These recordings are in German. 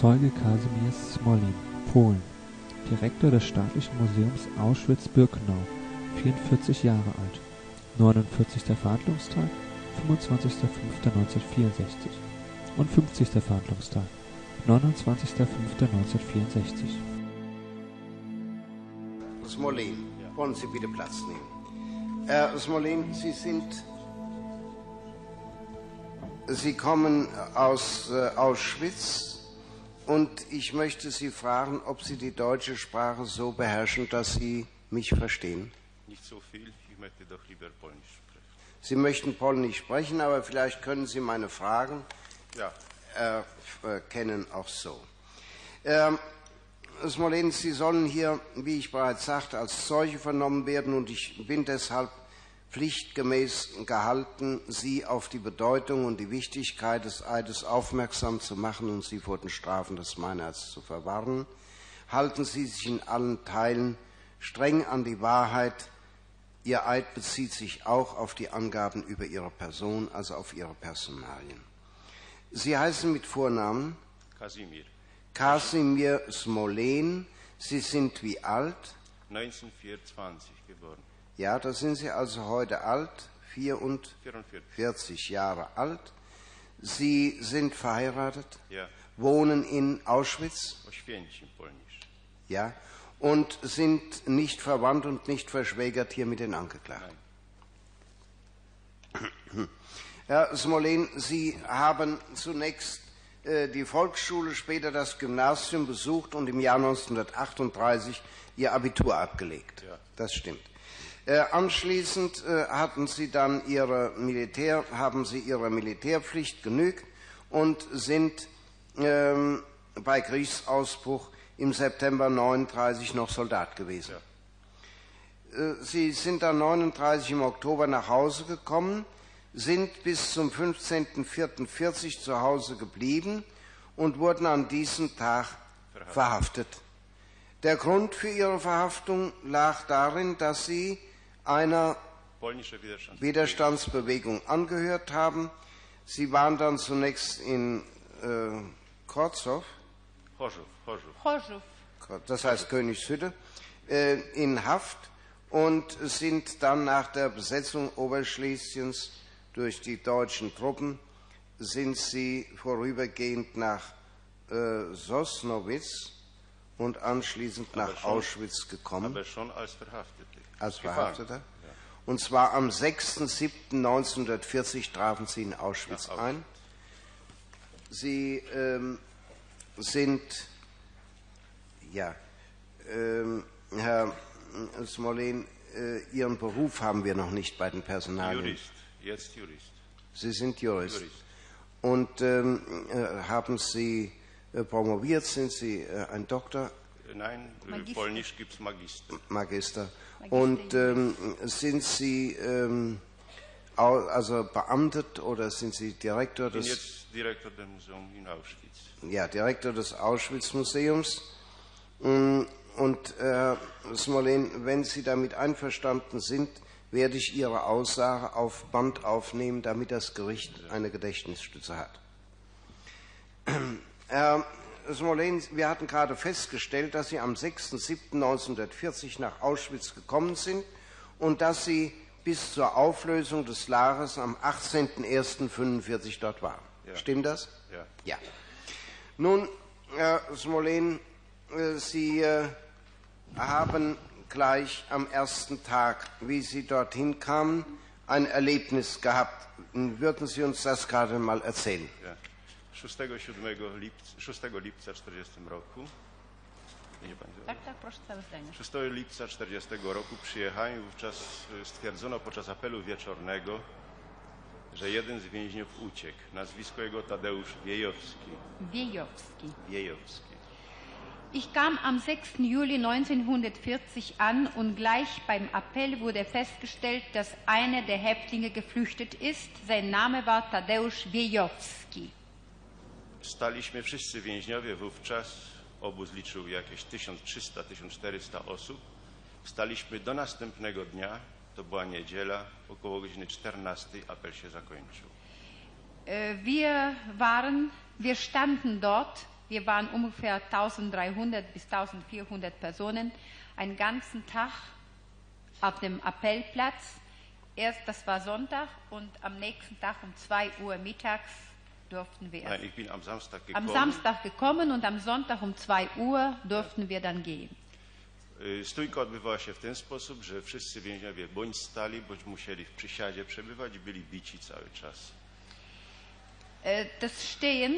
Zeuge Kasimir Smolin, Polen, Direktor des Staatlichen Museums Auschwitz-Birkenau, 44 Jahre alt, 49. Verhandlungstag, 25.05.1964 und 50. Verhandlungstag, 29.05.1964. Smolin, wollen Sie bitte Platz nehmen. Herr Smolin, Sie sind, Sie kommen aus äh, Auschwitz und ich möchte Sie fragen, ob Sie die deutsche Sprache so beherrschen, dass Sie mich verstehen. Nicht so viel, ich möchte doch lieber Polnisch sprechen. Sie möchten Polnisch sprechen, aber vielleicht können Sie meine Fragen Ja, erkennen auch so. Ähm, Smolen, Sie sollen hier, wie ich bereits sagte, als Zeuge vernommen werden und ich bin deshalb pflichtgemäß gehalten, Sie auf die Bedeutung und die Wichtigkeit des Eides aufmerksam zu machen und Sie vor den Strafen des Meinerts zu verwarnen. Halten Sie sich in allen Teilen streng an die Wahrheit. Ihr Eid bezieht sich auch auf die Angaben über Ihre Person, also auf Ihre Personalien. Sie heißen mit Vornamen Kasimir, Kasimir Smolen. Sie sind wie alt? 1924 geboren. Ja, da sind Sie also heute alt, 44 44. Jahre alt. Sie sind verheiratet, Ja, wohnen in Auschwitz, ja, und sind nicht verwandt und nicht verschwägert hier mit den Angeklagten. Herr Smolen, Sie haben zunächst äh, die Volksschule, später das Gymnasium besucht und im Jahr 1938 Ihr Abitur abgelegt. Ja. Das stimmt. Äh, anschließend äh, hatten Sie dann Ihre Militär, haben Sie Ihrer Militärpflicht genügt und sind ähm, bei Kriegsausbruch im September 39 noch Soldat gewesen. Äh, Sie sind dann 39 im Oktober nach Hause gekommen, sind bis zum 15.04.40 zu Hause geblieben und wurden an diesem Tag verhaftet. Der Grund für Ihre Verhaftung lag darin, dass Sie einer. Widerstandsbewegung angehört haben. Sie waren dann zunächst in äh, Korzow, Chorzów, Chorzów. Chorzów. das heißt Königshütte, äh, in Haft und sind dann nach der Besetzung Oberschlesiens durch die deutschen Truppen, sind sie vorübergehend nach äh, Sosnowitz und anschließend nach schon- Auschwitz gekommen Aber schon als Verhaftete. Als. Verhafteter. Und zwar am 6.7.1940 trafen sie in Auschwitz ein. Sie ähm, sind, ja, ähm, Herr Smolen, äh, Ihren Beruf haben wir noch nicht bei den Personalien. Jurist, jetzt Jurist. Sie sind Jurist. Jurist. Und ähm, äh, haben Sie äh, promoviert? Sind Sie äh, ein Doktor? Nein, Magister. Polnisch gibt es Magister. Magister. Und ähm, sind Sie ähm, also beamtet oder sind Sie Direktor Ich bin des, jetzt Direktor des Museums in Auschwitz. ja, Direktor des Auschwitz-Museums? Mm, Und äh, Smolen, wenn Sie damit einverstanden sind, werde ich Ihre Aussage auf Band aufnehmen, damit das Gericht eine Gedächtnisstütze hat. Herr Smolen, wir hatten gerade festgestellt, dass Sie am 6.7.1940 nach Auschwitz gekommen sind und dass Sie bis zur Auflösung des Lagers am 18.01.1945 dort waren. Ja. Stimmt das? Ja. Ja. Nun, Herr Smolen, äh, Sie äh, haben gleich am ersten Tag, wie Sie dorthin kamen, ein Erlebnis gehabt. Würden Sie uns das gerade mal erzählen? Ja. 6, 7 lipca, 6 lipca 40 roku. Tak, tak, proszę całe zdanie. 6 lipca 40 roku przyjechałem i wówczas y, stwierdzono podczas apelu wieczornego, że jeden z więźniów uciekł. Nazwisko jego Tadeusz Wiejowski. Wiejowski. Wiejowski. Ich kam am 6. Juli 1940 an und gleich beim Appell wurde festgestellt, dass einer der Häftlinge geflüchtet ist. Sein Name war Tadeusz Wiejowski. Staliśmy wszyscy więźniowie wówczas, obóz liczył jakieś 1300-1400 osób. Staliśmy do następnego dnia, to była niedziela, około godziny 14 apel się zakończył. Äh, Wir waren, wir standen dort Wir waren ungefähr 1300 bis 1400 Personen, einen ganzen Tag auf dem Appellplatz. Erst, das war Sonntag und am nächsten Tag um 2 Uhr mittags durften wir Nein, ich bin am Samstag gekommen. am Samstag gekommen und am Sonntag um 2 Uhr durften wir dann gehen. Stójka odbywała się w ten sposób, że wszyscy więźniowie bądź stali, bądź musieli w przysiadzie przebywać, byli bici cały czas. Das Stehen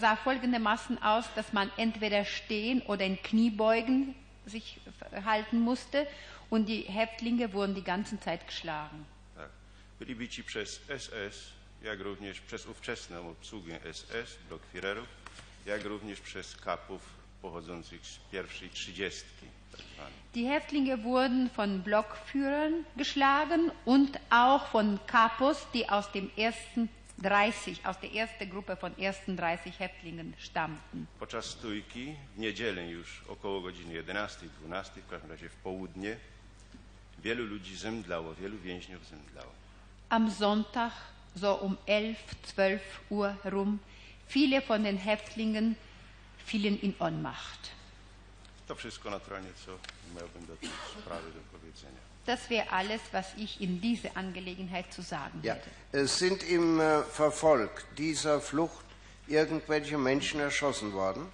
sah folgendermaßen aus, dass man entweder stehen oder in Kniebeugen sich halten musste und die Häftlinge wurden die ganze Zeit geschlagen. Tak. Byli bici przez SS, jak również przez ówczesną obsługę SS, blokfirerów, jak również przez kapów pochodzących z pierwszej trzydziestki. Tak. Die Häftlinge wurden von Blockführern geschlagen und auch von Kapos, die aus dem ersten 30, aus der ersten Gruppe von ersten 30 Häftlingen stammten. Podczas stójki w niedzielę już około godziny 11, 12, w każdym razie w południe, wielu ludzi zemdlało, wielu więźniów zemdlało. Am Sonntag, so um 11, 12 Uhr herum, viele von den Häftlingen fielen in Ohnmacht. To wszystko naturalnie, co miałbym do tej sprawy do powiedzenia. Das wäre alles, was ich in diese Angelegenheit zu sagen Ja. hätte. Es Sind im äh, Verfolg dieser Flucht irgendwelche Menschen erschossen worden?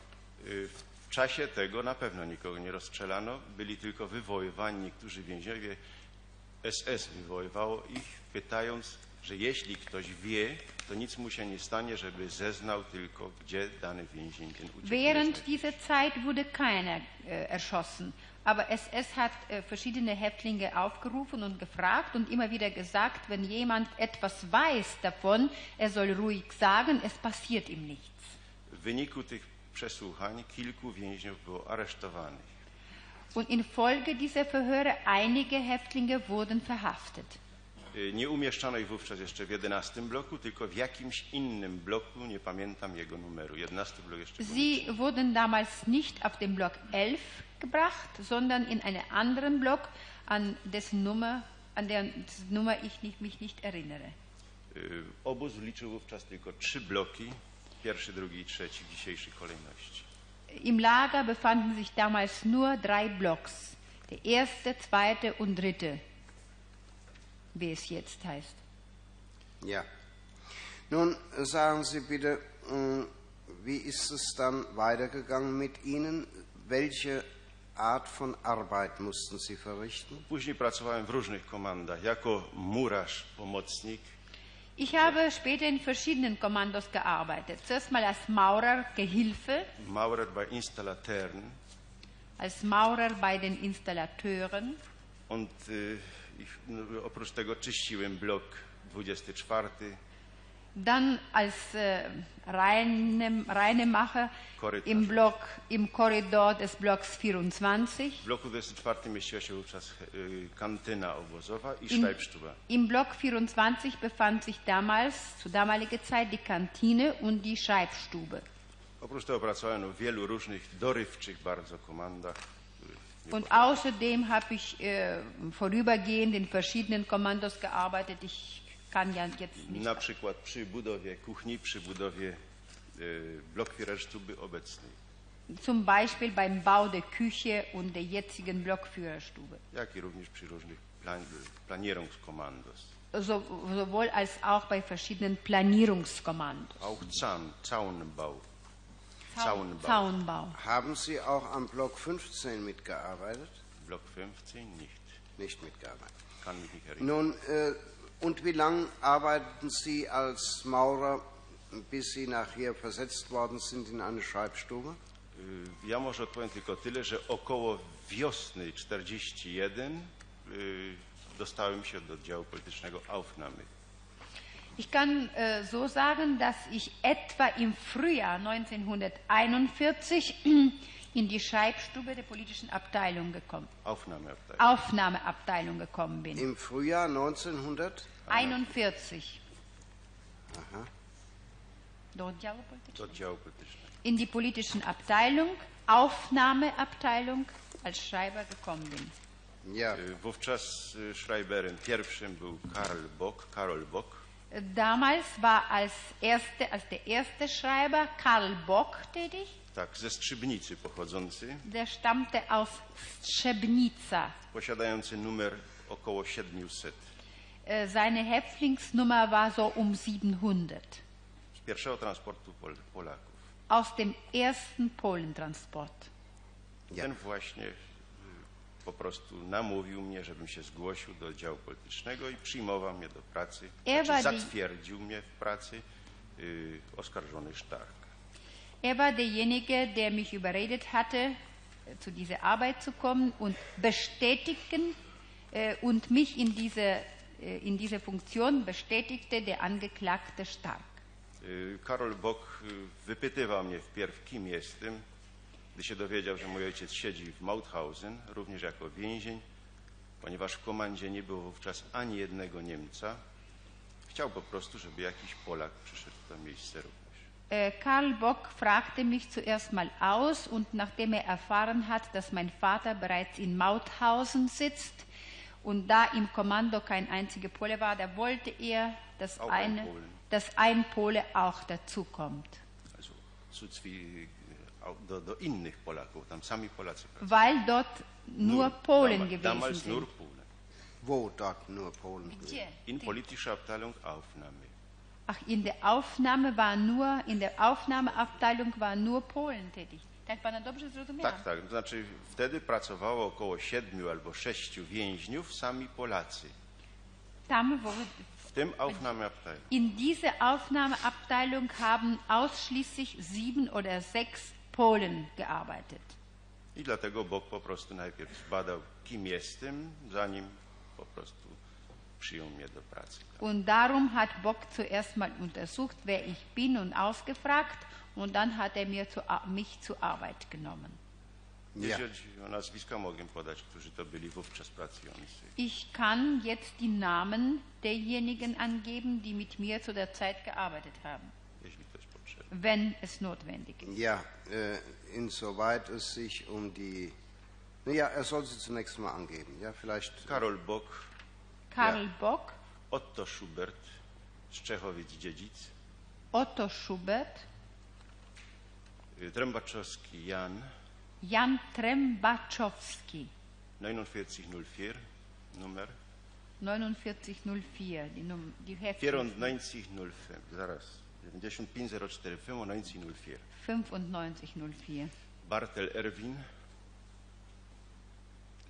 W czasie tego na pewno nikogo nie rozstrzelano, byli tylko wywoływani niektórzy więźniowie. SS wywoływało ich, pytając, że jeśli ktoś wie, to nic mu się nie stanie, żeby zeznał tylko, gdzie dany więzień ten. Während dieser Zeit wurde keiner äh, erschossen. Aber SS hat äh, verschiedene Häftlinge aufgerufen und gefragt und immer wieder gesagt, wenn jemand etwas weiß davon, er soll ruhig sagen, es passiert ihm nichts. W wyniku tych przesłuchań kilku więźniów było aresztowanych. Und infolge dieser Verhöre einige Häftlinge wurden verhaftet. Y, Nie umieszczono ich wówczas jeszcze w 11 bloku, tylko w jakimś innym bloku, nie pamiętam jego numeru. 11 blok jeszcze Sie wurden damals nicht auf den Block 11 gebracht, sondern in einen anderen Block, an dessen Nummer, an deren Nummer ich nicht, mich nicht erinnere. Y, Obóz liczył wówczas tylko trzy bloki, pierwszy, drugi i trzeci w dzisiejszej kolejności. Im Lager befanden sich damals nur drei Blocks. Der erste, zweite und dritte, wie es jetzt heißt. Ja. Nun sagen Sie bitte, mh, wie ist es dann weitergegangen mit Ihnen? Welche Art von Arbeit mussten Sie verrichten? Później pracowałem w różnych komandach jako murarz, pomocnik, Ich habe später in verschiedenen Kommandos gearbeitet. Zuerst mal als Maurer, Gehilfe, Maurer bei Installateuren als Maurer bei den Installateuren. und no, oprócz tego czyściłem blok 24, Dann als äh, Reine, Reinemacher Korridor. im Block, im Korridor des Blocks 24. w bloku 24 mieściła się wówczas y, kantyna obozowa i Im, Schreibstube. Im Block 24 befand sich damals, zu damaliger Zeit, die Kantine und die Schreibstube. Oprócz tego pracowałem w wielu różnych dorywczych bardzo komandach. Und außerdem habe ich äh, vorübergehend in verschiedenen Kommandos gearbeitet. Ich kann ja jetzt nicht. Na przykład przy budowie kuchni, przy budowie blokfierersztuby obecnej, Zum Beispiel beim Bau der Küche und der jetzigen Blockführerstube. jak i również przy różnych plan, Planierungskommandos. So, sowohl als auch bei verschiedenen Planierungskommandos. Auch Zaun, Zaunbau. Zaunbau. Zaunbau. Haben Sie auch am Block 15 mitgearbeitet? Block 15 nicht. Nicht mitgearbeitet. Kann mich nicht erinnern. Nun, äh, und wie lange arbeiteten Sie als Maurer, bis Sie nachher versetzt worden sind in eine Schreibstube? Ja może odpowiem tylko tyle, że około wiosny 41 y, dostałem się do oddziału politycznego Aufnahme. Ich kann äh, so sagen, dass ich etwa im Frühjahr 1941 in die Schreibstube der politischen Abteilung gekommen, Aufnahmeabteilung. Aufnahmeabteilung gekommen bin. Im Frühjahr 1900? 41. Aha. In die politischen Abteilung, Aufnahmeabteilung als Schreiber gekommen bin. Ja. Y, Wówczas y, Schreiberem pierwszym był Karl Bock, Karol Bock. Damals war als, erste, als der erste Schreiber Karl Bock tätig. tak, ze Strzybnicy pochodzący, Der stammte aus Trzebnica. posiadający numer około 700. Äh, Seine Häftlingsnummer war so um 700. Z pierwszego transportu Pol Polaków. Aus dem ersten Polentransport. Ja. Ten właśnie po prostu namówił mnie, żebym się zgłosił do oddziału politycznego i przyjmował mnie do pracy. Znaczy, zatwierdził mnie w pracy y, oskarżony Stark. Er war derjenige, der mich überredet hatte, zu dieser Arbeit zu kommen und bestätigen äh, und mich in diese, äh, in diese Funktion bestätigte der Angeklagte Stark. Y, Karol Bock wypytywał mnie wpierw, kim jestem, gdy się dowiedział, że mój ojciec siedzi w Mauthausen, również jako więzień, ponieważ w komandzie nie było wówczas ani jednego Niemca. Chciał po prostu, żeby jakiś Polak przyszedł w to miejsce również. Äh, Karl Bock fragte mich zuerst mal aus und nachdem er erfahren hat, dass mein Vater bereits in Mauthausen sitzt und da im Kommando kein einziger Pole war, da wollte er, dass, Auch ein eine, Polen. dass ein Pole auch dazukommt. Also zwi- au- do, do innych Polaków, tam sami Polacy pracują. Weil dort nur Polen damals, gewesen damals sind. nur Polen. Wo dort nur Polen? Gdzie? In politische Abteilung Aufnahme. Ach, in der Aufnahme war nur, in der Aufnahmeabteilung war nur Polen tätig. Tak pana dobrze zrozumiałam? Tak, tak. To znaczy wtedy pracowało około siedmiu albo sześciu więźniów, sami Polacy. Tam, wo, W tym Aufnahmeabteilung. in dieser Aufnahmeabteilung haben ausschließlich sieben oder sechs Polen gearbeitet. I dlatego Bóg po prostu najpierw zbadał, kim jestem, zanim po prostu przyjął mnie do pracy. Und darum hat Bock zuerst mal untersucht, wer ich bin und ausgefragt. Und dann hat er mir zu, mich zur Arbeit genommen. Ja. Ich kann jetzt die Namen derjenigen angeben, die mit mir zu der Zeit gearbeitet haben, jeśli to jest potrzebne. Wenn es notwendig ist. Ja, äh, insoweit es sich um die. Ja, er soll sie zunächst mal angeben. Ja, vielleicht. Karol Bok, Karl Ja. Bock, Otto Schubert z Czechowic-Dziedzic, Otto Schubert, y, Trębaczowski Jan, Jan Trembaczowski, 4904 Numer, 4904, die, Num die Häftling 9405, zaraz, 95045 1904. 9504. Bartel Erwin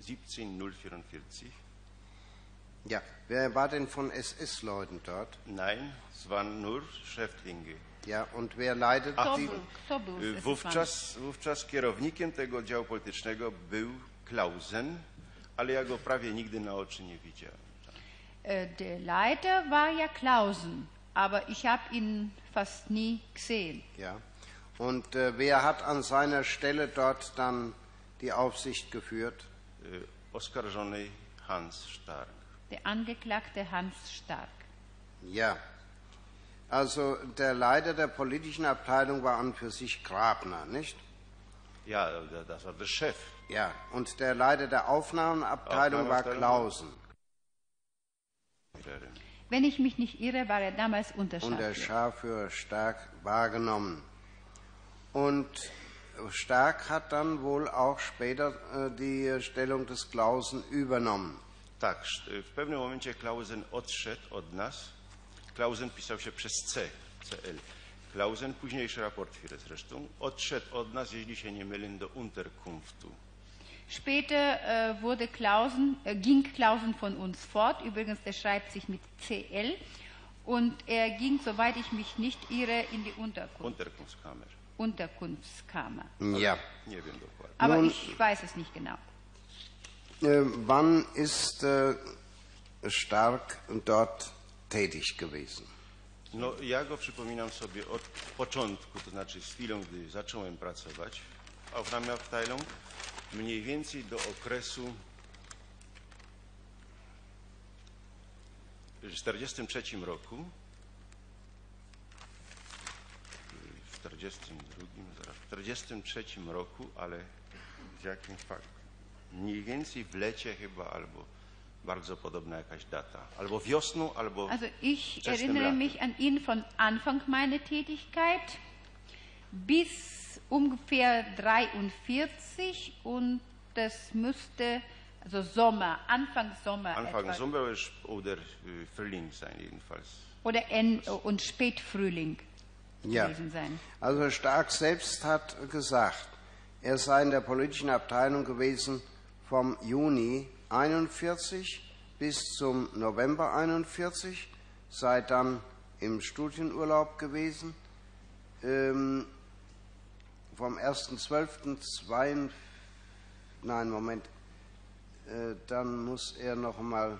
17044. Ja, wer war denn von SS-Leuten dort? Nein, es waren nur Schäftlinge. Ja, und wer leitet Kto die? był, kto był? Wówczas, wówczas kierownikiem tego oddziału politycznego był Klausen, ale ja go prawie nigdy na oczy nie widziałem. Äh, Der Leiter war ja Klausen, aber ich habe ihn fast nie gesehen. Ja. Und äh, wer hat an seiner Stelle dort dann die Aufsicht geführt? Y, Oskarżony Hans Stark. Der Angeklagte Hans Stark. Ja. Also der Leiter der politischen Abteilung war an für sich Grabner, nicht? Ja, da- das war der Chef. Ja. Und der Leiter der Aufnahmeabteilung war. Klausen. Wenn ich mich nicht irre, war er damals Und der Unterscharführer. Scharführer Stark wahrgenommen. Und Stark hat dann wohl auch später äh, die Stellung des Klausen übernommen. Tak, w pewnym momencie Klausen odszedł od nas. Klausen pisał się przez C, CL. Klausen, późniejszy Raportführer zresztą, odszedł od nas, jeśli się nie mylę, do Unterkunftu. Später äh, wurde Klausen, äh, ging Klausen von uns fort. Übrigens, der schreibt sich mit CL. Und er ging, soweit ich mich nicht irre, in die Unterkunft, Unterkunftskammer. Unterkunftskammer. Ja. Aber Nun- ich weiß es nicht genau. Äh, wann ist äh, Stark dort tätig gewesen? No, ja go przypominam sobie od początku, to znaczy z chwilą, gdy zacząłem pracować w Aufnahmeabteilung, mniej więcej do okresu w 1943 roku, w 42, zaraz, w 43 roku, ale z jakim faktem? Mniej więcej w lecie chyba, albo bardzo podobna jakaś data. Albo wiosną, albo Also ich erinnere latem. mich an ihn von Anfang meiner Tätigkeit bis ungefähr 43 und das müsste also Sommer, Anfang Sommer Anfang etwa, Sommer oder äh, Frühling sein jedenfalls. oder en, und Spätfrühling Ja. gewesen sein. Also Stark selbst hat gesagt, er sei in der politischen Abteilung gewesen vom Juni 41 bis zum November 41, sei dann im Studienurlaub gewesen, ähm, vom 1.12. Nein, Moment, äh, dann muss er noch mal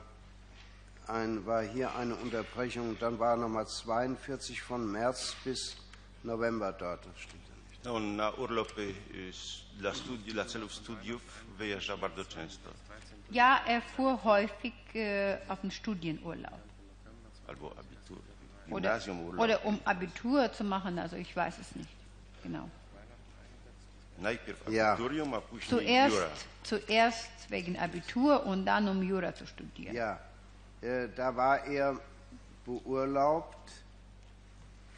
ein, war hier eine Unterbrechung, dann war noch mal 42 von März bis November dort. Das stimmt ja nicht. No, On na urlopy dla, studi- dla celów studiów wyjeżdża bardzo często. Ja, er fuhr häufig äh, auf den Studienurlaub. Albo abitur, Oder, oder um Abitur zu machen, also ich weiß es nicht. Genau. Ja. Zuerst, zuerst wegen Abitur und dann um Jura zu studieren. Ja, äh, da war er beurlaubt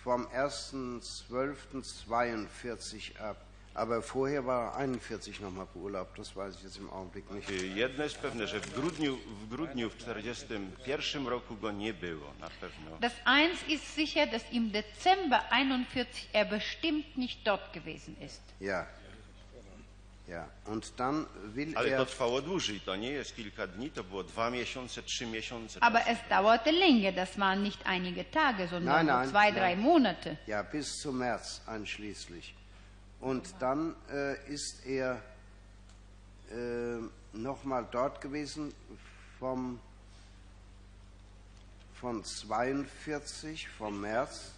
vom 1.12.42 ab. Aber vorher war er 41 nochmal beurlaubt, das weiß ich jetzt im Augenblick nicht. Y, Jedno jest pewne, że w grudniu w grudniu w 41 roku go nie było, na pewno. Das eins ist sicher, dass im Dezember 41 er bestimmt nicht dort gewesen ist. Ja. Ja, und dann will Ale to er, trwało dłużej, to nie jest kilka dni, to było dwa miesiące, trzy miesiące. Aber es dauerte länger, das waren nicht einige Tage, sondern Nein, nur nein, zwei, nein. drei Monate. ja, bis zum März einschließlich. Und dann äh, ist er äh, nochmal dort gewesen vom, von 42, vom März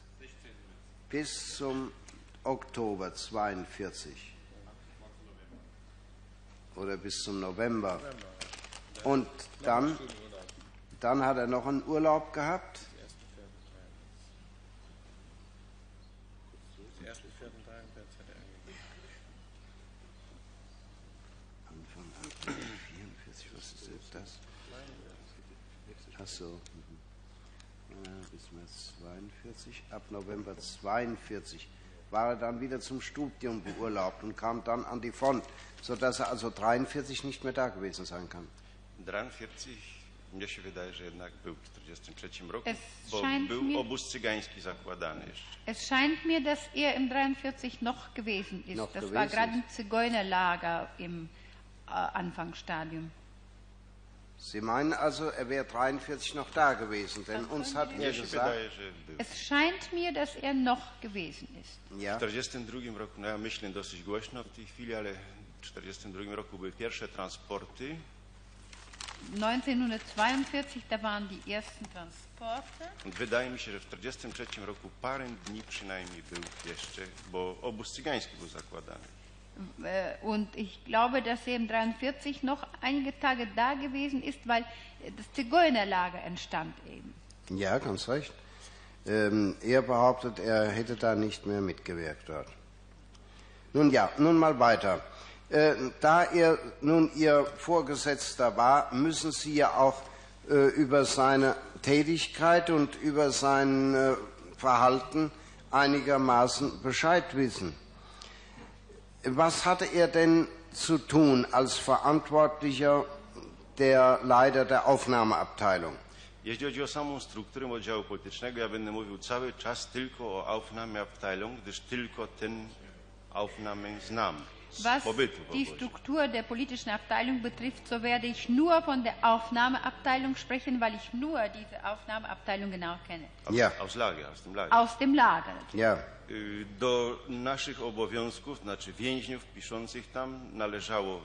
bis zum Oktober 42. Oder bis zum November. Und dann, dann hat er noch einen Urlaub gehabt. Anfang April 44, was ist das? Ach so. mhm. Ja, bis März 42, ab November 42 war er dann wieder zum Studium beurlaubt und kam dann an die Front, sodass er also 43 nicht mehr da gewesen sein kann. 43, mnie się wydaje, że jednak był w 43 roku, Es bo scheint był mir- obóz cygański zakładany jeszcze. Es scheint mir, dass er im 43 noch gewesen ist. Noch das gewesen war gerade ein Zigeunerlager im äh, Anfangsstadium. Sie meinen also, er wäre 43 noch da gewesen, denn uns hat er gesagt, był. Es scheint mir, dass er noch gewesen ist. W ja, 1942 roku, no ja myślę dosyć głośno w tej chwili, ale w 1942 roku były pierwsze transporty 1942, da waren die ersten Transporte. Wydaje mi się, że w 1943 roku parę dni przynajmniej był jeszcze, bo obóz cygański był zakładany. Äh, Und ich glaube, dass er im 43 noch einige Tage da gewesen ist, weil das Zigeunerlager entstand eben. ja, ganz recht. Ähm, er behauptet, er hätte da nicht mehr mitgewirkt dort. Nun ja, nun mal weiter. Äh, da er nun Ihr Vorgesetzter war, müssen Sie ja auch äh, über seine Tätigkeit und über sein Verhalten einigermaßen Bescheid wissen. Was hatte er denn zu tun als Verantwortlicher der Leiter der Aufnahmeabteilung? Jeśli chodzi o samą strukturę oddziału politycznego, ja będę mówił cały czas tylko o Aufnahmeabteilung, gdyż tylko ten Aufnahme znam Was die. Struktur der politischen Abteilung betrifft, so werde ich nur von der Aufnahmeabteilung sprechen, weil ich nur diese Aufnahmeabteilung genau kenne. Aus, Ja. aus Lager, aus tym Lager. Aus dem Lager. Ja, Y, Do naszych obowiązków, znaczy więźniów piszących tam, należało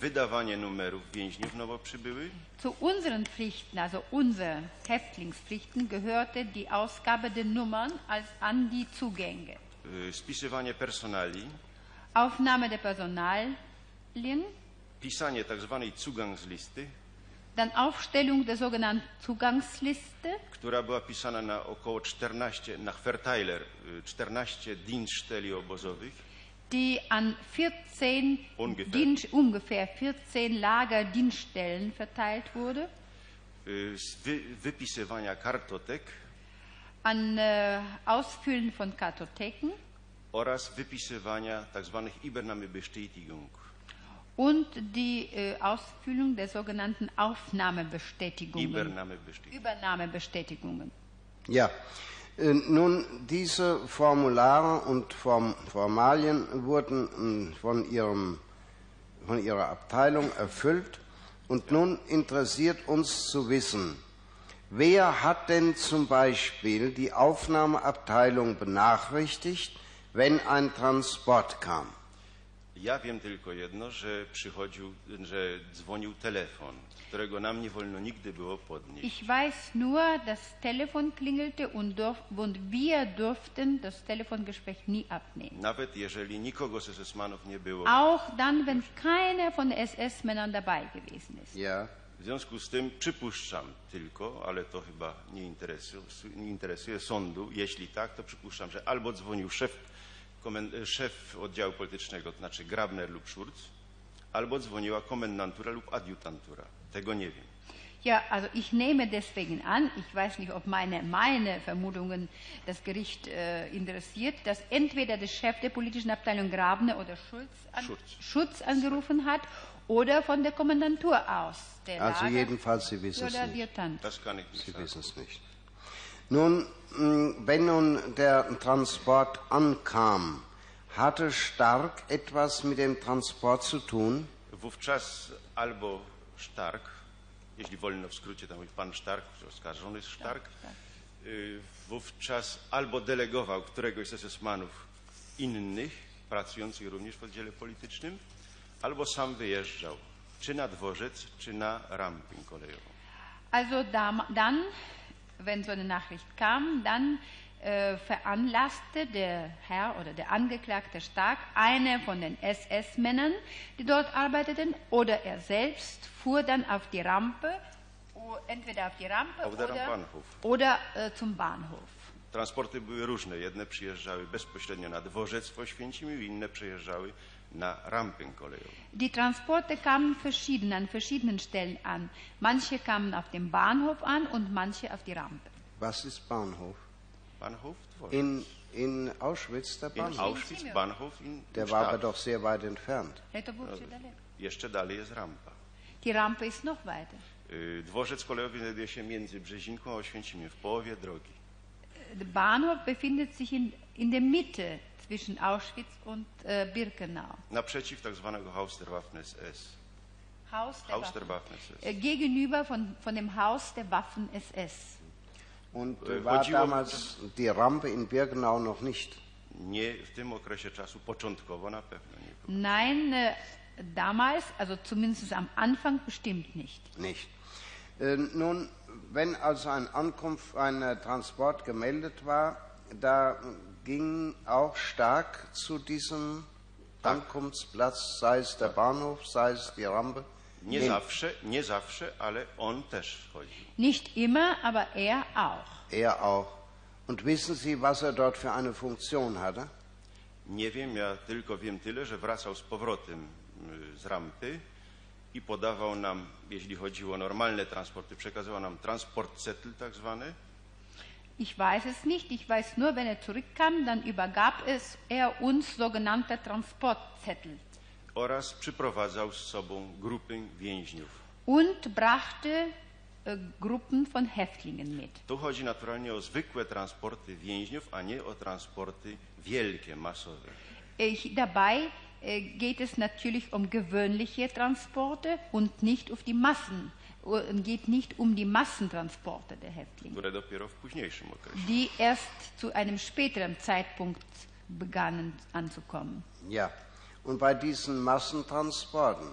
wydawanie numerów więźniów nowo przybyłych, Zu unseren Pflichten, also unsere Häftlingspflichten, gehörte die Ausgabe der Nummern als an die Zugänge. spisywanie personali, Aufnahme der Personalien, pisanie zwanej Zugangslisty, dann Aufstellung der sogenannten Zugangsliste, która była pisana na około 14, na Verteiler, y, 14 Dienststeli obozowych, die an 14 Ungefähr. Dienst, ungefähr 14 Lagerdienststellen verteilt wurde. z wy, wypisywania kartotek. An äh, Ausfüllen von Kartotheken oraz wypisywania tzw. Übernahmebestätigung. und die äh, Ausfüllung der sogenannten Aufnahmebestätigungen. Übernahmebestätigung. Übernahmebestätigungen. Ja, äh, nun, diese Formulare und Form Formalien wurden äh, von, ihrem, von ihrer Abteilung erfüllt und nun interessiert uns zu wissen, wer hat denn zum Beispiel die Aufnahmeabteilung benachrichtigt, wenn ein Transport kam? Ja wiem tylko jedno, że przychodził, że dzwonił telefon, którego nam nie wolno nigdy było podnieść. Ich weiß nur, das Telefon klingelte und, durf, und wir durften das Telefongespräch nie abnehmen. Nawet jeżeli nikogo z SS-manów nie było. Auch dann, wenn keiner von SS-Männern dabei gewesen ist. Ja, W związku z tym przypuszczam tylko, ale to chyba nie interesuje, nie interesuje sądu. Jeśli tak, to przypuszczam, że albo dzwonił szef, szef oddziału politycznego, to znaczy Grabner lub Schurz, albo dzwoniła komendantura lub adiutantura. Tego nie wiem. Ja, also ich nehme deswegen an, ich weiß nicht, ob meine, meine Vermutungen das Gericht äh, interessiert, dass entweder der Chef der politischen Abteilung Grabner oder Schulz, an, Schutz. Schutz angerufen hat oder von der Kommandantur aus. Der also Lager- jedenfalls, Sie wissen es nicht. Das kann ich nicht Sie sagen. wissen es nicht. Nun, mh, wenn nun der Transport ankam, hatte Stark etwas mit dem Transport zu tun? Wówczas albo Stark, jeśli wolno w skrócie tam mówić pan Stark, oskarżony jest Stark, y, wówczas albo delegował któregoś z SS-manów innych, pracujących również w oddziale politycznym, albo sam wyjeżdżał, czy na dworzec, czy na rampę kolejową. Also dam- dann, wenn so eine Nachricht kam, dann äh, veranlasste der Herr oder der Angeklagte Stark eine von den SS-Männern, die dort arbeiteten, oder er selbst fuhr dann auf die Rampe, entweder auf die Rampe oder, Bahnhof. oder äh, zum Bahnhof. Transporty były różne. Jedne przyjeżdżały bezpośrednio na dworzec w Oświęcimiu, inne przyjeżdżały. Die Transporte kamen verschieden an verschiedenen Stellen an. Manche kamen auf dem Bahnhof an und manche auf die Rampe. Was ist Bahnhof? Bahnhof in, in Auschwitz der Bahnhof. In Auschwitz Bahnhof in Der war aber doch sehr weit entfernt. Also, die Rampe ist noch weiter. Dworzec kolejowy znajduje się między Brzezinką a Oświęcimiem, w połowie drogi. Der Bahnhof befindet sich in, in der Mitte zwischen Auschwitz und äh, Birkenau. Naprzeciw tak zwanego Haus der Waffen SS. Haus der Haus der Waffen. SS. Äh, gegenüber von, von dem Haus der Waffen SS. Und Äh, äh, war chodziło- damals die Rampe in Birkenau noch nicht? Nie w tym okresie czasu, początkowo na pewno nie było. Nein, äh, damals, also zumindest am Anfang bestimmt nicht. Nicht. Äh, nun, wenn also ein Ankunft, ein äh, Transport gemeldet war, da ging auch stark zu diesem Ankunftsplatz, sei es der Bahnhof, sei es die Rampe. Nie hin. zawsze, nie zawsze, ale on też chodził. Nicht immer, aber er auch. Er auch. Und wissen Sie, was er dort für eine Funktion hatte? Nie wiem, ja tylko wiem tyle, że wracał z powrotem y, z rampy i podawał nam, jeśli chodziło o normalne transporty, przekazywał nam transportzettel tak zwany, Ich weiß es nicht. Ich weiß nur, wenn er zurückkam, dann übergab es er uns sogenannte Transportzettel oraz przyprowadzał z sobą grupy więźniów. und brachte äh, Gruppen von Häftlingen mit. Tu chodzi naturalnie o zwykłe transporty więźniów, a nie o transporty wielkie, masowe. Ich, dabei äh, geht es natürlich um gewöhnliche Transporte und nicht auf die Massen, geht nicht um die Massentransporte der Häftlinge, die erst zu einem späteren Zeitpunkt begannen anzukommen. Ja. Und bei diesen Massentransporten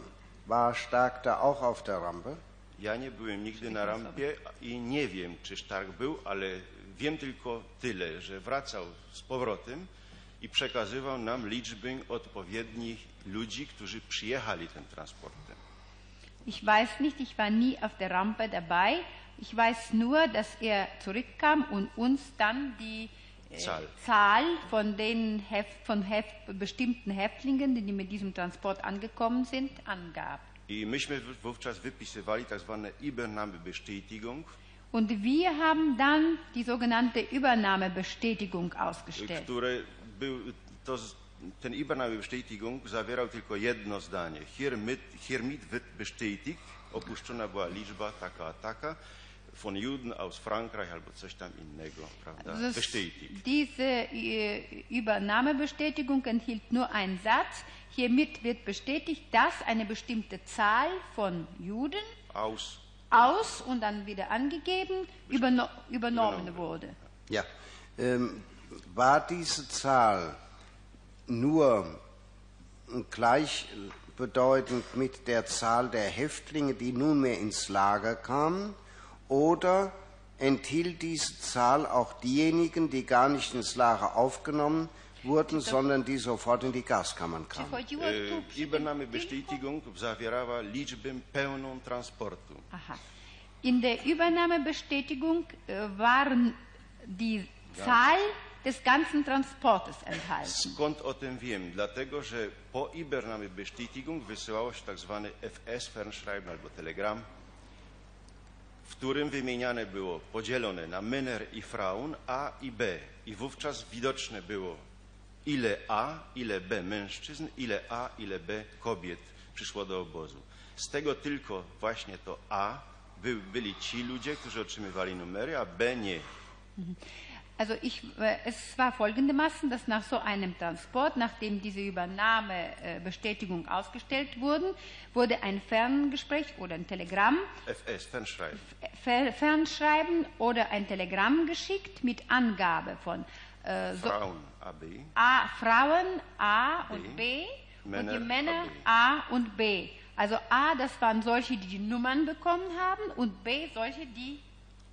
war Stark da auch auf der Rampe? Ja nie byłem nigdy na rampie i nie wiem, czy Stark był, ale wiem tylko tyle, że wracał z powrotem i przekazywał nam liczbę odpowiednich ludzi, którzy przyjechali tym transportem. Ich weiß nicht, ich war nie auf der Rampe dabei. Ich weiß nur, dass er zurückkam und uns dann die äh, Zahl. Zahl von den Heft, von Heft, bestimmten Häftlingen, die mit diesem Transport angekommen sind, angab. I myśmy w- wówczas wypisywali tak zwane Übernahmebestätigung, Und wir haben dann die sogenannte Übernahmebestätigung ausgestellt. które był, to, ten Übernahmebestätigung zawierał tylko jedno zdanie. Hiermit, hiermit wird bestätigt, opuszczona była liczba taka a taka, von Juden aus Frankreich albo coś tam innego, prawda? Das, Bestätigt. diese äh, Übernahmebestätigung enthielt nur einen Satz. Hiermit wird bestätigt, dass eine bestimmte Zahl von Juden Aus aus und dann wieder angegeben überno übernommen Übernommen. wurde. Ja. Ähm, war diese Zahl nur gleichbedeutend mit der Zahl der Häftlinge, die nunmehr ins Lager kamen, oder enthielt diese Zahl auch diejenigen, die gar nicht ins Lager aufgenommen wurden, sondern die sofort in die Gaskammern kamen? Tym Übernahmebestätigung zawierała liczbę pełną transportu. Aha. In der Übernahmebestätigung äh, waren die Zahl des ganzen Transportes enthalten. Skąd o tym wiem? Dlatego, że po Übernahmebestätigung wysyłało się tak zwany FS, Fernschreiben albo telegram, w którym wymieniane było podzielone na Männer i Frauen A i B. I wówczas widoczne było ile A, ile B mężczyzn, ile A, ile B kobiet przyszło do obozu. Z tego tylko właśnie to A by, byli ci ludzie, którzy otrzymywali numery, a B nie. Also ich, äh, es war folgendermaßen, dass nach so einem Transport, nachdem diese Übernahmebestätigung ausgestellt wurden, wurde ein Ferngespräch oder ein Telegramm, FS, Fernschreiben. Fer Fernschreiben oder ein Telegramm geschickt mit Angabe von äh, Frauen AB, A, Frauen A und B und Männer die Männer A, A und B. Also A, das waren solche, die die Nummern bekommen haben und B, solche, die.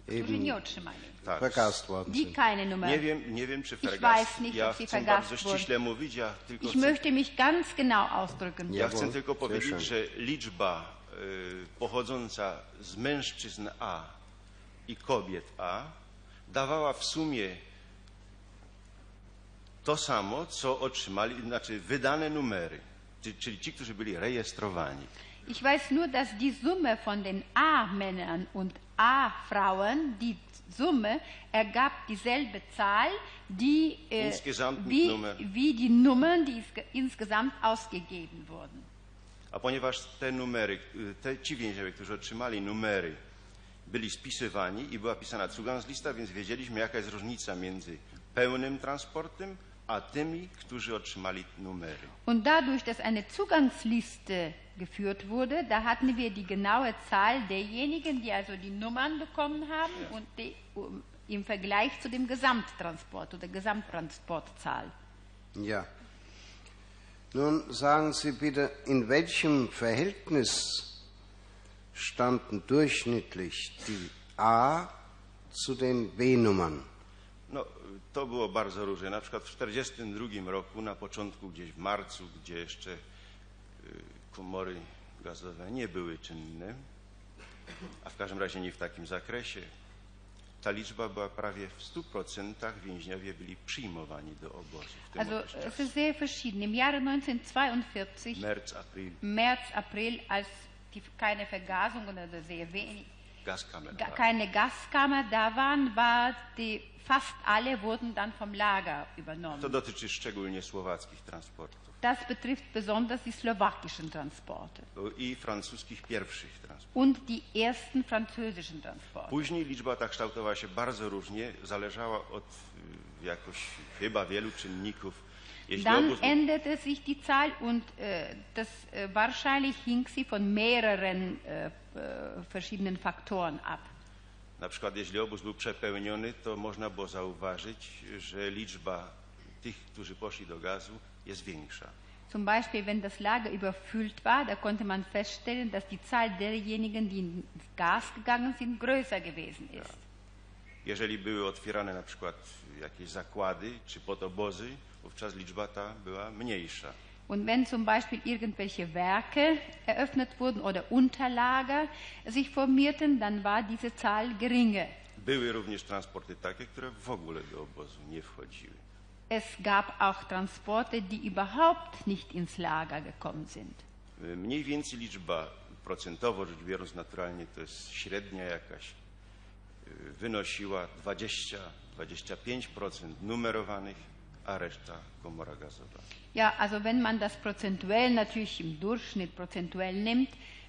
Którzy nie otrzymali. tak. Vergast Die keine Nummer. Nie wiem, nie wiem czy Ich weiß nicht, ja ob sie chcę vergast bardzo wurden. ściśle mówić, ja tylko Ich chcę, möchte mich ganz genau ausdrücken. ja chcę tylko powiedzieć, że liczba y, pochodząca z mężczyzn A i kobiet A dawała w sumie to samo, co otrzymali, znaczy wydane numery, czyli, czyli ci, którzy byli rejestrowani. Ich weiß nur, dass die Summe von den A-Männern und A-Frauen, die Summe ergab dieselbe Zahl, die, äh, wie, wie die Nummern, die insge- insgesamt ausgegeben wurden. A ponieważ te numery, y, te, ci więźniowie, którzy otrzymali numery, byli spisywani i była pisana Zugangslista, więc wiedzieliśmy, jaka jest różnica między pełnym transportem, a tymi, którzy otrzymali numery. Und dadurch, dass eine Zugangsliste geführt wurde, da hatten wir die genaue Zahl derjenigen, die also die Nummern bekommen haben und die, um, im Vergleich zu dem Gesamttransport oder Gesamttransportzahl. Ja. Nun sagen Sie bitte, in welchem Verhältnis standen durchschnittlich die A zu den B-Nummern? No, to było bardzo różnie. Na przykład w 1942 roku, na początku, gdzieś w marcu, gdzie jeszcze y, komory gazowe nie były czynne, a w każdym razie nie w takim zakresie, ta liczba była prawie w 100% więźniowie byli przyjmowani do obozu w tym Also es ist sehr verschieden. Im Jahre 1942, März, April, März, April, als die, keine Vergasung oder sehr wenig, Keine Gaskammer da waren, war die, fast alle wurden dann vom Lager To übernommen. dotyczy szczególnie słowackich transportów Das betrifft besonders die slowakischen Transporte i francuskich pierwszych transportów. und die ersten französischen Transporte. Później liczba ta kształtowała się bardzo różnie, zależała od y, jakoś chyba wielu czynników. Dann änderte sich die Zahl und äh, das, äh, wahrscheinlich hing sie von mehreren äh, äh, verschiedenen Faktoren ab. na przykład jeśli obóz był przepełniony, to można było zauważyć, że liczba tych, którzy poszli do gazu jest większa. Zum Beispiel, wenn das Lager überfüllt war, da konnte man feststellen, dass die Zahl derjenigen, die ins Gas gegangen sind, größer gewesen ist. Jeżeli były otwierane na przykład jakieś zakłady czy podobozy, wówczas liczba ta była mniejsza. Und wenn zum Beispiel irgendwelche Werke eröffnet wurden oder Unterlager sich formierten, dann war diese Zahl geringer. Były również transporty takie, które w ogóle do obozu nie wchodziły. Es gab auch Transporte, die überhaupt nicht ins Lager gekommen sind. Mniej więcej liczba procentowo rzecz biorąc naturalnie to jest średnia jakaś, wynosiła 20-25% numerowanych, Ja, also wenn man das prozentuell natürlich im Durchschnitt prozentuell nimmt,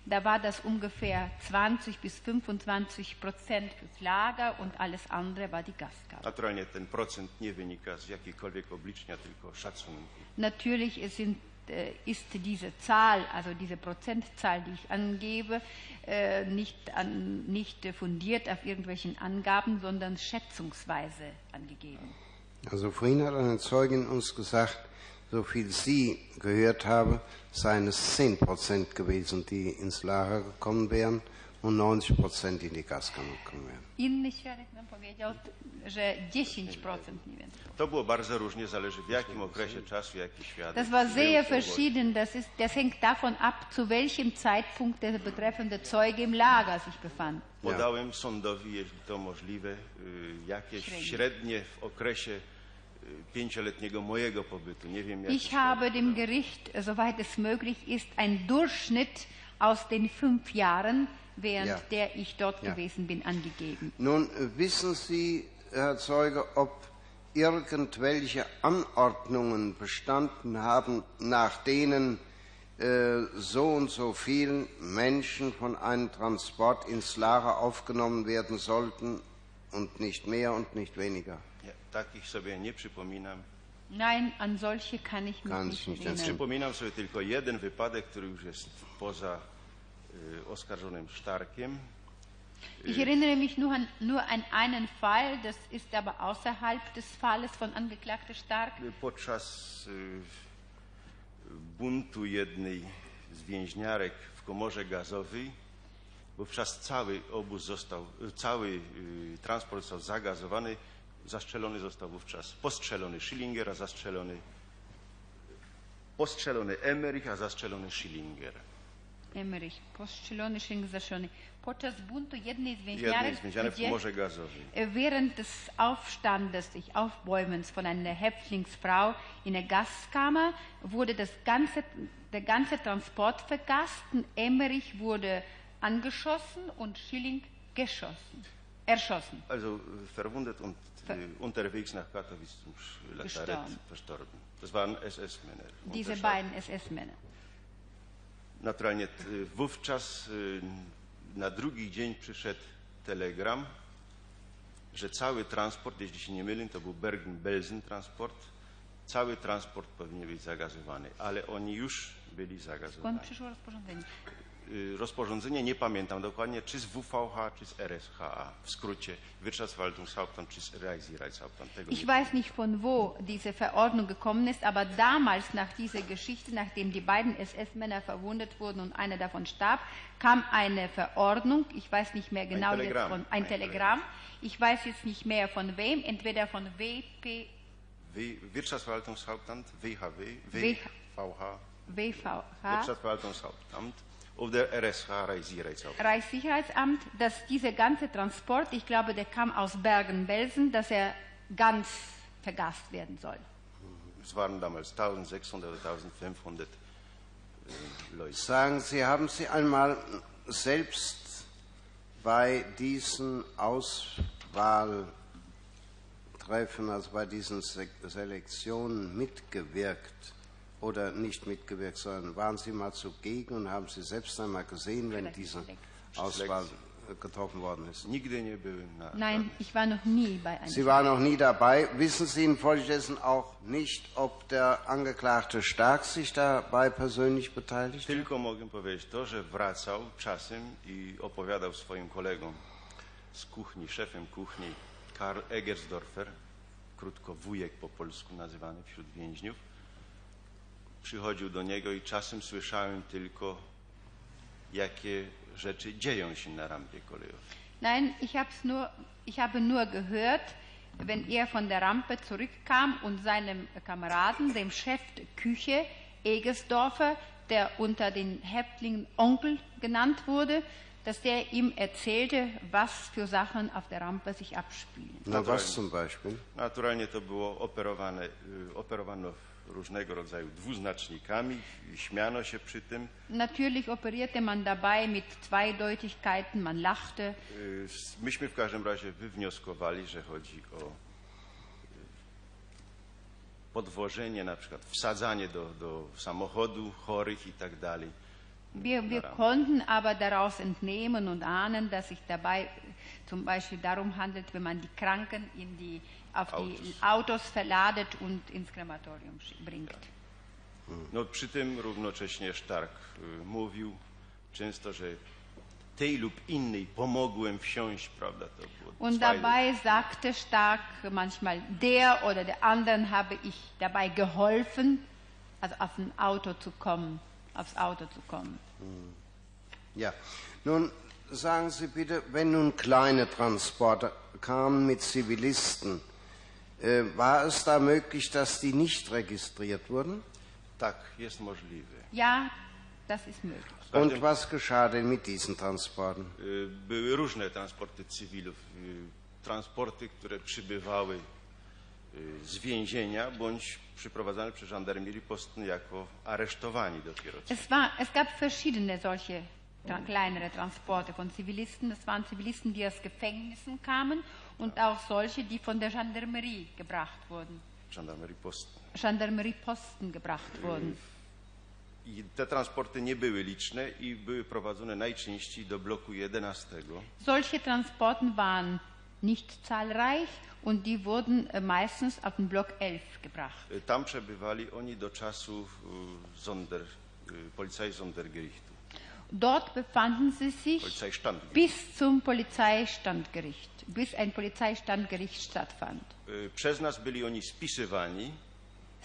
da war das ungefähr 20 bis 25 Prozent fürs Lager und alles andere war die Gasgabe. Naturalnie ten procent nie wynika z jakiejkolwiek obliczenia, tylko szacunku. Natürlich sind, äh, ist diese Zahl, also diese Prozentzahl, die ich angebe, äh, nicht, an, nicht fundiert auf irgendwelchen Angaben, sondern schätzungsweise angegeben. Also vorhin hat eine Zeugin uns gesagt, so viel sie gehört habe, seien es 10 Prozent gewesen, die ins Lager gekommen wären und 90 Prozent in die Gaskammer gekommen wären. Inny świadek nam powiedział, że 10% mniej więcej. To było bardzo różnie, zależy w jakim okresie czasu, jaki świadek. Das war sehr verschieden. Das, ist, das hängt davon ab, zu welchem Zeitpunkt der betreffende Zeuge im Lager sich befand. Podałem sądowi, jeśli to możliwe, y, jakieś Średnie. średnie w okresie y, pięcioletniego mojego pobytu. Nie wiem, jak Ich habe dem Gericht, soweit es möglich ist, einen Durchschnitt aus den fünf Jahren, während Ja. der ich dort Ja. gewesen bin, angegeben. Nun äh, wissen Sie, Herr Zeuge, ob irgendwelche Anordnungen bestanden haben, nach denen äh, so und so viele Menschen von einem Transport ins Lager aufgenommen werden sollten und nicht mehr und nicht weniger. Ja, takich sobie nie przypominam. Nein, an solche kann ich mich Kann nicht ich nicht erinnern. Przypominam sobie tylko jeden wypadek, który już jest poza oskarżonym Sztarkiem. Ich erinnere mich nur an, nur an einen Fall, das ist aber außerhalb des Falles von Angeklagter Stark. Podczas y, buntu jednej z więźniarek w komorze gazowej, wówczas cały obóz został, y, cały y, transport został zagazowany, zastrzelony został wówczas postrzelony Schillinger, a zastrzelony postrzelony Emmerich, a zastrzelony Schillinger. Emmerich, postrzelony, zastrzelony. Podczas buntu jednej z Jednej więźniarek, z w äh, während des Aufstandes, sich Aufbäumens von einer Häftlingsfrau in der Gaskammer wurde das ganze, der ganze Transport vergast. Emmerich wurde angeschossen und Schilling geschossen, erschossen. Also äh, verwundet und Ver- äh, unterwegs nach Katowice zum Lazarett verstorben. Das waren SS-Männer. Diese beiden SS-Männer. Naturalnie wówczas y, na drugi dzień przyszedł telegram, że cały transport, jeśli się nie mylę, to był Bergen-Belsen transport, cały transport powinien być zagazowany, ale oni już byli zagazowani. Skąd przyszło rozporządzenie? Y, Rozporządzenie nie pamiętam dokładnie, czy z WVH, czy z RSHA, w skrócie Wirtschaftsverwaltungshauptamt, czy z Reichshauptamt. Tego Ich nie weiß nicht, von wo diese Verordnung gekommen ist, aber damals nach dieser Geschichte, nachdem die beiden SS-Männer verwundet wurden und einer davon starb, kam eine Verordnung, ich weiß nicht mehr genau jetzt Telegramm. von, ein Ein Telegramm, ich weiß jetzt nicht mehr von wem, entweder von WP, Wi- Wirtschaftsverwaltungshauptamt, WHW, WH. WVH, WVH, Wirtschaftsverwaltungshauptamt oder RSH, Reichshauptamt. Reichssicherheitsamt, dass dieser ganze Transport, ich glaube, der kam aus Bergen-Belsen, dass er ganz vergast werden soll. Es waren damals 1600 oder 1500 äh, Leute. Sagen Sie, haben Sie einmal selbst bei diesen Auswahltreffen, also bei diesen Se Selektionen mitgewirkt oder nicht mitgewirkt, sondern waren Sie mal zugegen und haben Sie selbst einmal gesehen, wenn diese Auswahl getroffen worden ist? Nein, ich war noch nie bei einem. Sie waren noch nie dabei. Wissen Sie infolgedessen auch nicht, ob der Angeklagte Stark sich dabei persönlich beteiligt hat? Tylko mogę powiedzieć to, że wracał czasem i opowiadał swoim kolegom z kuchni, szefem kuchni, Karl Egersdorfer, krótko wujek po polsku nazywany wśród więźniów. Przychodził do niego i czasem słyszałem tylko, jakie rzeczy dzieją się na rampie kolejowej. Nein, ich, hab's nur, ich habe nur gehört, wenn er von der Rampe zurückkam und seinem Kameraden, dem Chef der Küche, Egersdorfer, der unter den Häftlingen Onkel genannt wurde, dass der ihm erzählte, was für Sachen auf der Rampe sich abspielen. Na, was zum Beispiel? Naturalnie to było operowane, y, operowano różnego rodzaju dwuznacznikami, śmiano się przy tym. Natürlich operierte man dabei mit Zweideutigkeiten, man lachte. Y, Myśmy w każdym razie wywnioskowali, że chodzi o y, podwożenie, na przykład wsadzanie do, do samochodu chorych i tak dalej. Wir, wir konnten aber daraus entnehmen und ahnen, dass sich dabei zum Beispiel darum handelt, wenn man die Kranken in die, auf die Autos. Autos verladet und ins Krematorium bringt. No, przy tym równocześnie Stark y, mówił często, że tej lub innej pomogłem wsiąść, prawda? To było Und dabei sagte Stark manchmal, der oder der anderen habe ich dabei geholfen, also auf ein Auto zu kommen, aufs Auto zu kommen. Ja. Nun sagen Sie bitte, wenn nun kleine Transporte kamen mit Zivilisten, war es da möglich, dass die nicht registriert wurden? Tak, jest możliwe. Ja, das ist möglich. Und was geschah denn mit diesen Transporten? Y, Były różne transporty cywilów. y, Transporty, które przybywały y, z więzienia bądź przyprowadzane przez żandarmerię Postny jako aresztowani dopiero. Es, war, es gab verschiedene solche kleinere Transporte von Zivilisten. Das waren Zivilisten, die aus Gefängnissen kamen und auch solche, die von der Gendarmerie gebracht wurden. Żandarmerii Postny. Gendarmerieposten gebracht wurden. I te transporty nie były liczne i były prowadzone najczęściej do bloku 11. Solche Transporten waren nicht zahlreich und die wurden äh, meistens auf den Block 11 gebracht. Tam przebywali oni do czasów y, Sonder, y, Polizeisondergerichtu, Dort befanden sie sich bis zum Polizeistandgericht, bis ein Polizeistandgericht stattfand. Przez nas byli oni spisywani,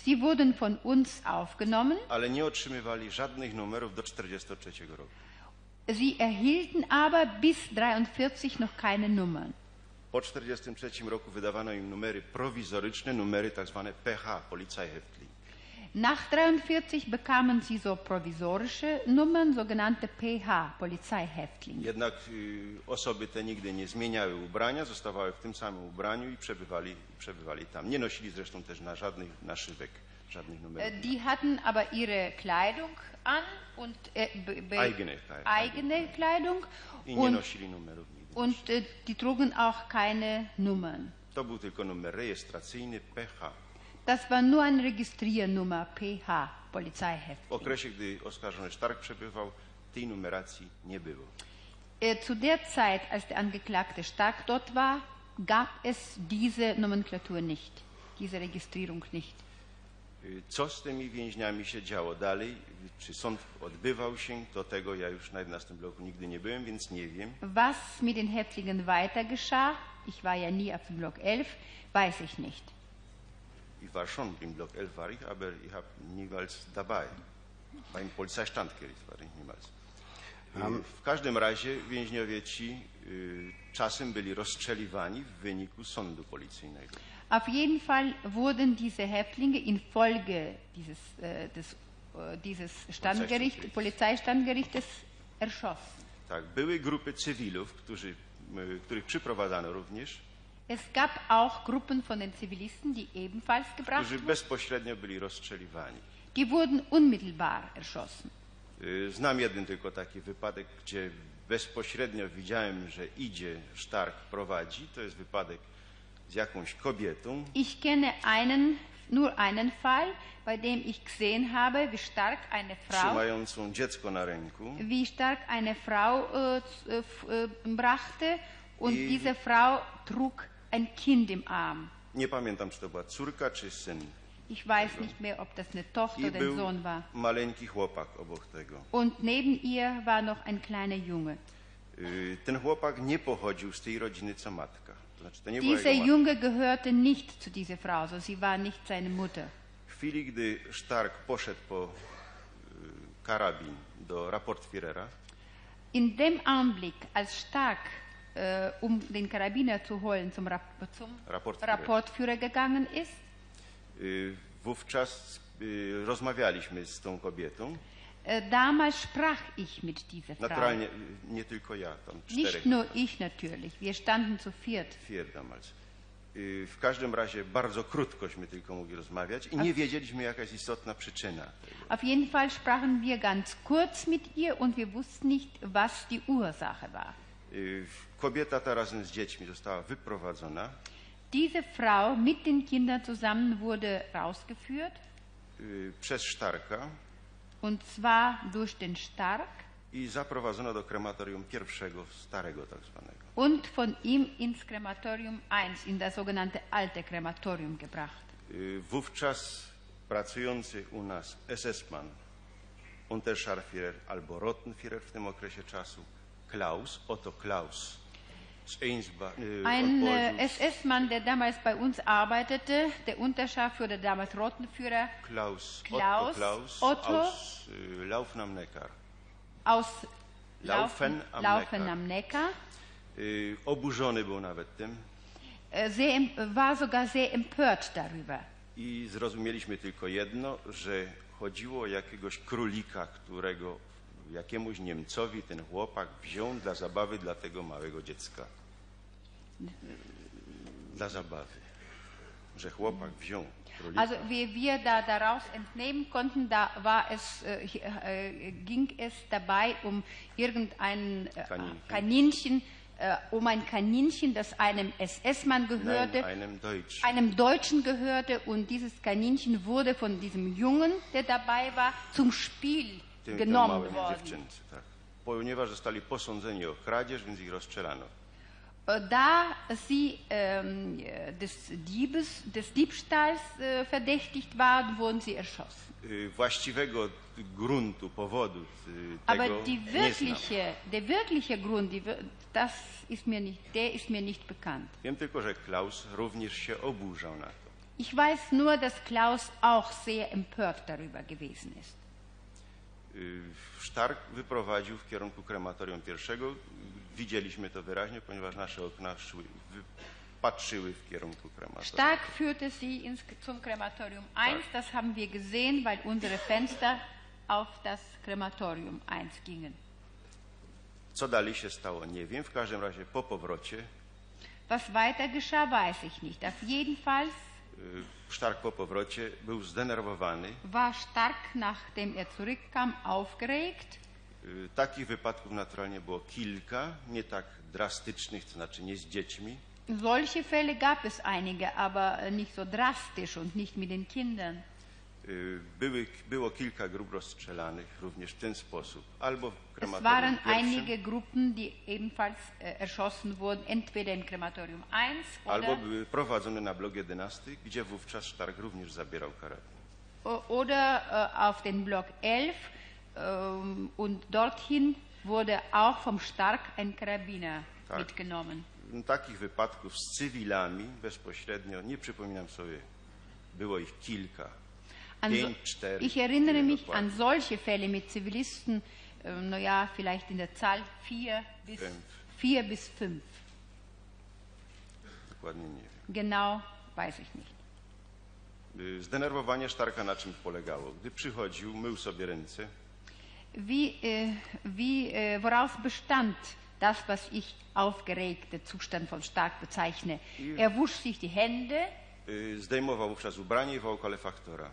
Sie wurden von uns aufgenommen. ale nie otrzymywali żadnych numerów do 43 roku. Sie erhielten aber bis 43 noch keine Nummern. Po 1943 roku wydawano im numery prowizoryczne, numery zwane PH, Polizeihäftling. Nach 43 bekamen sie so provisorische Nummern, sogenannte PH, Polizeihäftlinge. Jednak y, osoby te nigdy nie zmieniały ubrania, zostawały w tym samym ubraniu i przebywali, przebywali tam. Nie nosili zresztą też na żadnych naszywek, numerów. Die hatten aber ihre Kleidung an und äh, Eigene eigene Kleidung und, und äh, die trugen auch keine Nummern. To był tylko numer rejestracyjny PH. Das war nur eine Registriernummer PH, W Polizeihäftling. okresie, gdy oskarżony Stark przebywał, tej numeracji nie było. Äh, Zu der Zeit, als der Angeklagte Stark dort war, gab es diese Nomenklatur nicht, diese Registrierung nicht. Y, Co z tymi więźniami się działo dalej? Czy sąd odbywał się? Do tego ja już na 11 bloku nigdy nie byłem, więc nie wiem. Was mit den Häftlingen weiter geschah, ich war ja nie auf dem Block 11, weiß ich nicht. Ich war schon im Block 11 war ich, aber ich habe niemals dabei. Beim Polizeistandgericht war ich niemals. W każdym razie więźniowie ci y, czasem byli rozstrzeliwani w wyniku sądu policyjnego. Auf jeden Fall wurden diese Häftlinge infolge dieses, äh, des, äh, dieses Standgericht, Polizeistandgerichtes erschossen. Tak, były grupy cywilów, którzy, których przyprowadzano również, Es gab auch Gruppen von den Zivilisten, die ebenfalls gebracht którzy wurden. bezpośrednio byli rozstrzeliwani. Die wurden unmittelbar erschossen. Y, Znam jeden tylko taki wypadek, gdzie bezpośrednio widziałem, że idzie Stark prowadzi. To jest wypadek z jakąś kobietą. Ich kenne einen, nur einen Fall, bei dem ich gesehen habe, wie stark eine Frau, trzymającą dziecko na ręku. wie stark eine Frau äh, z- äh, f- äh, brachte und I- diese Frau trug ein Kind im Arm. Nie pamiętam, czy to była córka, czy syn. Ich weiß nicht mehr, ob das eine Tochter I oder ein był Sohn war. maleńki chłopak obok tego. Und neben ihr war noch ein kleiner Junge. Y, Ten chłopak nie pochodził z tej rodziny, co matka. To znaczy, to nie była Dieser jego matka. Junge gehörte nicht zu dieser Frau, so sie war nicht seine Mutter. W chwili, gdy Stark poszedł po y, karabin do Rapportführera, In dem Augenblick, als Stark, äh, um den Karabiner zu holen, zum, Rap zum Rapportführer. Rapportführer gegangen ist, y, wówczas rozmawialiśmy z tą kobietą Äh, Damals sprach ich mit dieser Frau. Naturalnie nie tylko ja, tam Nicht nur ich natürlich. Wir standen zu viert. vier damals. W każdym razie bardzo krótkośmy tylko mogli rozmawiać i nie wiedzieliśmy jaka jest istotna przyczyna tego. Auf jeden Fall sprachen wir ganz kurz mit ihr und wir wussten nicht, was die Ursache war. Kobieta ta razem z dziećmi została wyprowadzona Diese Frau mit den Kindern zusammen wurde rausgeführt y, przez Sztarka und zwar durch den Stark i zaprowadzona do krematorium pierwszego, starego tak zwanego. und von ihm ins Krematorium 1, in das sogenannte alte Krematorium gebracht. Y, Wówczas pracujący u nas SS-man, Unterscharführer albo Rottenführer w tym okresie czasu, Klaus, Otto Klaus Ein od äh, SS-Mann, der damals bei uns arbeitete, der Unterscharführer, der damals Rottenführer Klaus, Klaus, Otto Klaus Otto. aus y, Laufen am Neckar. aus Laufen am Laufen Neckar. am Neckar. Y, Oburzony był nawet tym Äh, Sehr, war sogar sehr empört darüber. i zrozumieliśmy tylko jedno, że chodziło o jakiegoś królika, którego jakiemuś Niemcowi ten chłopak wziął dla zabawy dla tego małego dziecka. Dla zabawy. Że chłopak wziął królika. Also wie wir da daraus entnehmen konnten, da war es, äh, äh, ging es dabei um irgendein äh, Kaninchen. Kaninchen, äh, um ein Kaninchen, das einem SS-Mann gehörte, Nein, einem Deutsch. einem Deutschen gehörte und dieses Kaninchen wurde von diesem Jungen, der dabei war, zum Spiel Tym, tym genommen małym worden. dziewczynce, tak. Ponieważ zostali posądzeni o kradzież, więc ich rozstrzelano. Äh, Da sie ähm, äh, des, Diebes, des Diebstahls äh, verdächtigt waren, wurden sie erschossen. Y, Właściwego gruntu, powodu y, Aber tego die nie znam. wirkliche, der wirkliche Grund, die, wir- das ist mir nicht, der ist mir nicht bekannt. Wiem tylko, że Klaus również się oburzał na to. Ich weiß nur, dass Klaus auch sehr empört darüber gewesen ist. Y, Sztark wyprowadził w kierunku krematorium pierwszego. Widzieliśmy to wyraźnie, ponieważ nasze okna szły, patrzyły w kierunku krematorium. Stark führte sie ins, zum Krematorium 1, das haben wir gesehen, weil unsere Fenster auf das Krematorium 1 gingen. Co dalej się stało, nie wiem. W każdym razie po powrocie Was weiter geschah, weiß ich nicht. Auf jeden Fall y, Sztark po powrocie był zdenerwowany. war Stark, nachdem er zurückkam, aufgeregt. Y, Takich wypadków naturalnie było kilka, nie tak drastycznych, to znaczy nie z dziećmi. Solche Fälle gab es einige, aber äh, nicht so drastisch und nicht mit den Kindern. Y, Były, było kilka grup rozstrzelanych również w ten sposób. Albo w Es krematorium waren pierwszym, einige Gruppen, die ebenfalls äh, erschossen wurden, entweder im Krematorium 1 albo były prowadzone na blok 11, gdzie wówczas Sztark również zabierał karabin. oder äh, auf den Block 11 ähm, und dorthin wurde auch vom Stark ein Karabiner Tak. mitgenommen. Takich wypadków z cywilami bezpośrednio nie przypominam sobie. Było ich kilka. So, cztery. ich erinnere mich an solche Fälle mit Zivilisten, äh, naja, vielleicht in der Zahl vier bis, Fünf. vier bis fünf. Dokładnie nie wiem. Genau weiß ich nicht. Zdenerwowanie Sztarka na czym polegało? Gdy przychodził, mył sobie ręce, Wie, äh, wie, äh, woraus bestand das, was ich aufgeregte Zustand von Stark bezeichne? Er wusch sich die Hände, zdejmował wówczas ubranie i wołał kalefaktora.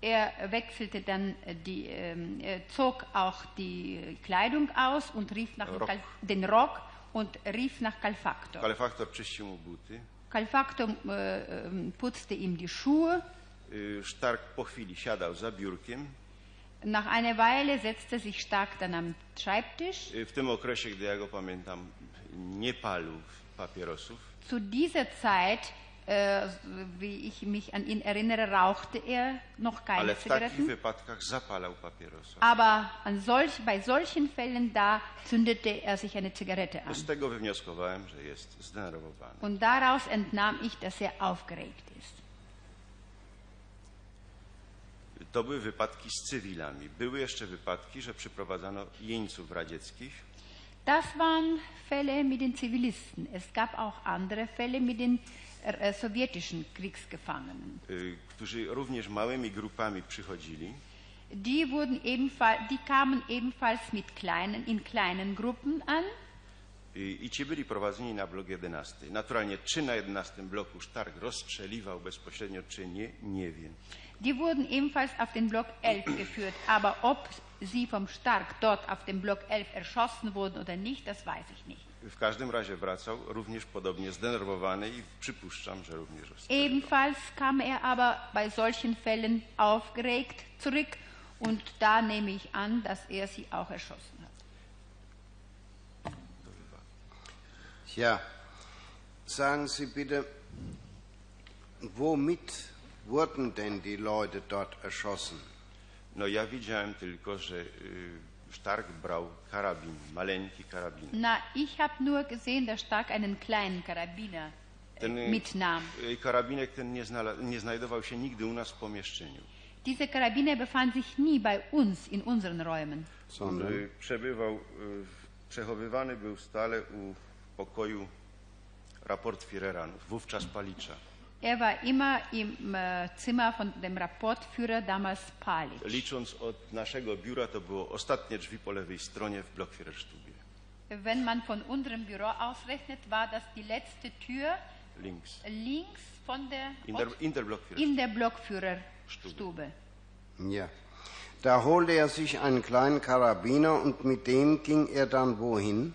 Er wechselte dann äh, die, ähm, er zog auch die Kleidung aus und rief nach Rock. Den Rock und rief nach Kalfaktor. Czyścił mu buty. Kalfaktor äh, ähm, putzte ihm die Schuhe. Y, Sztark po chwili siadał za biurkiem. Nach einer Weile setzte sich Stark dann am Schreibtisch. W tym okresie, gdy ja go pamiętam, nie palił papierosów. Zu dieser Zeit, äh, wie ich mich an ihn erinnere, rauchte er noch keine Zigaretten. Aber an solch, bei solchen Fällen da zündete er sich eine Zigarette an. Und daraus entnahm ich, dass er aufgeregt ist. To były wypadki z cywilami. Były jeszcze wypadki, że przyprowadzano jeńców radzieckich, Das waren Fälle mit den Zivilisten. Es gab auch andere Fälle mit den äh, sowjetischen Kriegsgefangenen. y, którzy również małymi grupami przychodzili. Die, wurden ebenfalls, die kamen ebenfalls mit kleinen, in kleinen Gruppen an. I, I ci byli prowadzeni na blok 11. Naturalnie, czy na 11 bloku Stark rozstrzeliwał bezpośrednio, czy nie, nie wiem. Die wurden ebenfalls auf den Block 11 geführt, aber ob sie vom Stark dort auf dem Block 11 erschossen wurden oder nicht, das weiß ich nicht. W każdym razie wracał również podobnie zdenerwowany i przypuszczam, że również. Ebenfalls kam er aber bei solchen Fällen aufgeregt zurück und da nehme ich an, dass er sie auch erschossen hat. Ja, sagen Sie bitte, womit wurden denn die Leute dort erschossen? No ja widziałem tylko, że y, Stark brał karabin, maleńki karabin. Na, ich habe nur gesehen, dass Stark einen kleinen Karabiner äh, Ten mitnahm. y, karabinek ten nie, znala- nie znajdował się nigdy u nas w pomieszczeniu. Dieser Karabiner befand sich nie bei uns in unseren Räumen. Sondern Przebywał, y, przechowywany był stale u pokoju raport Führera, wówczas Palicza. Er war immer im äh, Zimmer von dem Rapportführer, damals Palic. Licząc od naszego biura, to było ostatnie drzwi po lewej stronie w Blockführerstubie. Wenn man von unserem Büro ausrechnet, war das die letzte Tür Links. links von der In der, in der Blockführerstube. in der Blockführerstube. Ja. Da holte er sich einen kleinen Karabiner und mit dem ging er dann wohin?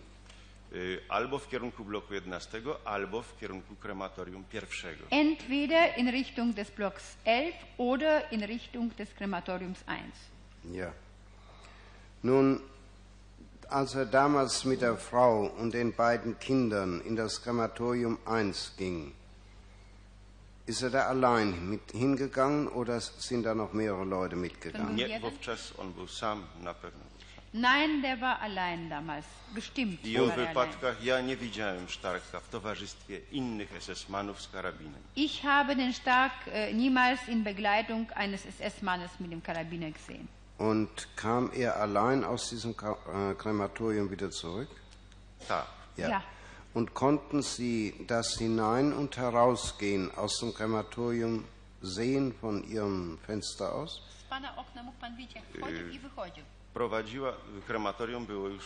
Albo w kierunku bloku 11, albo w kierunku krematorium pierwszego. Entweder in Richtung des Blocks 11 oder in Richtung des Krematoriums 1. Ja. Nun, als er damals mit der Frau und den beiden Kindern in das Krematorium 1 ging, ist er da allein mit hingegangen oder sind da noch mehrere Leute mitgegangen? Nie, wówczas on był sam, na pewno. Nein, der war allein damals. Bestimmt. I wypadkach ja nie widziałem Sztarka w towarzystwie innych SS-manów z karabinem. Ich habe den Stark äh, niemals in Begleitung eines SS-Mannes mit dem Karabiner gesehen. Und kam er allein aus diesem äh, Krematorium wieder zurück? Tak. Ja. Und konnten Sie das Hinein- und Herausgehen aus dem Krematorium sehen von Ihrem Fenster aus? Z pana okna mógł pan widzieć, jak wchodził i wychodził. Prowadziła, krematorium było już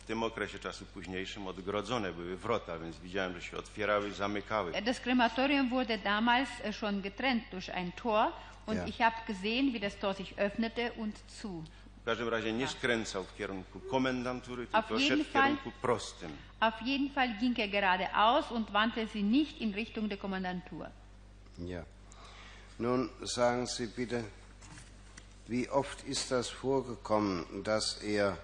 w tym okresie czasu późniejszym odgrodzone były wrota, więc widziałem, że się otwierały, zamykały. Das Krematorium wurde damals äh, schon getrennt durch ein Tor und Ja. ich habe gesehen, wie das Tor sich öffnete und zu. W każdym razie nie skręcał w kierunku komendantury, Auf tylko jeden szedł w Fall- kierunku prostym. Auf jeden Fall ging er geradeaus und wandte sie nicht in Richtung der Kommandantur. Ja. Nun sagen Sie bitte, wie oft ist das vorgekommen, dass er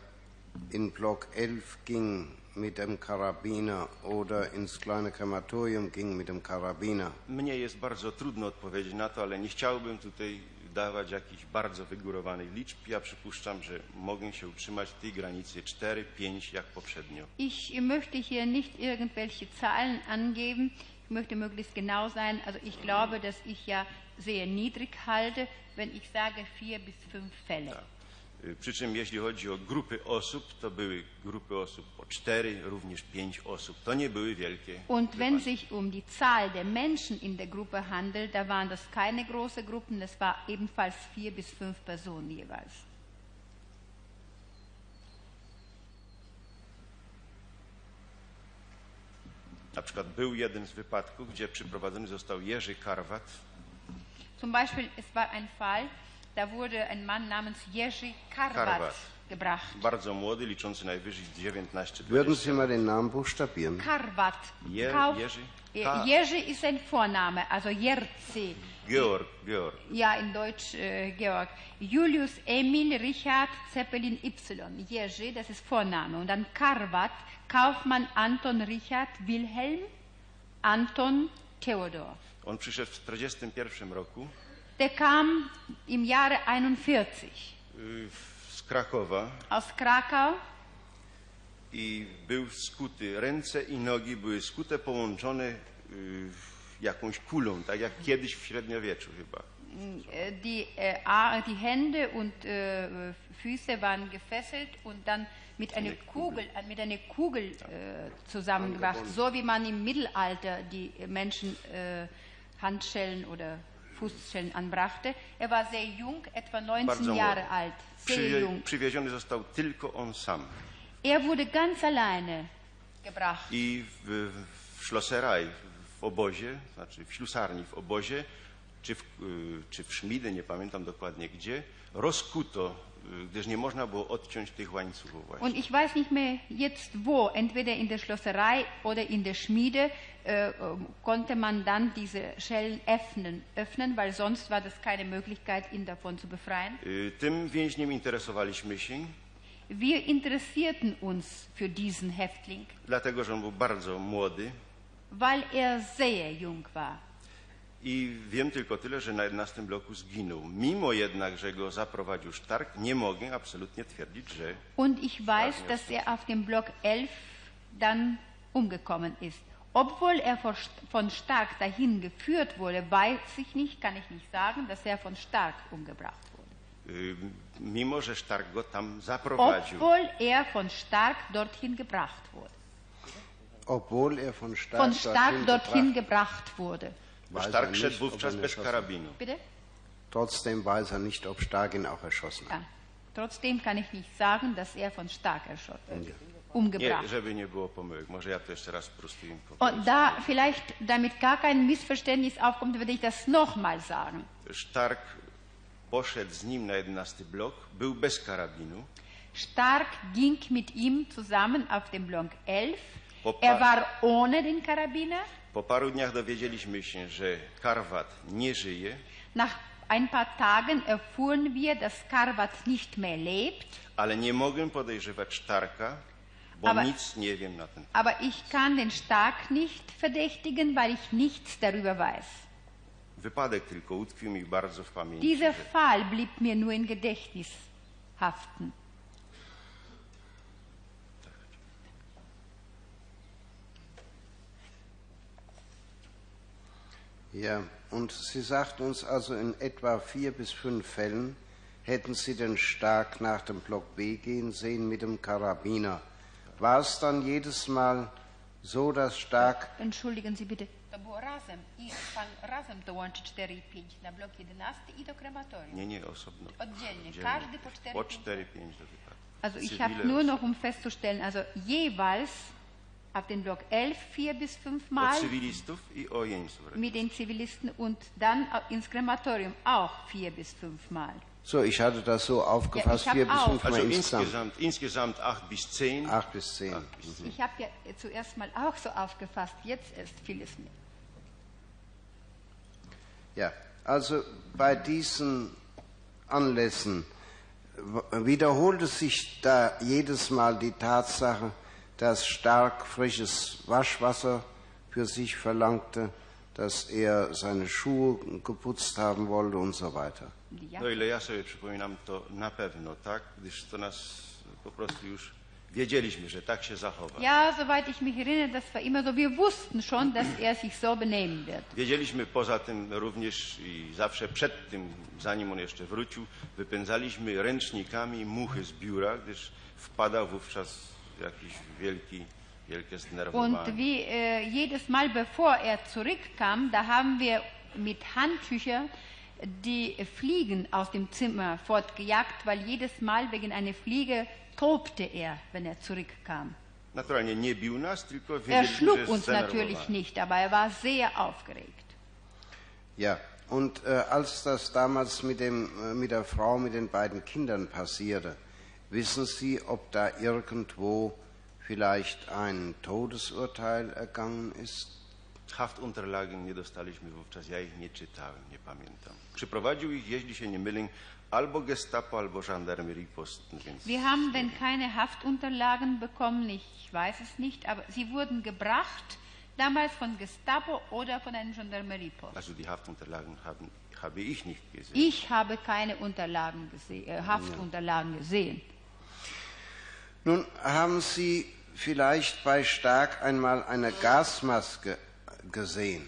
in Block 11 ging mit dem Karabiner oder ins kleine Krematorium ging mit dem Karabiner? Mnie jest bardzo trudno odpowiedzieć na to, ale nie chciałbym tutaj dawać jakichś bardzo wygórowanych liczb. Ja przypuszczam, że mogę się utrzymać w tej granicy 4-5 jak poprzednio. Ich möchte hier nicht irgendwelche Zahlen angeben. Ich möchte möglichst genau sein. Also ich glaube, dass ich ja sehr niedrig halte, wenn ich sage vier bis fünf Fälle. Y, Przy czym jeśli chodzi o grupy osób, to były grupy osób po 4, również 5 osób. To nie były wielkie. Und wenn sich um die Zahl der Menschen in der Gruppe handelt, da waren das keine große Gruppen, das war ebenfalls vier bis fünf Personen jeweils. Na przykład był jeden z wypadków, gdzie przyprowadzony został Jerzy Karwat, Zum Beispiel, es war ein Fall, da wurde ein Mann namens Jerzy Karvat, Karvat. gebracht. bardzo młody, liczący najwyżej 19 Würden Sie mal den Namen buchstabieren? Karvat. Je- Kauf- Jerzy? Ka- Jerzy ist ein Vorname, also Jerzy. Georg, Georg. Ja, in Deutsch äh, Georg. Julius Emil Richard Zeppelin Y. Jerzy, das ist Vorname. Und dann Karvat, Kaufmann Anton Richard Wilhelm Anton Theodor. On przyszedł w 1941 roku. Der kam im Jahre 41 y, z Krakowa. Aus Krakau. i był skuty. Ręce i nogi były skute, połączone y, jakąś kulą, tak jak kiedyś w średniowieczu chyba. Äh, Die, äh, die Hände und äh, Füße waren gefesselt und dann mit einer Kugel, äh, mit einer Kugel äh, zusammengebracht, so wie man im Mittelalter die Menschen äh, Handschellen oder Fußschellen anbrachte. Er war sehr jung, etwa 19 bardzo Jahre alt, sehr Przywie, jung. przywieziony został tylko on sam. Er wurde ganz alleine gebracht. I w, w Schlosserei, w obozie, znaczy w ślusarni w obozie, czy w, y, czy w Szmidy, nie pamiętam dokładnie gdzie, rozkuto, gdyż nie można było odciąć tych łańcuchów właśnie. Und ich weiß nicht mehr jetzt wo, entweder in der Schlosserei oder in der Schmiede, äh, äh, konnte man dann diese Schellen öffnen, öffnen, weil sonst war das keine Möglichkeit, ihn davon zu befreien. Y, Tym więźniem interesowaliśmy się, Wir interessierten uns für diesen Häftling, dlatego że on był bardzo młody weil er sehr jung war. I wiem tylko tyle, że na 11 bloku zginął. Mimo jednak, że go zaprowadził Sztark, nie mogę absolutnie twierdzić, że Und ich weiß, dass er auf dem Block 11 dann umgekommen ist. Obwohl er von Stark dahin geführt wurde, weiß ich nicht, kann ich nicht sagen, dass er von Stark umgebracht wurde. mimo, że Sztark go tam zaprowadził. Obwohl er von Stark dorthin gebracht wurde. Obwohl er von Stark, Von Stark dorthin gebracht, gebracht wurde. Weiß Stark er ob wówczas bez erschossen- karabinu. Bitte? Trotzdem weiß er nicht, ob Stark ihn auch erschossen hat. Ja. Trotzdem kann ich nicht sagen, dass er von Stark erschot- Nie, umgebracht żeby nie było pomyłek. Może ja to jeszcze raz powiem. Und da vielleicht, damit gar kein Missverständnis aufkommt, würde ich das nochmal sagen. Sztark poszedł z nim na 11 blok, był bez karabinu. Stark ging mit ihm zusammen auf dem Block 11. Opa. Er war ohne den Karabiner. Po paru dniach dowiedzieliśmy się, że Karwat nie żyje, Nach ein paar Tagen erfuhren wir, dass Karvat nicht mehr lebt. ale nie mogę podejrzewać Sztarka, bo Aber- nic nie wiem na ten temat. Aber ich kann den Stark nicht verdächtigen, weil ich nichts darüber weiß. Wypadek tylko utkwił mi bardzo w pamięci. Dieser Fall blieb mir nur im Gedächtnis haften. Ja, und sie sagt uns also, in etwa vier bis fünf Fällen hätten sie den Stark nach dem Block B gehen sehen mit dem Karabiner. War es dann jedes Mal so, dass Stark Entschuldigen Sie bitte. To było razem i pan razem dołączy 4 i 5 na blok 11 i do krematorium. Nie, nie, osobno. Oddzielnie. Każdy po 4 Po 4-5 do wypadku. Also ich habe nur noch, um festzustellen, also jeweils auf den Block 11 vier bis fünf Mal mit den Zivilisten und dann ins Krematorium auch vier bis fünf Mal. So, ich hatte das so aufgefasst, Ja, vier bis fünf Mal Also insgesamt. insgesamt, insgesamt 8 bis 10. Acht bis zehn. Acht bis 10. Ich habe ja zuerst mal auch so aufgefasst, jetzt erst fiel es mir. Ja, also bei diesen Anlässen wiederholte sich da jedes Mal die Tatsache, dass Stark frisches Waschwasser für sich verlangte, dass er seine Schuhe geputzt haben wollte und so weiter. Ja. No ile ja sobie przypominam, to na pewno tak, gdyż to nas po prostu już wiedzieliśmy, że tak się zachowa. ja, soweit ich mich erinnere, das war immer so. Wir wussten schon, dass er sich so benehmen wird. Wiedzieliśmy poza tym również i zawsze przed tym, zanim on jeszcze wrócił, wypędzaliśmy ręcznikami muchy z biura, gdyż wpadał wówczas Und wie äh, jedes Mal, bevor er zurückkam, da haben wir mit Handtüchern die Fliegen aus dem Zimmer fortgejagt, weil jedes Mal wegen einer Fliege tobte er, wenn er zurückkam. Naturalnie nie bił nas, tylko Er schlug uns natürlich nicht, aber er war sehr aufgeregt. Ja, und äh, als das damals mit, dem, äh, mit der Frau mit den beiden Kindern passierte, wissen Sie, ob da irgendwo vielleicht ein Todesurteil ergangen ist? Haftunterlagen nie dostaliśmy wówczas, ja ich nie czytałem, nie pamiętam. Przyprowadził ich, jeśli się nie mylę, albo Gestapo, albo Gendarmerie Posten, Wir haben denn keine Haftunterlagen bekommen, ich weiß es nicht, aber sie wurden gebracht, damals von Gestapo oder von einem Gendarmeriepost. also die Haftunterlagen haben, habe ich nicht gesehen. Ich habe keine Unterlagen gese äh, Haftunterlagen gesehen. Nun haben Sie vielleicht bei Stark einmal eine Gasmaske gesehen.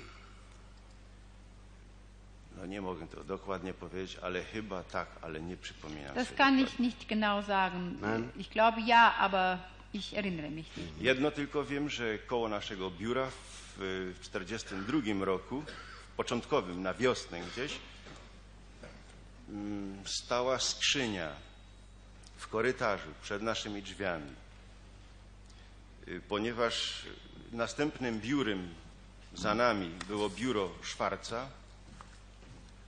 No nie mogę to dokładnie powiedzieć, ale chyba tak, ale nie przypominam Das sobie kann ich nicht genau sagen. Nein? Ich glaube ja, aber ich erinnere mich nicht. Jedno tylko wiem, że koło naszego biura w 1942 roku początkowym, na wiosnę gdzieś, mm, stała skrzynia w korytarzu przed naszymi drzwiami. Y, Ponieważ następnym biurem za nami było biuro Szwarca,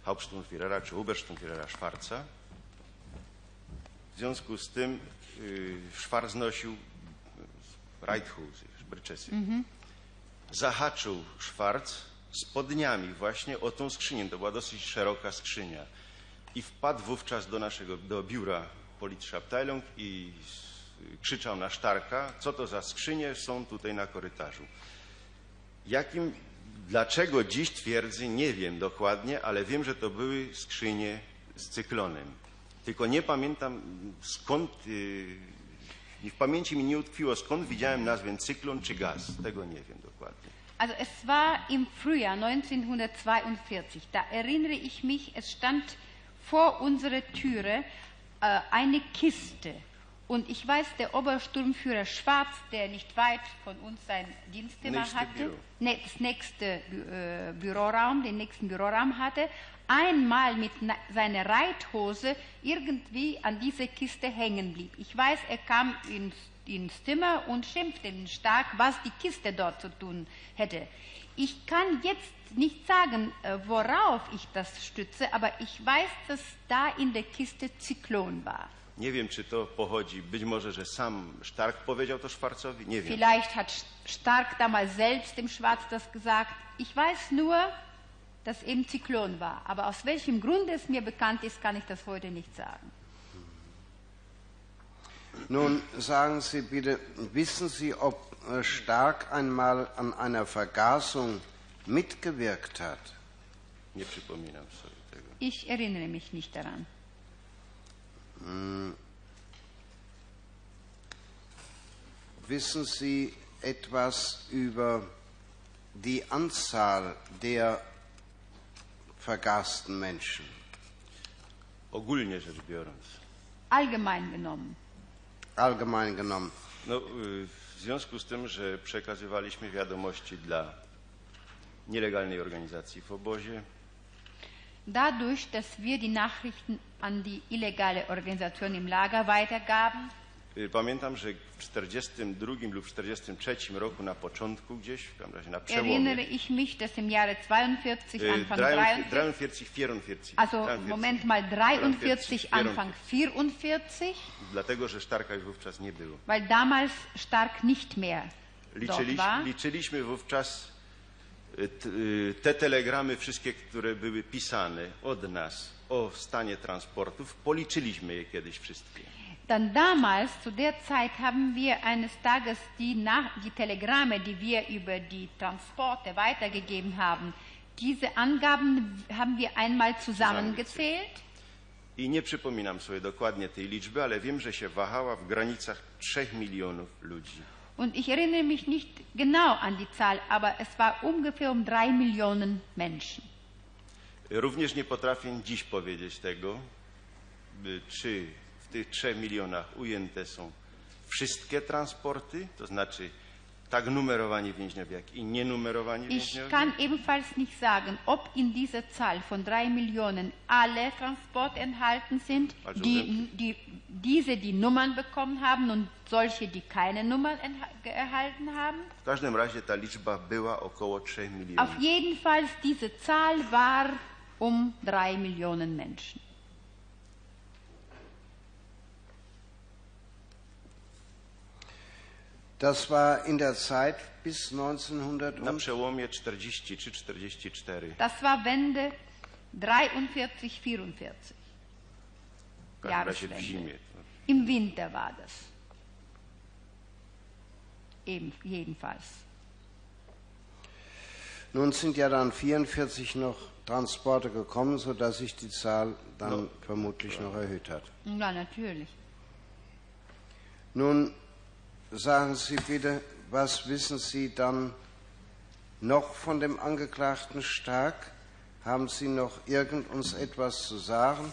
Hauptsturmführera czy Obersturmführera Szwarca. W związku z tym y, Szwarc nosił Reithhose, bryczesy. Zahaczył Szwarc spodniami właśnie o tą skrzynię. To była dosyć szeroka skrzynia. I wpadł wówczas do naszego, do biura Polizeiabteilung i krzyczał na Sztarka, co to za skrzynie są tutaj na korytarzu. Jakim, dlaczego dziś twierdzę, nie wiem dokładnie, ale wiem, że to były skrzynie z cyklonem. Tylko nie pamiętam skąd, yy, w pamięci mi nie utkwiło skąd widziałem nazwę cyklon czy gaz. Tego nie wiem dokładnie. Also es war im Frühjahr 1942. Da erinnere ich mich, es stand vor unserer Türe äh, eine Kiste. Und ich weiß, der Obersturmführer Schwarz, der nicht weit von uns sein Dienstzimmer Nächste hatte, Büro. ne, das nächste äh, Büroraum, den nächsten Büroraum hatte, einmal mit seiner Reithose irgendwie an diese Kiste hängen blieb. Ich weiß, er kam ins, ins Zimmer und schimpfte ihn stark, was die Kiste dort zu tun hätte. Ich kann jetzt nicht sagen, äh, worauf ich das stütze, aber ich weiß, dass da in der Kiste Zyklon war. Nie wiem, czy to pochodzi, być może, że sam Stark powiedział to Szwarcowi, nie wiem. Vielleicht hat Stark damals selbst dem Schwarz das gesagt. Ich weiß nur, dass eben Zyklon war. Aber aus welchem Grund es mir bekannt ist, kann ich das heute nicht sagen. Nun sagen Sie bitte, wissen Sie, ob äh, Stark einmal an einer Vergasung mitgewirkt hat? Ich erinnere mich nicht daran. Wissen Sie etwas über die Anzahl der vergasten Menschen? Ogólnie rzecz biorąc. Allgemein genommen. Allgemein genommen. No, w związku z tym, że przekazywaliśmy wiadomości dla nielegalnej organizacji w obozie, Dadurch, dass wir die Nachrichten an die illegale Organisation im Lager weitergaben, y, pamiętam, że w 42 lub 43 roku na początku gdzieś, w każdym razie na erinnere przełomie, ich mich, dass im Jahre 42, y, Anfang 43, 43, 44, also 43, Moment mal 43, 44, Anfang 44, Dlatego, że Starka już wówczas nie było. weil damals Stark nicht mehr Liczyliśmy, war. liczyliśmy wówczas te telegramy, wszystkie, które były pisane od nas o stanie transportów, policzyliśmy je kiedyś wszystkie. Dann damals, zu der Zeit, haben wir eines Tages die, Nach die Telegramme, die wir über die Transporte weitergegeben haben, diese Angaben haben wir einmal zusammengezählt. I nie przypominam sobie dokładnie tej liczby, ale wiem, że się wahała w granicach 3 milionów ludzi. Und ich erinnere mich nicht genau an die Zahl, aber es war ungefähr um drei Millionen Menschen. Również nie potrafię dziś powiedzieć tego, czy w tych 3 milionach ujęte są wszystkie transporty, to znaczy Ich kann ebenfalls nicht sagen, ob in dieser Zahl von drei Millionen alle Transporte enthalten sind, Also die, die, diese, die Nummern bekommen haben und solche, die keine Nummern erhalten haben. W każdym razie ta liczba była około 3 milionów. Auf jeden Fall, diese Zahl war um drei Millionen Menschen. Das war in der Zeit bis 1900 Na und przełomie 43-44. Das war Wende 43, 44. W każdym razie w Jahreswende. zimie. Im Winter war das. Eben, jedenfalls. nun sind ja dann 44 noch Transporte gekommen, sodass sich die Zahl dann vermutlich noch erhöht hat. Ja, natürlich. Nun sagen Sie bitte, was wissen Sie dann noch von dem Angeklagten Stark? Haben Sie noch irgend uns etwas zu sagen,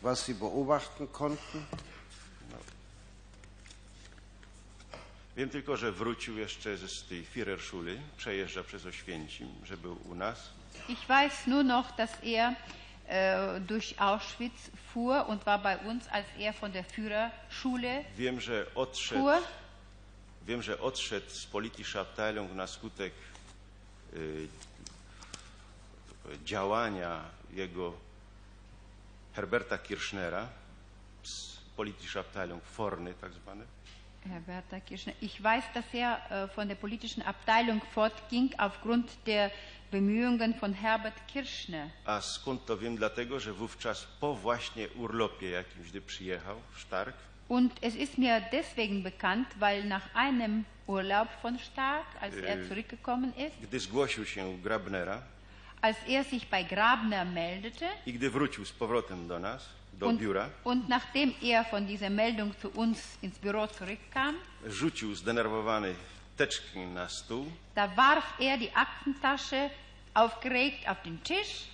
was Sie beobachten konnten? Wiem tylko, że wrócił jeszcze ze z tej Führerschule, przejeżdża przez Oświęcim, że był u nas. Ich weiß nur noch, dass er äh, durch Auschwitz fuhr und war bei uns, als er von der Führerschule Wiem, że odszedł, fuhr. wiem, że odszedł z Politische Abteilung na skutek y, działania jego Herberta Kirchnera z Politische Abteilung Forny tak zwane. Herr Bertha Kirschner, ich weiß, dass er äh, von der politischen Abteilung fortging aufgrund der Bemühungen von Herbert Kirschner. A skąd to wiem? Dlatego, że wówczas po właśnie urlopie jakimś, gdy przyjechał, Stark, Und es ist mir deswegen bekannt, weil nach einem Urlaub von Stark, als er Äh. zurückgekommen ist, gdy zgłosił się u Grabnera als er sich bei Grabner meldete i gdy wrócił z powrotem do nas, do und, biura, und nachdem er von dieser Meldung zu uns ins Büro zurückkam, rzucił zdenerwowany teczki na stół da warf er die Aktentasche aufgeregt auf den Tisch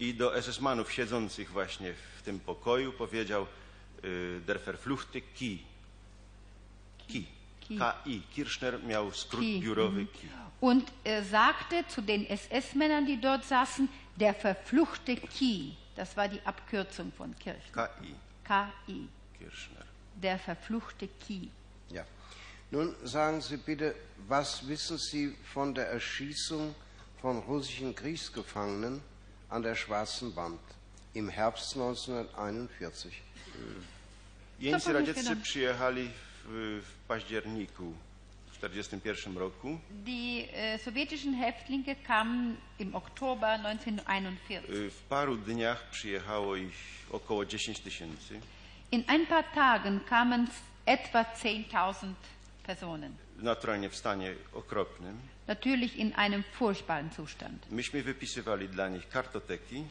i do SS-manów siedzących właśnie w tym pokoju powiedział y, Der verfluchte Ki. Ki. Ki. K-I. Kirchner miał skrót Ki. biurowy Ki. und äh, sagte zu den SS-Männern, die dort saßen, der verfluchte Ki. Das war die Abkürzung von Kirchen. K-I. K-I. Kirchner. Der verfluchte Ki. Ja. Nun sagen Sie bitte, was wissen Sie von der Erschießung von russischen Kriegsgefangenen an der Schwarzen Wand im Herbst 1941? Jeńcy radzieccy przyjechali w, październiku w 1941 roku. Die äh, sowjetischen Häftlinge kamen im Oktober 1941. Y, W paru dniach przyjechało ich około 10 tysięcy. In ein paar Tagen kamen etwa 10.000 Personen. Naturalnie w stanie okropnym. Natürlich in einem furchtbaren Zustand. Myśmy wypisywali dla nich kartoteki,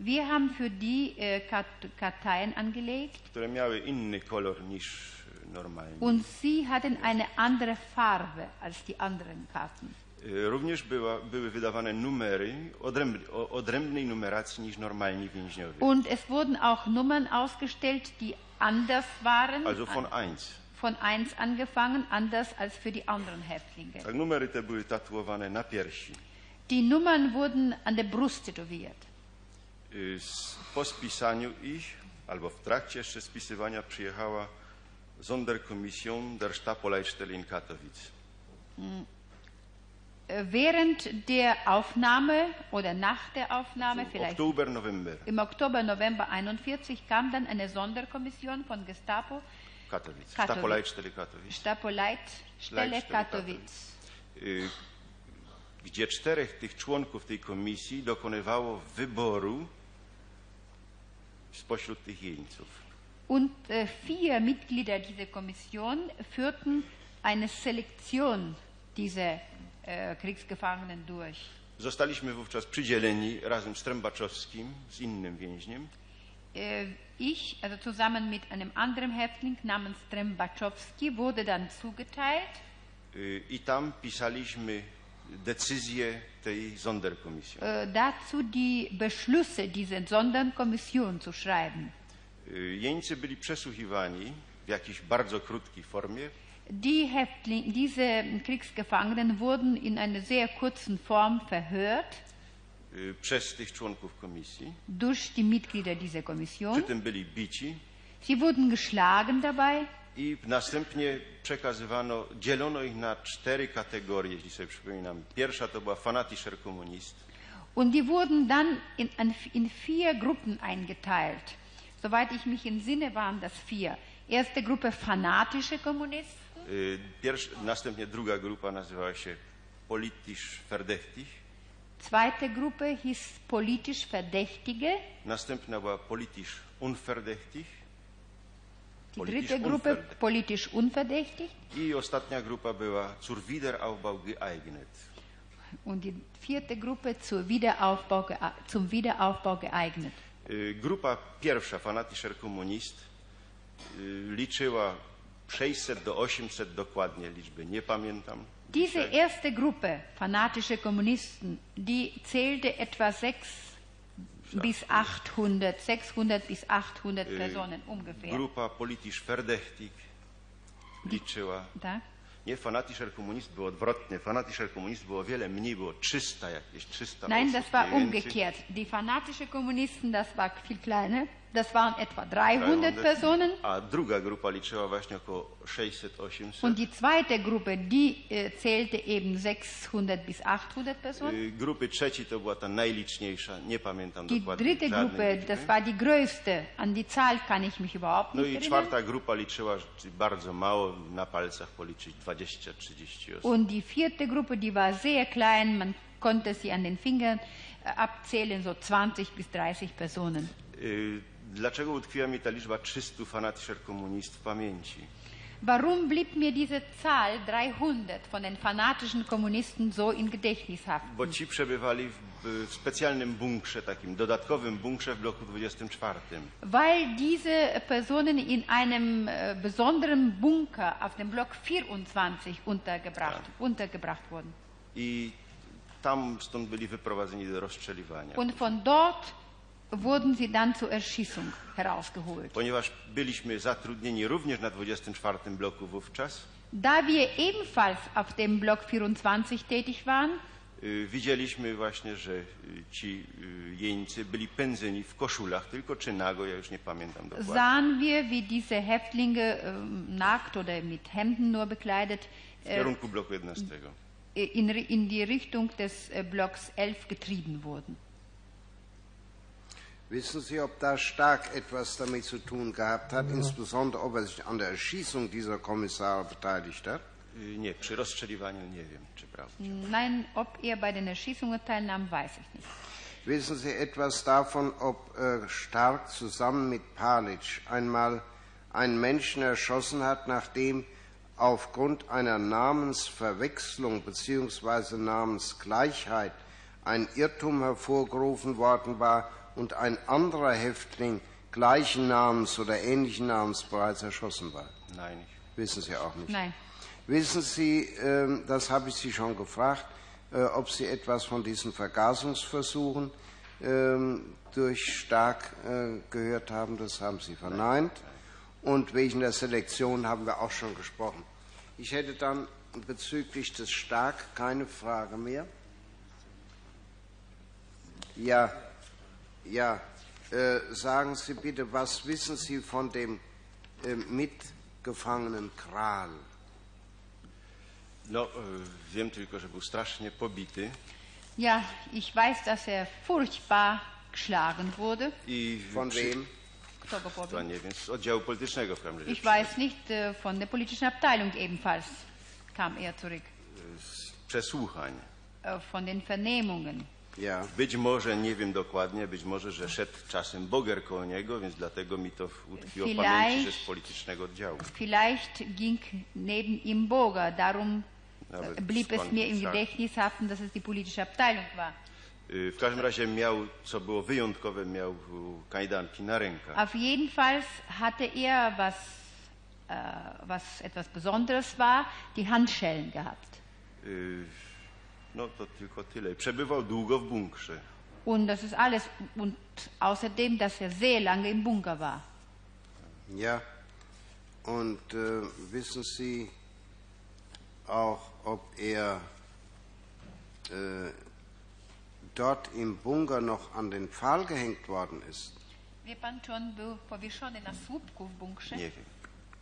Wir haben für die Kat- Karteien angelegt które miały inny kolor niż und sie hatten eine andere Farbe als die anderen Karten. Y, Również była, były wydawane numery odręb, odrębnej numeracji niż normalni więźniowie. Und es wurden auch Nummern ausgestellt, die anders waren, Also von 1. von 1 angefangen, anders als für die anderen Häftlinge. Tak, numery te były tatuowane na piersi. Die Nummern wurden an der Brust tätowiert. Z- Po spisaniu ich, albo w trakcie jeszcze spisywania, przyjechała Sonderkommission der Stapelleitstelle in Katowice. Äh, Während der Aufnahme oder nach der Aufnahme, vielleicht Oktober, November, im Oktober, November 41, kam dann eine Sonderkommission von Gestapo, Katowice. Katowice. Stapelleitstelle Katowice. Stapo-Leitstelle Leitstelle Katowice. y, gdzie czterech tych członków tej komisji dokonywało wyboru spośród tych jeńców. Und äh, vier Mitglieder dieser Kommission führten eine Selektion dieser äh, Kriegsgefangenen durch. Zostaliśmy wówczas przydzieleni razem z Trębaczowskim, z innym więźniem, Äh, ich, also zusammen mit einem anderen Häftling namens Trembaczowski, wurde dann zugeteilt i tam pisaliśmy decyzje tej Sonderkommission. dazu die Beschlüsse dieser Sonderkommission zu schreiben. Y, Jeńcy byli przesłuchiwani w jakiejś bardzo krótkiej formie. Die Häftling, diese Kriegsgefangenen wurden in einer sehr kurzen Form verhört y, przez tych członków komisji. durch die Mitglieder dieser Przy Kommission. tym byli bici Sie wurden geschlagen dabei i następnie przekazywano, dzielono ich na cztery kategorie, jeśli sobie przypominam. Pierwsza to była fanatischer Kommunist, und die wurden dann in, in vier Gruppen eingeteilt. Soweit ich mich entsinne, waren das vier. Erste Gruppe fanatische Kommunisten, Y, Pierwsza, następnie druga grupa nazywała się politisch verdächtig, zweite Gruppe hieß politisch Verdächtige, następna była politisch unverdächtig die dritte Gruppe politisch unverdächtig i ostatnia grupa była zur Wiederaufbau geeignet. und die vierte Gruppe zur Wiederaufbau, zum Wiederaufbau geeignet. Y, Grupa pierwsza, fanatischer Kommunist, y, liczyła 600 do 800 dokładnie liczby, nie pamiętam. Diese erste Gruppe fanatische Kommunisten, die zählte etwa sechs bis 800, 600 bis 800 Personen ungefähr. Grupa politisch verdächtig liczyła Tak? Nie, fanatischer komunist było odwrotnie. Fanatischer komunist było wiele mniej, było 300 jakieś, 300 Nein, das war umgekehrt. Die fanatische Kommunisten, das war viel kleiner. Das waren etwa 300 300. Personen. A druga grupa liczyła właśnie około 600-800. Und die zweite Gruppe, die äh, zählte eben 600 bis 800 Personen. Trzeci to była ta najliczniejsza, nie pamiętam Die dokładnie dritte Gruppe, liczby. das war die größte. An die Zahl kann ich mich überhaupt No nicht i erinnern. czwarta grupa liczyła bardzo mało, na palcach policzyć 20-30 osób. Und die vierte Gruppe, die war sehr klein. Man konnte sie an den Fingern äh, abzählen, so 20 bis 30 Personen. Y, Dlaczego utkwiła mi ta liczba 300 fanatischer komunist w pamięci? Warum blieb mir diese Zahl 300 von den fanatischen Kommunisten so in Gedächtnis haften? Bo ci przebywali w, w specjalnym bunkrze, takim dodatkowym bunkrze w bloku 24. Weil diese Personen in einem äh, besonderen Bunker auf dem Block 24 untergebracht, untergebracht wurden. I tam stąd byli wyprowadzeni do rozstrzeliwania. Und von dort wurden sie dann zur Erschießung herausgeholt. Ponieważ byliśmy zatrudnieni również na 24 bloku wówczas, Da wir ebenfalls auf dem Block 24 tätig waren, widzieliśmy właśnie, że ci jeńcy byli pędzeni w koszulach, tylko czy nago, ja już nie pamiętam dokładnie. sahen wir, wie diese Häftlinge ähm, nackt oder mit Hemden nur bekleidet W äh, kierunku bloku 11. in, in die Richtung des äh, Blocks 11 getrieben wurden. Wissen Sie, ob da stark etwas damit zu tun gehabt hat, insbesondere ob er sich an der Erschießung dieser Kommissare beteiligt hat? Y, Nie, przy rozstrzeliwaniu nie wiem, czy prawda. Nein, ob er bei den Erschießungen teilnahm, weiß ich nicht. Wissen Sie etwas davon, ob äh, Stark zusammen mit Palitsch einmal einen Menschen erschossen hat, nachdem aufgrund einer Namensverwechslung bzw. Namensgleichheit ein Irrtum hervorgerufen worden war und ein anderer Häftling gleichen Namens oder ähnlichen Namens bereits erschossen war? Nein, ich Wissen Sie auch nicht. Nein. Wissen Sie, ähm, das habe ich Sie schon gefragt, äh, ob Sie etwas von diesen Vergasungsversuchen ähm, durch Stark äh, gehört haben. Das haben Sie verneint. Und wegen der Selektion haben wir auch schon gesprochen. Ich hätte dann bezüglich des Stark keine Frage mehr. Ja, ja. Äh, sagen Sie bitte, was wissen Sie von dem äh, Mitgefangenen Kral? No, y, wiem tylko, że był strasznie pobity Ja, ich weiß, dass er furchtbar geschlagen wurde. i Von przy- wem? Kto go To pobił? nie wiem, z oddziału politycznego w każdym razie. Ich weiß nicht, äh, von der politischen Abteilung ebenfalls kam er zurück. Z przesłuchań. Äh, Von den Vernehmungen. Ja. Być może, nie wiem dokładnie, być może, że szedł czasem Boger koło niego, więc dlatego mi to utkwiło w pamięci, że z politycznego oddziału. Vielleicht ging neben ihm Boger, darum Aber äh, blieb es mir im? Gedächtnis haften, dass es die politische Abteilung war. Y, W każdym razie miał, co było wyjątkowe, miał y, kajdanki na rękach. Auf jeden Fall hatte er, was, äh, was etwas Besonderes war, die Handschellen gehabt. Y, No to tylko tyle. Przebywał długo w bunkrze. Und das ist alles. Und außerdem, dass er sehr lange im Bunker war. Ja. Und äh, wissen Sie auch, ob er äh, dort im Bunker noch an den Pfahl gehängt worden ist? Wie pan czy on był powieszony na słupku w bunkrze? Nie wiem.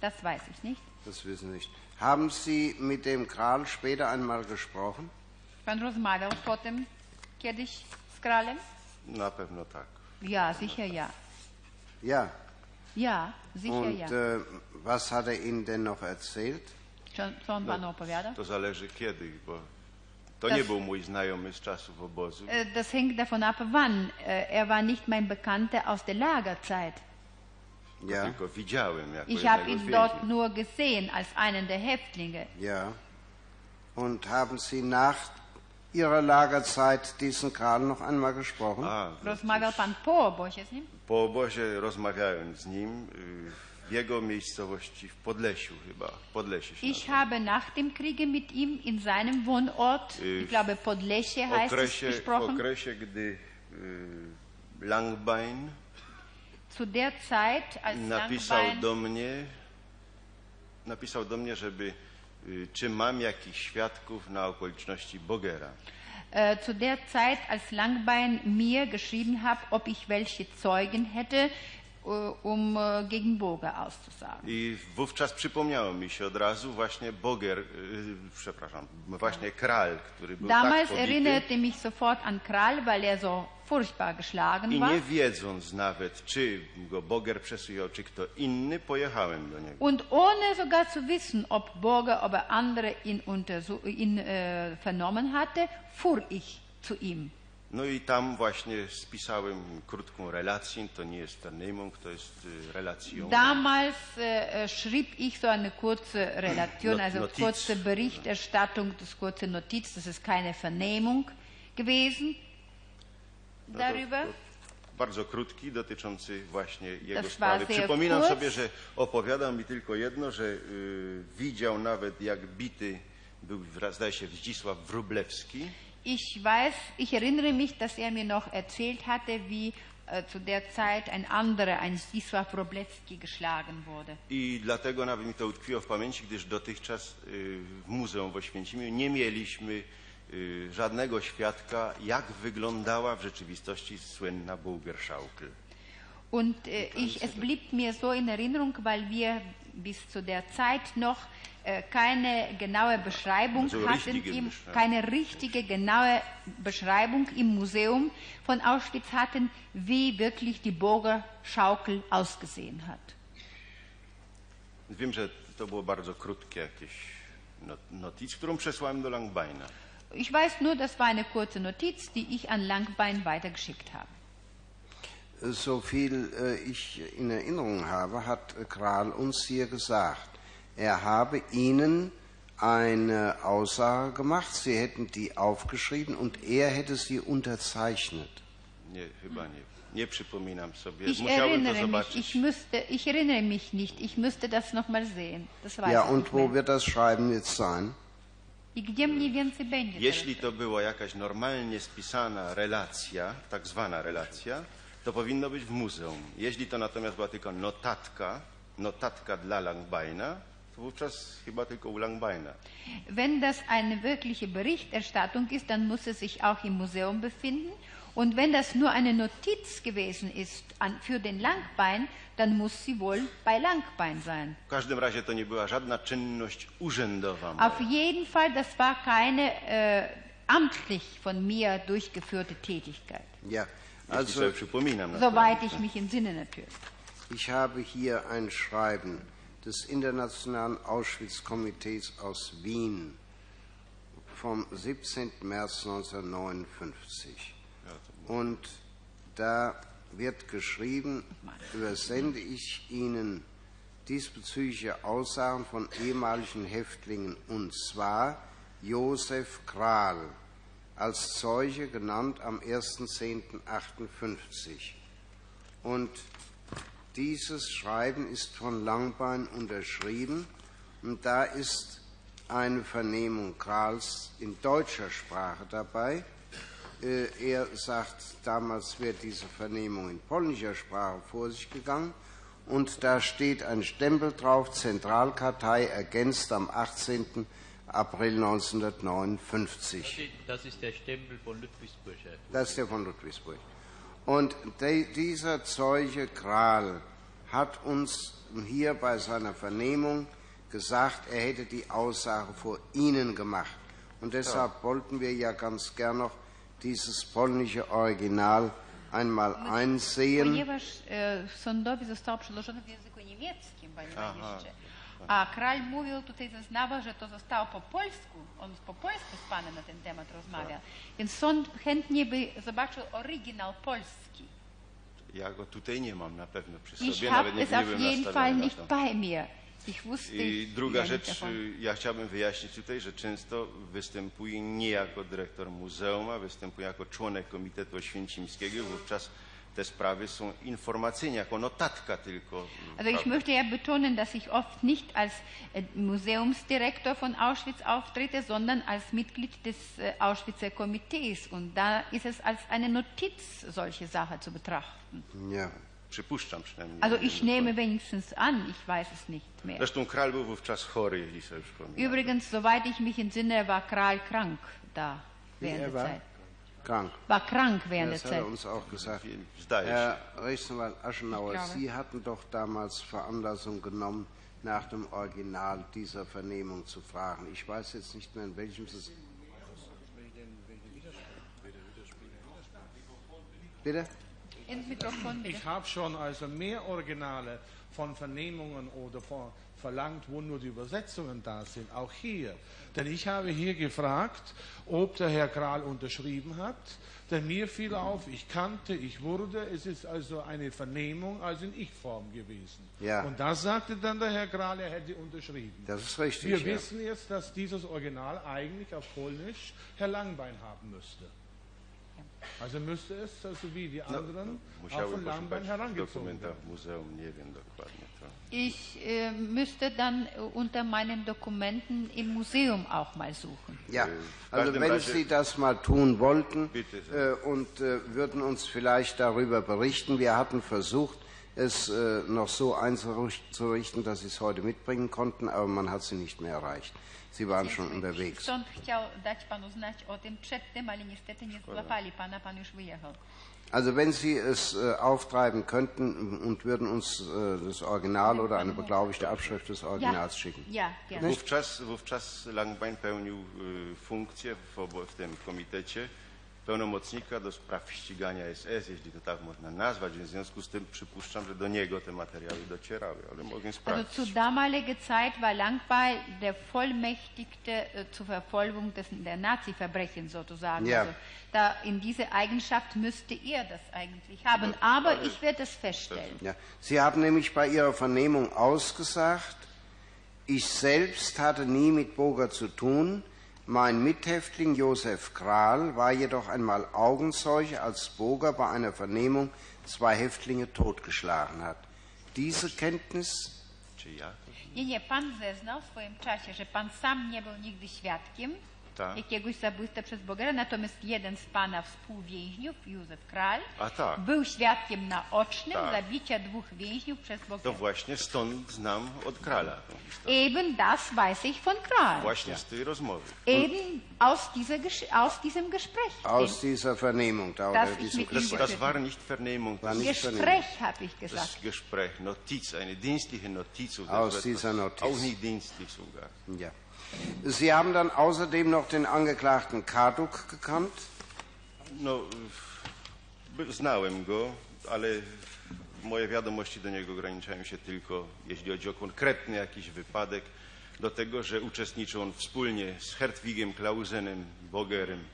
Das weiß ich nicht. Das wissen Sie nicht. Haben Sie mit dem Kral später einmal gesprochen? Pan rozmawiał potem kiedyś z kralem? Na pewno tak. Ja, sicher ja. Ja. Ja, sicher Und ja. äh, was hat er Ihnen denn noch erzählt? Co, co on panu opowiadał? To zależy kiedy, bo to Das- nie był mój znajomy z czasów obozu. Das hängt davon ab, wann. Er war nicht mein Bekannter aus der Lagerzeit. Ja. Tylko widziałem jako Ich habe ihn dort więźniów. nur gesehen als einen der Häftlinge. Ja. Und haben Sie nach Ihrer Lagerzeit diesen Kral noch einmal gesprochen? A, Rozmawiał pan po obozie z nim? po obozie rozmawiałem z nim w jego miejscowości w Podlesiu chyba. Podlesie się Ich nazywa. habe nach dem Kriege mit ihm in seinem Wohnort, ich glaube Podlesie w heißt es, okresie, w gesprochen. okresie gdy y, Langbein Zu der Zeit, als napisał Langbein do mnie napisał do mnie, żeby czy mam jakichś świadków na okoliczności Bogera. Äh, zu der Zeit, als Langbein mir geschrieben hat, ob ich welche Zeugen hätte, äh, um äh, gegen Burger auszusagen. I wówczas przypomniało mi się od razu właśnie Boger, y, przepraszam, właśnie Kral, który był Damals tak pobity erinnerte mich sofort an Krall, weil er so furchtbar geschlagen i war. nie wiedząc nawet, czy go Boger przesłuchał, czy kto inny, pojechałem do niego. Und ohne sogar zu wissen, ob Burger, ob er andere ihn, ihn äh, vernommen hatte, fuhr ich zu ihm. No i tam właśnie spisałem krótką relację, to nie jest Vernehmung, to jest relacją. Damals äh, schrieb ich so eine kurze Relation, also Notiz. kurze Berichterstattung, das kurze Notiz, das ist keine Vernehmung gewesen darüber. to Bardzo krótki, dotyczący właśnie jego Das sprawy. Przypominam sobie, że opowiadał mi tylko jedno, że y, widział nawet jak bity był, zdaje się, Zdzisław Wróblewski. Ich weiß, ich erinnere mich, dass er mir noch erzählt hatte, wie äh, zu der Zeit ein anderer, ein Zdzisław Wróblewski, geschlagen wurde. I dlatego nawet mi to utkwiło w pamięci, gdyż dotychczas y, w Muzeum w Oświęcimiu nie mieliśmy żadnego świadka, jak wyglądała w rzeczywistości słynna Bulgerschaukel. Und äh, ich, es blieb mir so in Erinnerung, weil wir bis zu der Zeit noch äh, keine genaue Beschreibung Also hatten, im, keine richtige genaue Beschreibung im Museum von Auschwitz hatten, wie wirklich die Burger Schaukel ausgesehen hat. Wiem, że to było bardzo krótkie jakieś not- notiz, którą przesłałem do Langbeina. Ich weiß nur, das war eine kurze Notiz, die ich an Langbein weitergeschickt habe. So viel äh, ich in Erinnerung habe, hat Kral uns hier gesagt, er habe ihnen eine Aussage gemacht, sie hätten die aufgeschrieben und er hätte sie unterzeichnet. Nie, chyba nie. Nie przypominam sobie. Ich Musiałem erinnere mich, ich, müsste, ich erinnere mich nicht, ich müsste das nochmal sehen. Das weiß Ja, ich und nicht wo mehr. wird das Schreiben jetzt sein? I gdzie mniej więcej będzie teraz? Jeśli to była jakaś normalnie spisana relacja, tak zwana relacja, to powinno być w muzeum. Jeśli to natomiast była tylko notatka, notatka dla Langbeina, to wówczas chyba tylko u Langbeina. Wenn das eine wirkliche Berichterstattung ist, dann muss es sich auch im Museum befinden. Und wenn das nur eine Notiz gewesen ist an, für den Langbein, dann muss sie wohl bei Langbein sein. W każdym razie to nie była żadna czynność urzędowa. moja. Auf jeden Fall, das war keine äh, amtlich von mir durchgeführte Tätigkeit. Ja, also. Soweit ich mich entsinne natürlich. ich habe hier ein Schreiben des Internationalen Auschwitz-Komitees aus Wien vom 17. März 1959. Und da wird geschrieben, übersende ich Ihnen diesbezügliche Aussagen von ehemaligen Häftlingen, und zwar Josef Kral, als Zeuge genannt am 1.10.58. Und dieses Schreiben ist von Langbein unterschrieben und da ist eine Vernehmung Krahls in deutscher Sprache dabei. Äh, Er sagt, damals wäre diese Vernehmung in polnischer Sprache vor sich gegangen und da steht ein Stempel drauf, Zentralkartei ergänzt am 18. April 1959. Das ist der Stempel von Ludwigsburg. Das ist der von Ludwigsburg. Und de, dieser Zeuge Kral hat uns hier bei seiner Vernehmung gesagt, er hätte die Aussage vor Ihnen gemacht. Und deshalb wollten wir ja ganz gern noch dieses polnische Original einmal einsehen. Ponieważ e, sądowi zostało przełożone w języku niemieckim, panie magistrze, a Kral mówił, tutaj zeznawał, że to zostało po polsku, on po polsku z panem na ten temat rozmawia, więc sąd chętnie by zobaczył oryginał polski. Ja go tutaj nie mam na pewno przy Ich sobie, habe nawet nie, es nie auf byłem jeden Fall nastawiony na nicht bei mir. Ich wusste I druga rzecz, ja chciałbym wyjaśnić tutaj, że często występuję nie jako dyrektor muzeum, a występuję jako członek Komitetu Oświęcimskiego. Wówczas te sprawy są informacyjnie, jako notatka tylko. Also ich möchte ja betonen, dass ich oft nicht als äh, Museumsdirektor von Auschwitz auftrete, sondern als Mitglied des äh, Auschwitzer Komitees. Und da ist es als eine Notiz, solche Sache zu betrachten. Ja. Przypuszczam przynajmniej. Also ich nehme wenigstens an, ich weiß es nicht mehr. Zresztą król był wówczas chory, jeśli sobie przypominam. Übrigens, soweit ich mich entsinne, war Kral krank da während er der? Zeit. Krank. War krank während Das der hat er Zeit. uns auch gesagt. Herr Rechtsanwalt Aschenauer. Sie hatten doch damals Veranlassung genommen, nach dem Original dieser Vernehmung zu fragen. Ich weiß jetzt nicht mehr, in welchem es Bitte? Ins Mikrofon bitte. Ich habe schon also mehr Originale von Vernehmungen oder von, verlangt, wo nur die Übersetzungen da sind, auch hier. Denn ich habe hier gefragt, ob der Herr Kral unterschrieben hat. Denn mir fiel auf, ich kannte, ich wurde, es ist also eine Vernehmung, also in Ich-Form gewesen. Ja. Und da sagte dann der Herr Kral, er hätte unterschrieben. Das ist richtig. Wir ja. wissen jetzt, dass dieses Original eigentlich auf Polnisch Herr Langbein haben müsste. Also müsste es, also wie die No, anderen, auch musiałem von w herangezogen werden. Ich äh, müsste dann äh, unter meinen Dokumenten im Museum auch mal suchen. Ja, Äh, also każdym wenn Sie das mal tun wollten äh, und äh, würden uns vielleicht darüber berichten. Wir hatten versucht, es äh, noch so einzurichten, dass Sie es heute mitbringen konnten, aber man hat Sie nicht mehr erreicht. Sie waren schon unterwegs. Sąd chciał dać panu znać o tym przedtem, ale niestety nie złapali pana, pan już wyjechał. Also wenn Sie es äh, auftreiben könnten und würden uns äh, das Original oder eine beglaubigte Abschrift des Originals schicken. Ja, gerne. Wówczas, wówczas Langbein pełnił y, funkcję w, w tym komitecie pełnomocnika do spraw ścigania SS, jeśli to tak można nazwać, więc w związku z tym przypuszczam, że do niego te materiały docierały, ale mogę Also sprawdzić. zu damaliger Zeit war Langbeil der Vollmächtigte äh, zur Verfolgung des, der Nazi-Verbrechen sozusagen. Ja. Also da in diese Eigenschaft müsste er das eigentlich haben, aber ich werde es feststellen. Ja. Sie haben nämlich bei Ihrer Vernehmung ausgesagt, ich selbst hatte nie mit Boger zu tun. Mein Mithäftling Josef Kral war jedoch einmal Augenzeuge, als Boger bei einer Vernehmung zwei Häftlinge totgeschlagen hat. Diese Kenntnis Czy ja? Nie, nie, pan zeznał w swoim czasie, że pan sam nie był nigdy świadkiem Tak. jakiegoś zabójstwa przez Bogera, natomiast jeden z pana współwięźniów, Józef Kral, A tak. był świadkiem naocznym Tak. zabicia dwóch więźniów przez To Bogera. właśnie stąd znam od Krala. Eben das weiß ich von Kral. Właśnie z tej rozmowy. Eben aus, dieser, aus diesem Gespräch. aus dieser Vernehmung, da, Das diesem Das, Gespräch. das war nicht Vernehmung, War das, nicht Gespräch habe ich das gesagt. Gespräch, Notiz, eine dienstliche Notiz. Aus dieser Notiz. Auch nicht dienstlich sogar. Ja. Sie haben dann außerdem noch den Angeklagten Karduk gekannt. No, znałem go, ale moje wiadomości do niego ograniczają się tylko, jeśli chodzi o konkretny jakiś wypadek, do tego, że uczestniczył on wspólnie z Hertwigiem Klausenem Bogerem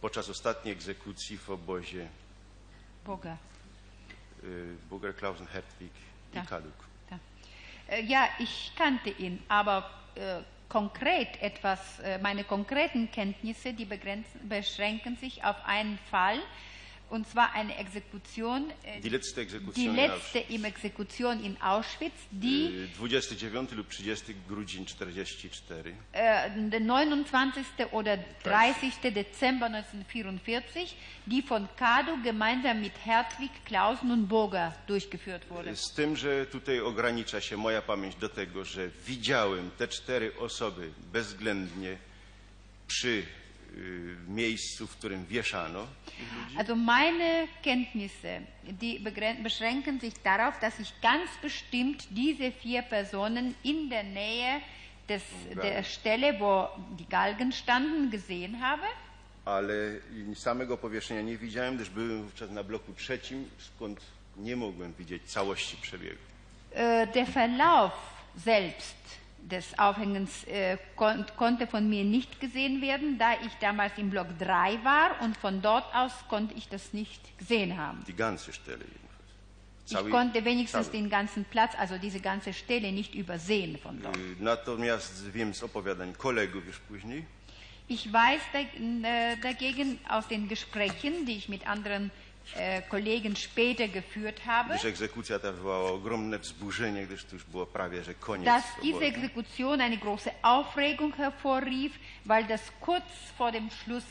podczas ostatniej egzekucji w obozie Boga. y, Boger, Klausen, Hertwig i Tak. Kaduk. Da. Äh, Ja, ich kannte ihn, aber äh, konkret etwas, äh, meine konkreten Kenntnisse, die beschränken sich auf einen Fall, und zwar eine Exekution, äh, Die letzte die Exekution in letzte im Exekution in Auschwitz, die Y, 29 lub 30 grudzień 44. äh, der 29. oder 30. Dezember 1944, die von Kado gemeinsam mit Hertwig, Clausen und Burger durchgeführt wurde. Z tym, że tutaj ogranicza się moja pamięć do tego, że widziałem te cztery osoby bezwzględnie przy miejscu, w którym wieszano. Also meine Kenntnisse, die beschränken sich darauf, dass ich ganz bestimmt diese vier Personen in der Nähe des, der Stelle, wo die Galgen standen, gesehen habe. Ale samego powieszenia nie widziałem, gdyż byłem wówczas na bloku trzecim, skąd nie mogłem widzieć całości przebiegu. Äh, Der Verlauf selbst des Aufhängens äh, kon konnte von mir nicht gesehen werden, da ich damals im Block 3 war und von dort aus konnte ich das nicht gesehen haben. Die ganze Stelle jedenfalls. Ich konnte wenigstens cały. den ganzen Platz, also diese ganze Stelle nicht übersehen von dort. Y, Natomiast wiem z opowiadań kolegów już później, Ich weiß äh, dagegen aus den Gesprächen, die ich mit anderen äh, Kollegen später geführt habe, gdyż egzekucja ta wywołała ogromne wzburzenie, gdyż to już było prawie, że koniec dass diese obozu. Exekution eine große Aufregung hervorrief, weil das kurz vor dem Schluss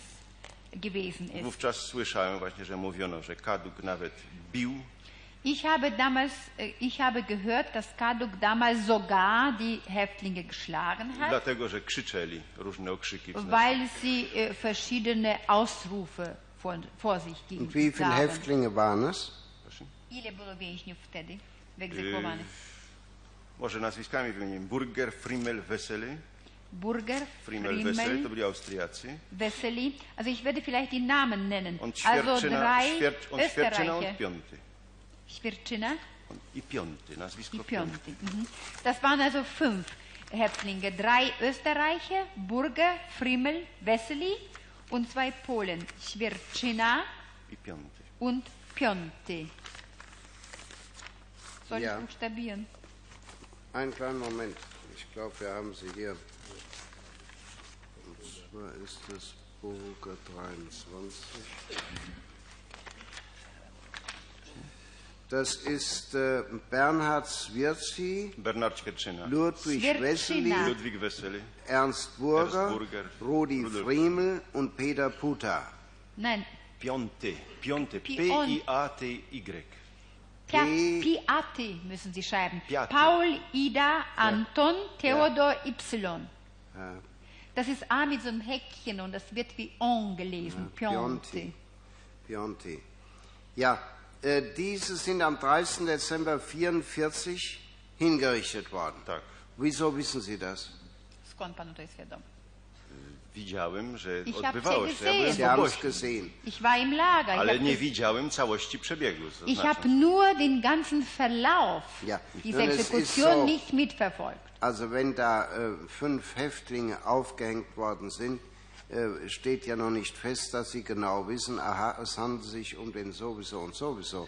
gewesen ist. Wówczas słyszałem właśnie, że mówiono, że Kaduk nawet bił Ich habe damals, äh, ich habe gehört, dass Kaduk damals sogar die Häftlinge geschlagen hat, Dlatego, że krzyczeli różne okrzyki. weil sie äh, verschiedene Ausrufe vor, vor sich Und gingen. wie viele Häftlinge waren es? Ile było więźniów wtedy wyegzekwowanych? Może nazwiskami wymienię. Burger, Frimmel, Wesely. Burger, Frimmel, Wesely to byli Austriacy. Wessely. Also ich werde vielleicht die Namen nennen. Und Also drei Świercz, Świerczyna Österreicher. und piąty. Świerczyna On, I piąty, nazwisko Die piąty. Pionti. Mhm. Das waren also fünf Häftlinge. Drei Österreicher, Burger, Frimmel, Wessely und zwei Polen, Świerczyna I piąty. und Pionty. Soll Ja. ich buchstabieren? Einen kleinen Moment. Ich glaube, wir haben sie hier. Und zwar ist es Burger 23. Das ist äh, Bernhard Swirzi, Bernard Świerczyna. Ludwig. Wessely, Ludwig Wesely. Ernst Burger, Ernst Burger, Rudi. Friemel und Peter Puta. Nein, Piąty. Piąty. Pion- P-I-A-T-Y. Pia P- Piaty müssen Sie schreiben. Piaty. Paul, Ida, Anton, Theodor, Y. Ja. Das ist A mit so einem Häkchen und das wird wie on gelesen. Pionty. Pionti. Ja, äh, diese sind am 30. Dezember 1944 hingerichtet worden. Tak. Wieso wissen Sie das? Skąd panu to jest wiadomo? Widziałem, że Ich odbywało się. Ja byłem gesehen. Sie w haben es obozie. gesehen. Ich war im Lager. Ich Ale nie das- widziałem całości przebiegu. to Ich znaczy. habe nur den ganzen Verlauf Ja, dieser nun, es ist Exekution so. nicht mitverfolgt. Also wenn da äh, fünf Häftlinge aufgehängt worden sind, äh, steht ja noch nicht fest, dass sie genau wissen, aha, es handelt sich um den sowieso und sowieso,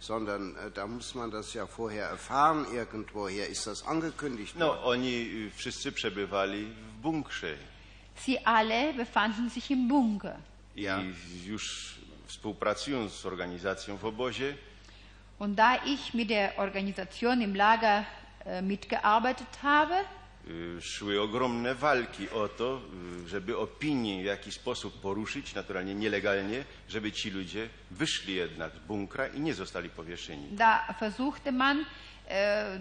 sondern äh, da muss man das ja vorher erfahren irgendwoher. Ist das angekündigt worden? No, oni wszyscy przebywali w bunkrze Sie alle befanden sich im Bunker. Ja. i już współpracując z organizacją w obozie, Und da ich mit der Organisation im Lager äh, mitgearbeitet habe, szły ogromne walki o to, żeby opinię w jakiś sposób poruszyć, naturalnie nielegalnie, żeby ci ludzie wyszli jednak z bunkra i nie zostali powieszeni. da versuchte man äh,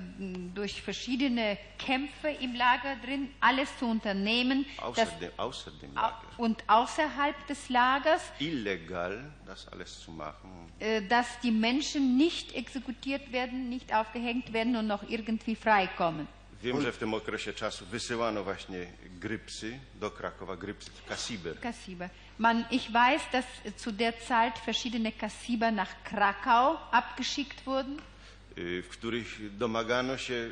durch verschiedene Kämpfe im Lager drin alles zu unternehmen Außer dem, außer dem Lager. und außerhalb des Lagers, Illegal das alles zu machen. äh, dass die Menschen nicht exekutiert werden, nicht aufgehängt werden und noch irgendwie freikommen. Wiem, że w tym okresie czasu wysyłano właśnie grypsy do Krakowa, grypsy Kasiber. Kassiber. Man, ich weiß, dass zu der Zeit verschiedene Kassiber nach Krakau abgeschickt wurden. w których domagano się,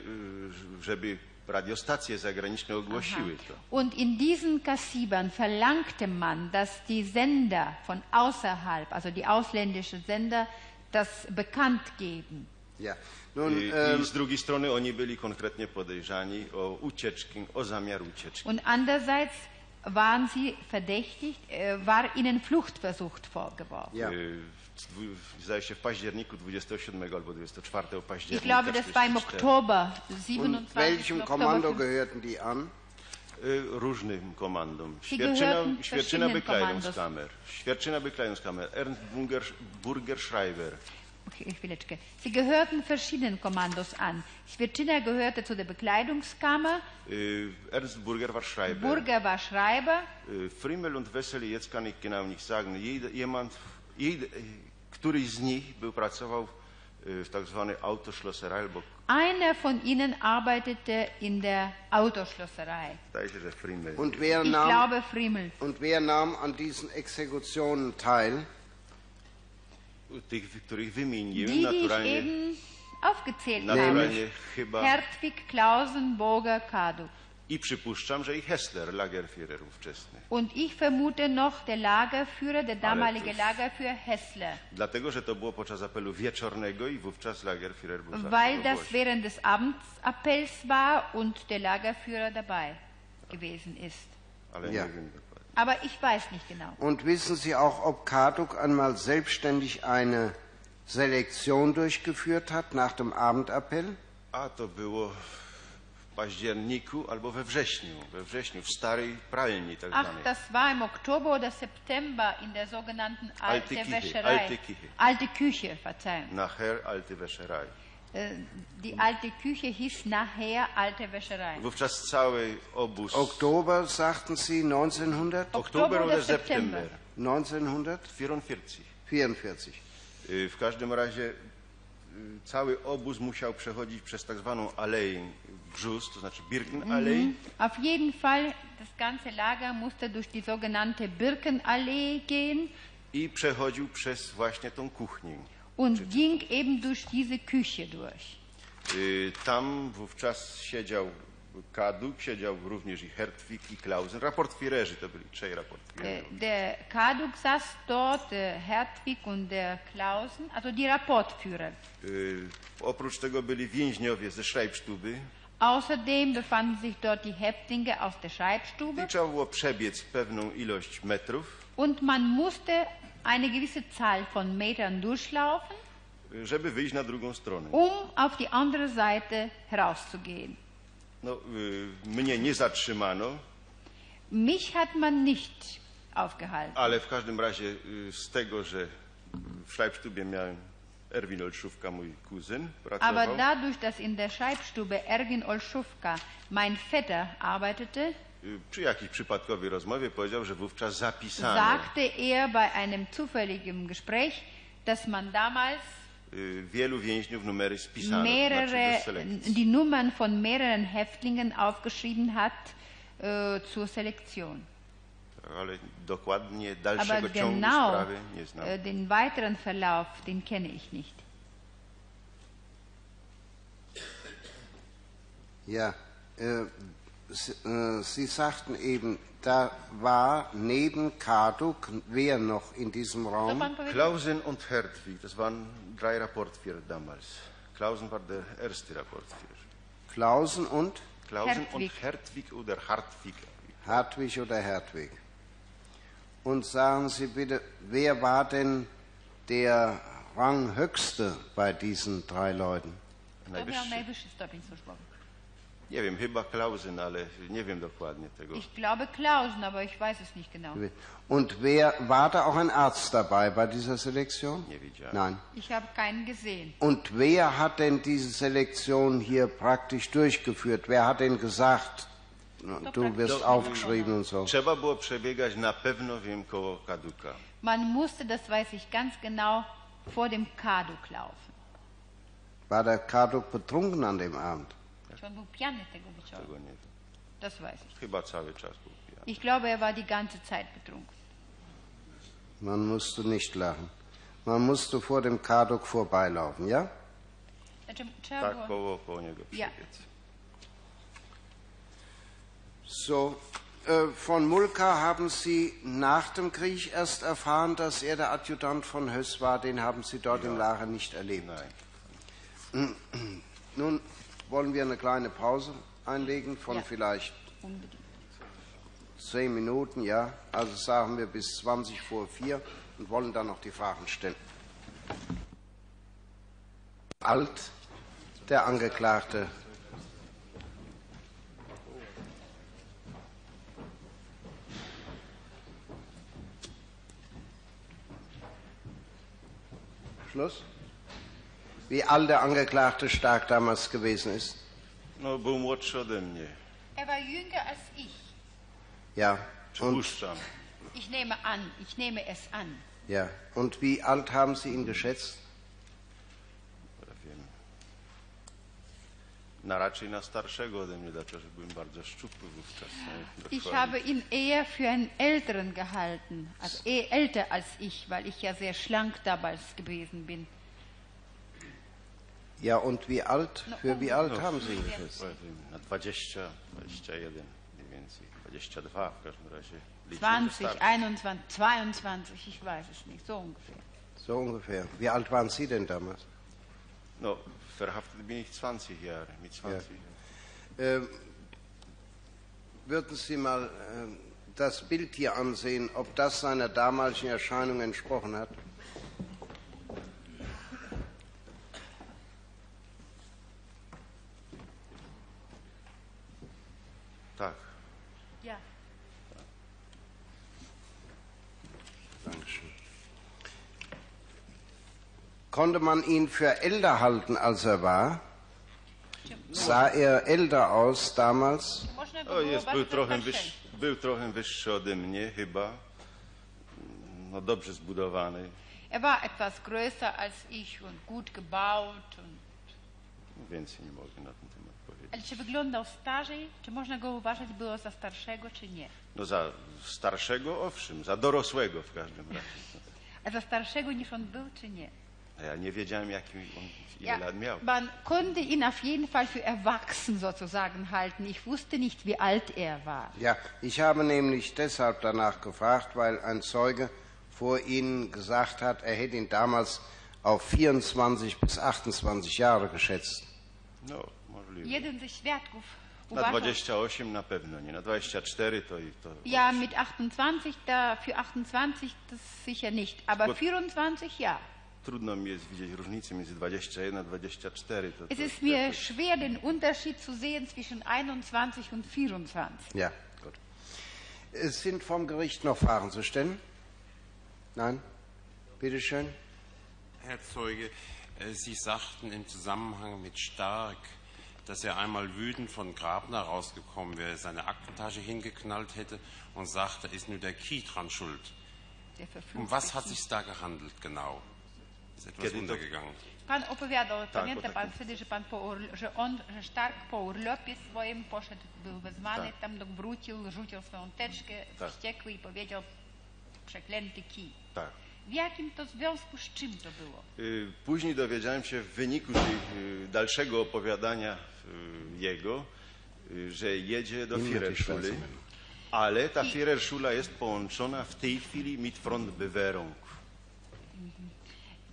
żeby radiostacje zagraniczne ogłosiły to. Und in diesen Kassibern verlangte man, dass die Sender von außerhalb, also die ausländischen Sender, das bekannt geben. Ja. Nun, I, ähm, I z drugiej strony oni byli konkretnie podejrzani o ucieczki, o zamiar ucieczki. Und andererseits waren sie verdächtigt, äh, war ihnen Fluchtversuch vorgeworfen. ja. Y, Zdaje się w październiku 27 albo 24 Ich października. glaube, das war im 44. Oktober, Und 27. welchem Kommando 5. gehörten die an? Y, Różnym komandom. Świerczyna, Świerczyna Bekleidungskammer. Świerczyna Bekleidungskammer. Ernst Burger, Burger Schreiber. Sie gehörten verschiedenen Kommandos an. Świerczyna gehörte zu der Bekleidungskammer, Y, Ernst Burger war Schreiber. Burger war Schreiber Äh, Frimmel und Wessely, jetzt kann ich genau nicht sagen, jeder, jemand, jeder, äh, któryś z nich był pracował y, w tak zwanej autoschlosserei, albo Einer von ihnen arbeitete in der Autoschlosserei. Frimmel. Und wer Ich nahm, glaube Friemel. und wer nahm an diesen Exekutionen teil? Tych, których wymieniłem, Die, ich naturalnie, eben aufgezählt habe. naturalnie chyba Hertwig, Klausen, Burger, Kaduk. i przypuszczam, że i Hessler, Lagerführer ówczesny. Und ich vermute noch der Lagerführer, der damalige das- Lagerführer Hessler. Dlatego, że to było podczas apelu wieczornego i wówczas Lagerführer był zawsze Weil das obozie. während des Abendsappells war und der Lagerführer dabei gewesen ist. Ale Ja. nie wiem dokładnie. Aber ich weiß nicht genau. Und wissen Sie auch, ob Karduk einmal selbstständig eine Selektion durchgeführt hat nach dem Abendappell? A to było październiku albo we wrześniu. We wrześniu, w starej pralni tak Ach, zwanej. das war im Oktober oder September in der sogenannten Alte Alte Küche, Wäscherei. alte Küche. Alte Küche, Verzeihung. Nachher alte Wäscherei. Äh, Die alte Küche hieß nachher Alte Wäscherei. Wówczas cały obóz... Oktober, sagten Sie, 1900? Oktober oder September? 1944. 44. Y, W każdym razie y, cały obóz musiał przechodzić przez tak zwaną aleję Brzus, to znaczy Birkenallee. Auf jeden Fall, das ganze Lager musste durch die sogenannte Birkenallee gehen i przechodził przez właśnie tą kuchnię. Und ging eben durch diese Küche durch. Y, Tam wówczas siedział Kaduk, siedział również i Hertwig i Klausen. Raportwiererzy to byli trzej Der, raportwiererzy. der Karduk saß dort, der Hertwig und der Klausen, also die Rapportführer. Y, Oprócz tego byli więźniowie ze Schreibstuby Außerdem befanden sich dort die Häftlinge aus der i Schreibstube trzeba było przebiec pewną ilość metrów, und man musste eine gewisse Zahl von Metern durchlaufen, żeby wyjść na drugą stronę. um auf die andere Seite herauszugehen. No, mnie nie zatrzymano, Mich hat man nicht aufgehalten. ale w każdym razie z tego, że w Schreibstubie miałem Erwin Olszówka, mój kuzyn, pracował. Aber dadurch, dass in der Schreibstube Ergin Olschówka, mein Vetter, arbeitete, Przy jakiejś przypadkowej rozmowie powiedział, że wówczas zapisano sagte er bei einem zufälligen Gespräch, dass man damals y, wielu więźniów numery spisano, mehrere, die Nummern von mehreren Häftlingen aufgeschrieben hat äh, zur Selektion. Ale dokładnie Aber dalszego ciągu genau sprawy nie znam. äh, den weiteren Verlauf, den kenne ich nicht. Ja, äh, Sie, äh, Sie sagten eben, da war neben Karduk wer noch in diesem Raum? Klausen und Hertwig, das waren drei Rapportführer damals. Klausen war der erste Rapportführer. Klausen und Klausen Hertwig. und Hertwig oder Hartwig. Hartwig oder Hertwig. Und sagen Sie bitte, wer war denn der Ranghöchste bei diesen drei Leuten? Najwyższy. Nie wiem, chyba Klausen, ale nie wiem dokładnie tego. Ich glaube Klausen, aber ich weiß es nicht genau. Und wer war da auch ein Arzt dabei bei dieser Selektion? Nie widziałem. Nein. Ich habe keinen gesehen. Und wer hat denn diese Selektion hier praktisch durchgeführt? Wer hat denn gesagt, du wirst Doch. aufgeschrieben und so? Trzeba było przebiegać na pewno, wiem, koło Kaduka. Man musste, das weiß ich ganz genau, vor dem Karduk laufen. War der Karduk betrunken an dem Abend? Czy on był pijany tego wieczoru? Tego nie wiem. Das weiß ich. Chyba cały czas był pijany. Ich glaube, er war die ganze Zeit betrunken. Man musste nicht lachen. Man musste vor dem Karduk vorbeilaufen, ja? Znaczy, trzeba Tak, było... koło, koło niego Ja. przebiec. So, äh, von Mulka haben Sie nach dem Krieg erst erfahren, dass er der Adjutant von Höss war. Den haben Sie dort im Lager nicht erlebt. Nein. Nun wollen wir eine kleine Pause einlegen von Ja. vielleicht Unbedingt. zehn Minuten, ja. Also sagen wir bis 20 vor vier und wollen dann noch die Fragen stellen. Alt, der Angeklagte. Schluss? Wie alt der Angeklagte stark damals gewesen ist? No, był młodszy ode mnie. Er war jünger als ich. Ja. Und. Ich nehme an, ich nehme es an. ja. Und wie alt haben Sie ihn geschätzt? Ja wiem. Na raczej na starszego ode mnie, dlatego że byłem bardzo szczupły wówczas. Nie? Ich habe ihn eher für einen Älteren gehalten, also eher älter als ich, weil ich ja sehr schlank damals gewesen bin. Ja, und wie alt? No, Für wie alt No, haben Sie ihn ja Na 20, 21 mniej więcej. 22 w każdym razie. Liczę, że 20, starszy. 21, 22, ich weiß es nicht, so ungefähr. So ungefähr. Wie alt waren Sie denn damals? No, verhaftet bin ich 20 Jahre, mit 20. Ähm, würden Sie mal ähm, das Bild hier ansehen, ob das seiner damaligen Erscheinung entsprochen hat? Tak. Ja. Dankeschön. Konnte man ihn für älter halten, als er war? Sah er älter aus damals? Oh, o, oh, jest, był trochę, wyż, był trochę wyższy ode mnie chyba. No, dobrze zbudowany. Er war etwas größer als ich und gut gebaut. Und Więcej nie mogę na ten Ale czy wyglądał starzej? Czy można go uważać było za starszego, czy nie? No za starszego owszem, za dorosłego w każdym razie. A za starszego niż on był, czy nie? A ja nie wiedziałem jaki on ile lat miał. man konnte ihn auf jeden Fall für erwachsen sozusagen halten. Ich wusste nicht, wie alt er war. Ja, ich habe nämlich deshalb danach gefragt, weil ein Zeuge vor Ihnen gesagt hat, er hätte ihn damals auf 24 bis 28 Jahre geschätzt. No, możliwe. Jeden ze świadków Na uważał, 28 na pewno nie, na 24 to i to. ja, mit 28, da, für 28 das sicher nicht, aber Gut. 24 ja. Trudno mi jest widzieć różnicę między 21 a 24. To, Es to, ist mir schwer, den Unterschied zu sehen zwischen 21 und 24. Ja, gut. Es sind vom Gericht noch Fragen zu stellen? Nein? Bitte schön. Herr Zeuge, äh, Sie sagten im Zusammenhang mit Stark, dass er einmal wütend von Grabner rausgekommen wäre, seine Aktentasche hingeknallt hätte und sagte, ist nur der Key dran schuld. Um was hat sich da gehandelt genau? Ist etwas Kiedy untergegangen. Pan opowiadał, pamięta tak. pan wtedy, że pan po, ur- że on, że Stark po urlopie swoim poszedł, był wezwany, Tak. tam wrócił, rzucił swoją teczkę, Tak. wściekły i powiedział przeklęty kij. Tak. W jakim to związku z czym to było? Y, Później dowiedziałem się w wyniku y, dalszego opowiadania jego, y, że jedzie do Schweizer. ale ta Führerschule jest połączona w tej chwili mit Frontbewährung.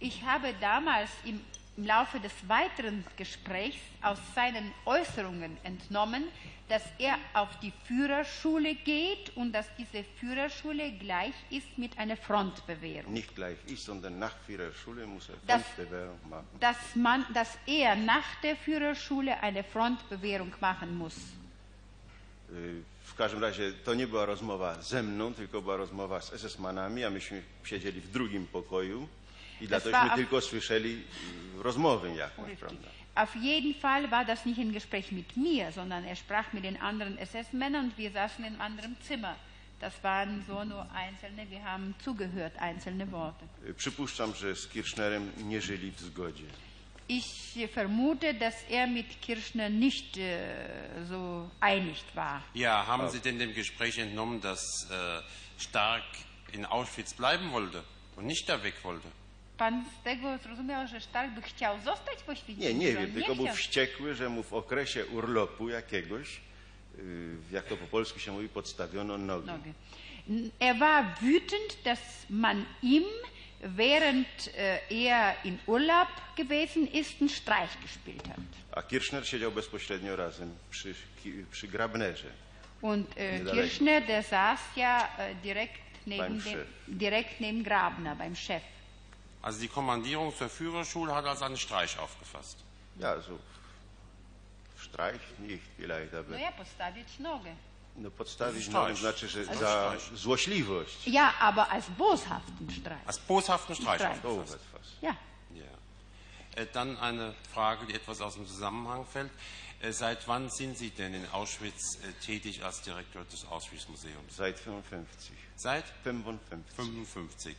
Ich habe damals im, im Laufe des weiteren Gesprächs aus seinen Äußerungen entnommen, dass er auf die Führerschule geht und dass diese Führerschule gleich ist mit einer Frontbewährung. Nicht gleich ich, sondern nach Führerschule muss er Das- Frontbewährung machen. Dass, man, dass er nach der Führerschule eine Frontbewährung machen muss. Y, W każdym razie to nie była rozmowa ze mną, tylko była rozmowa z SS-manami, a myśmy siedzieli w drugim pokoju i dlatego war- tylko słyszeli y, rozmowę jakąś, prawda? Auf jeden Fall war das nicht ein Gespräch mit mir, sondern er sprach mit den anderen SS-Männern und wir saßen in einem anderen Zimmer. Das waren so nur einzelne, wir haben zugehört, einzelne Worte. Przypuszczam, że z Kirchnerem nie żyli w zgodzie. Ich vermute, dass er mit Kirchner nicht äh, so einig war. Ja, haben Sie denn dem Gespräch entnommen, dass äh, Stark in Auschwitz bleiben wollte und nicht da weg wollte? Pan z tego zrozumiał, że Stark by chciał zostać w Oświęcimiu? Nie, nie wiem, tylko był chciał. wściekły, że mu w okresie urlopu jakiegoś, y, jak to po polsku się mówi, podstawiono nogi. Noge. Er war wütend, dass man ihm, während äh, er in Urlaub gewesen ist, einen Streich gespielt hat. A Kirchner siedział bezpośrednio razem przy, przy Grabnerze. Und äh. Kirchner, der saß ja äh, direkt, neben dem, direkt neben Grabner, beim Chef. Also die Kommandierung zur Führerschule hat als einen Streich aufgefasst. Ja, so Streich nicht vielleicht, No aber ja postawić nogę. no podstawić Streich. nogę znaczy, że Ale za Streich. złośliwość. Ja, aber als boshaften Streich. Als boshaften Streich Streich. Aufgefasst. etwas. Ja. Ja. Äh, Dann eine Frage, die etwas aus dem Zusammenhang fällt. Äh, Seit wann sind Sie denn in Auschwitz äh, tätig als Direktor des Auschwitz-Museums? Seit 55. Seit 55. 55.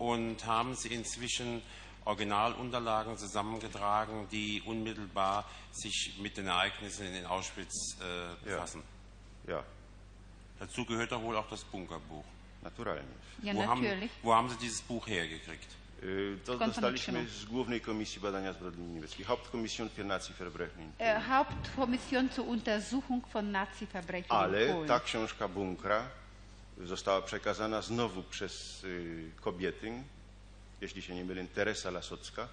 Und haben Sie inzwischen Originalunterlagen zusammengetragen, die unmittelbar sich mit den Ereignissen in Auschwitz äh, befassen? Ja, Dazu gehört doch wohl auch das Bunkerbuch. naturalnie. Ja, wo, haben, natürlich. wo haben Sie dieses Buch hergekriegt? Y, To dostaliśmy z Głównej Komisji Badania Zbrodni Niemieckich, Hauptkommission für Nazi-Verbrechen. Äh, Hauptkommission zur Untersuchung von Nazi-Verbrechen Ale ta książka Bunkra została przekazana znowu przez y, kobiety, jeśli się nie mylę, Teresa Lasocka,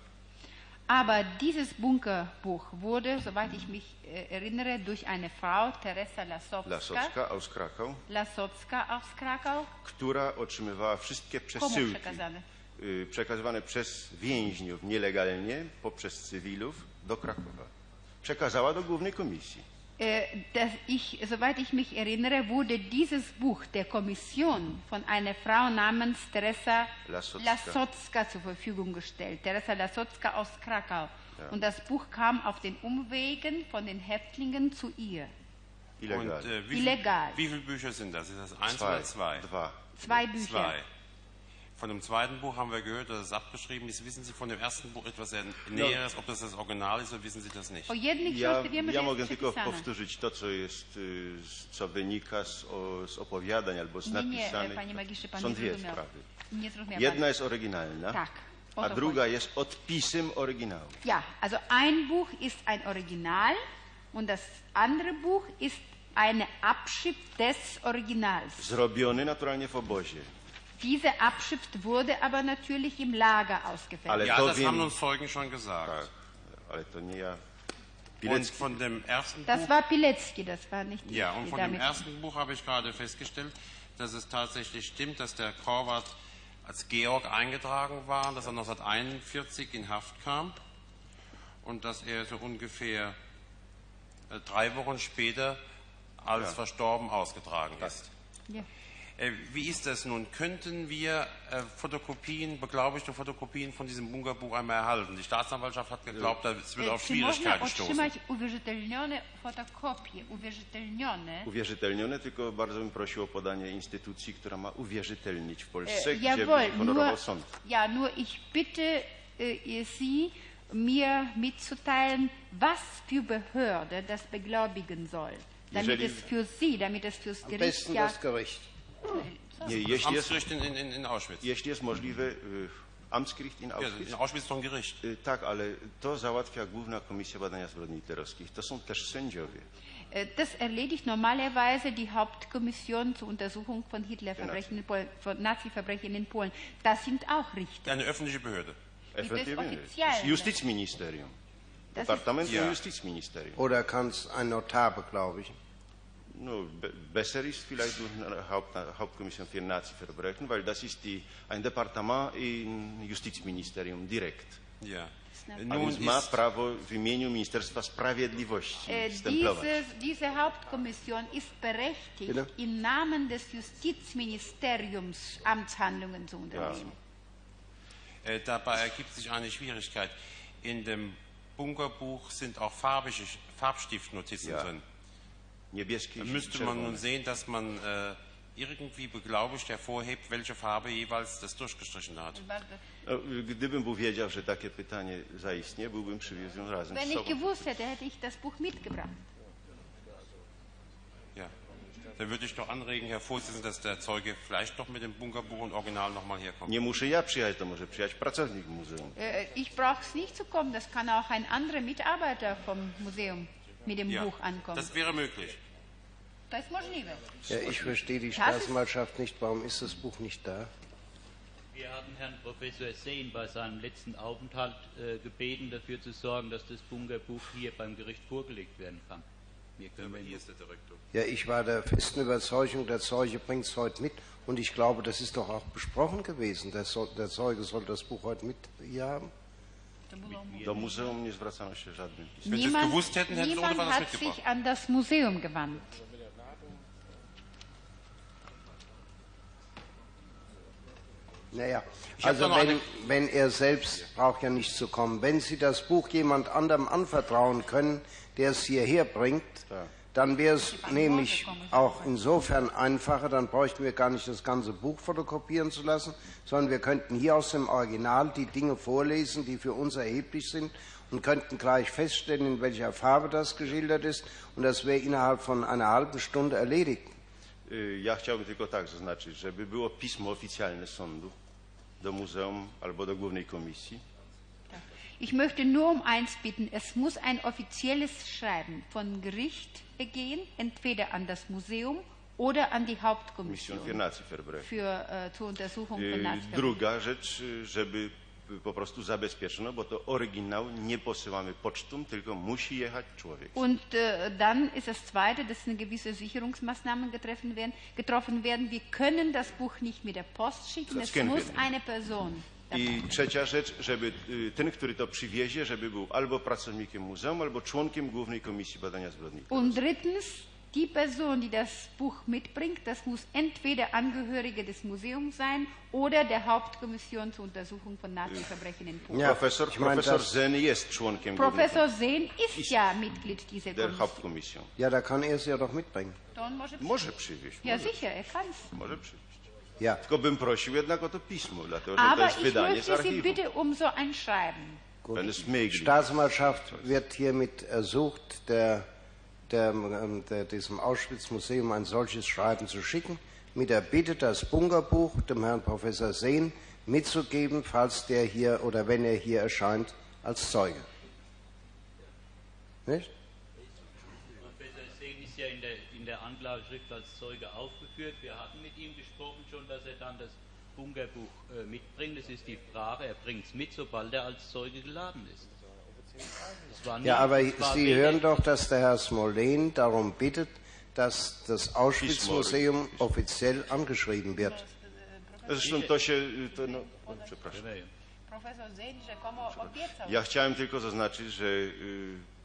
Aber dieses Bunkerbuch wurde, soweit ich mich äh, erinnere, durch eine Frau, Teresa Lasowska, Lasocka aus Krakau, Lasowska aus Krakau, która otrzymywała wszystkie przesyłki przekazane? y, przekazywane przez więźniów nielegalnie poprzez cywilów do Krakowa. Przekazała do Głównej Komisji. Äh, dass ich, soweit ich mich erinnere, wurde dieses Buch der Kommission von einer Frau namens Teresa Lasocka. Zur Verfügung gestellt. Teresa Lasocka aus Krakau. Und das Buch kam auf den Umwegen von den Häftlingen zu ihr. Illegal. Und äh, wie, Illegal. Viel, wie viele Bücher sind das? Ist das eins zwei. oder zwei? Dwa. Zwei Bücher. Zwei. Von dem zweiten Buch haben wir gehört, dass es abgeschrieben ist. Wissen Sie von dem ersten Buch etwas Näheres, ob das das Original ist oder wissen Sie das nicht? O jednych Ja, książce wiemy, ja że mogę jest tylko przepisane. powtórzyć to, co jest, y, z- co wynika z, o, z opowiadań albo z Nie, nie, napisanych. panie magistrze, pan Są nie dwie zrozumiał. sprawy. Nie zrozumiał Jedna pan. jest oryginalna, Tak, o a to druga chodzi. jest odpisem oryginału. Ja, also ein Buch ist ein Original und das andere Buch ist eine Abschrift des Originals. Zrobiony naturalnie w obozie. Diese Abschrift wurde aber natürlich im Lager ausgefertigt. Ja, das haben uns Zeugen schon gesagt. Ja. Und Pilecki, von dem ersten Das Buch, war Pilecki, das war nicht ja, ich, und von dem ersten Buch habe ich gerade festgestellt, dass es tatsächlich stimmt, dass der Korwart als Georg eingetragen war, dass er 1941 in Haft kam und dass er so ungefähr äh, drei Wochen später als verstorben ausgetragen ist. Ja. Äh, Wie ist das nun? Könnten wir äh, Fotokopien, beglaubigte Fotokopien von diesem Bunkerbuch einmal erhalten? Die Staatsanwaltschaft hat geglaubt, es wird E, auf Czy można Schwierigkeiten stoßen. otrzymać uwierzytelnione fotokopie, uwierzytelnione? uwierzytelnione, tylko bardzo bym prosił o podanie instytucji, która ma uwierzytelnić w Polsce, Äh, gdzie jawohl, honorował nur, sąd. ja, nur ich bitte äh, Sie, mir mitzuteilen, was für Behörde das beglaubigen soll. Damit Jeżeli- es für Sie, damit es fürs Am Gericht besten ja... das Gericht. Nie, jeśli jest, Amtsgericht in, in, in Auschwitz. jeśli jest możliwe, y, Amtsgericht in Ja, Auschwitz. in Auschwitz ein Gericht. Y, Tak, ale to załatwia Główna Komisja Badania Zbrodni Hitlerowskich. To są też sędziowie. Äh, Das erledigt normalerweise die Hauptkommission zur Untersuchung von Hitlerverbrechen in Polen, von Nazi-Verbrechen in Polen. Das sind auch Richter. Eine öffentliche Behörde. Oficjalne. Justizministerium. Das ist, Departament Ja. Justizministerium. Oder kann es ein Notar beglaubigen? No, be- besser ist vielleicht durch eine Haupt, Hauptkommission für Nazi-Verbrechen, weil das ist die, ein Departement im Justizministerium direkt. Ja. A Nun więc ma prawo w imieniu Ministerstwa Sprawiedliwości Äh, stemplować. diese, Hauptkommission ist berechtigt, Bitte? im Namen des Justizministeriums Amtshandlungen zu unternehmen. äh, dabei ergibt sich eine Schwierigkeit. In dem Bunkerbuch sind auch farbige, Farbstiftnotizen Ja. drin. Müsste man nun sehen, dass man äh, irgendwie beglaubigt hervorhebt, welche Farbe jeweils das durchgestrichen hat. No, Gdybym był wiedział, że takie pytanie zaistnieje, byłbym przywiózł ją razem Wenn ich gewusst hätte, hätte ich das Buch mitgebracht. Ja. Dann würde ich doch anregen, Herr Vorsitzender, dass der Zeuge vielleicht doch mit dem Bunkerbuch und Original nochmal herkommt. Nie muszę ja przyjechać, to może przyjechać pracownik muzeum. Äh, Ich brauche es nicht zu kommen, das kann auch ein anderer Mitarbeiter vom Museum mit dem Ja, Buch ankommen. das wäre möglich. Das możliwe. Ja, ich verstehe die Das Staatsanwaltschaft nicht. Warum ist das Buch nicht da? Wir hatten Herrn Professor Sehn bei seinem letzten Aufenthalt äh, gebeten, dafür zu sorgen, dass das Bunkerbuch hier beim Gericht vorgelegt werden kann. Wir können wir hier ist der Direktor. Ja, ich war der festen Überzeugung, der Zeuge bringt es heute mit. Und ich glaube, das ist doch auch besprochen gewesen. Der, so der Zeuge soll das Buch heute mit hier haben. Do muzeum nie zwracano się żadnym pismem. Wenn Sie es Niemand, gewusst hätten, hätten Sie niemand hat sich an das Museum gewandt. Naja, also wenn, wenn er selbst braucht ja nicht zu kommen. Wenn Sie das Buch jemand anderem anvertrauen können, der es hierher bringt, dann wäre es nämlich auch insofern einfacher, dann bräuchten wir gar nicht das ganze Buch fotokopieren zu lassen, sondern wir könnten hier aus dem Original die Dinge vorlesen, die für uns erheblich sind und könnten gleich feststellen, in welcher Farbe das geschildert ist und das wäre innerhalb von einer halben Stunde erledigt. Ja chciałbym tylko tak zaznaczyć, żeby było pismo oficjalne sądu do muzeum albo do głównej komisji. Ich möchte nur um eins bitten, es muss ein offizielles Schreiben von Gericht gehen, entweder an das Museum oder an die Hauptkommission für, äh, zur Untersuchung von Nazi. Druga rzecz, żeby po prostu zabezpieczono, bo to oryginał nie posyłamy pocztą, tylko musi jechać człowiek. Und äh, dann ist das Zweite, dass eine gewisse Sicherungsmaßnahmen getroffen werden. getroffen werden. Wir können das Buch nicht mit der Post schicken, es muss eine Person I trzecia rzecz, żeby y, ten, który to przywiezie, żeby był albo pracownikiem muzeum, albo członkiem Głównej Komisji Badania Zbrodni. Und drittens, die Person, die das Buch mitbringt, das muss entweder Angehörige des Museums sein oder der Hauptkommission zur Untersuchung von Nazi-Verbrechen in Polen. Ja, Profesor, ich meine, profesor das- Zen jest członkiem Professor Sehn ist ja Mitglied dieser der Kommission. Hauptkommission. Ja, da kann er es ja doch mitbringen. To on może Może przywieźć, Ja, może, sicher, er kann's. może przywieźć. Ja. Tylko bym prosił jednak o to pismo, dlatego że to Aber jest ich wydanie z möchte Sie bitte um so ein Schreiben. Wenn es möglich Staatsanwaltschaft wird hiermit ersucht, der, der, ähm, der, diesem Auschwitz-Museum ein solches Schreiben zu schicken, mit der Bitte, das Bunkerbuch dem Herrn Professor Sehn mitzugeben, falls der hier oder wenn er hier erscheint als Zeuge. Nicht? Professor Sehn ist ja in der, in der Anklageschrift als Zeuge aufgeführt. Wir hatten mit ihm gesprochen schon, dass er dann das Bunkerbuch äh, mitbringt. Es ist die Frage, er bringt es mit, sobald er als Zeuge geladen ist. Ja, aber Sie hören doch, dass der Herr Smolen darum bittet, dass das Auschwitz-Museum offiziell angeschrieben wird. Zresztą to się... To, no, o, przepraszam. Professor Sehn rzekomo obiecał. Ja chciałem tylko zaznaczyć, że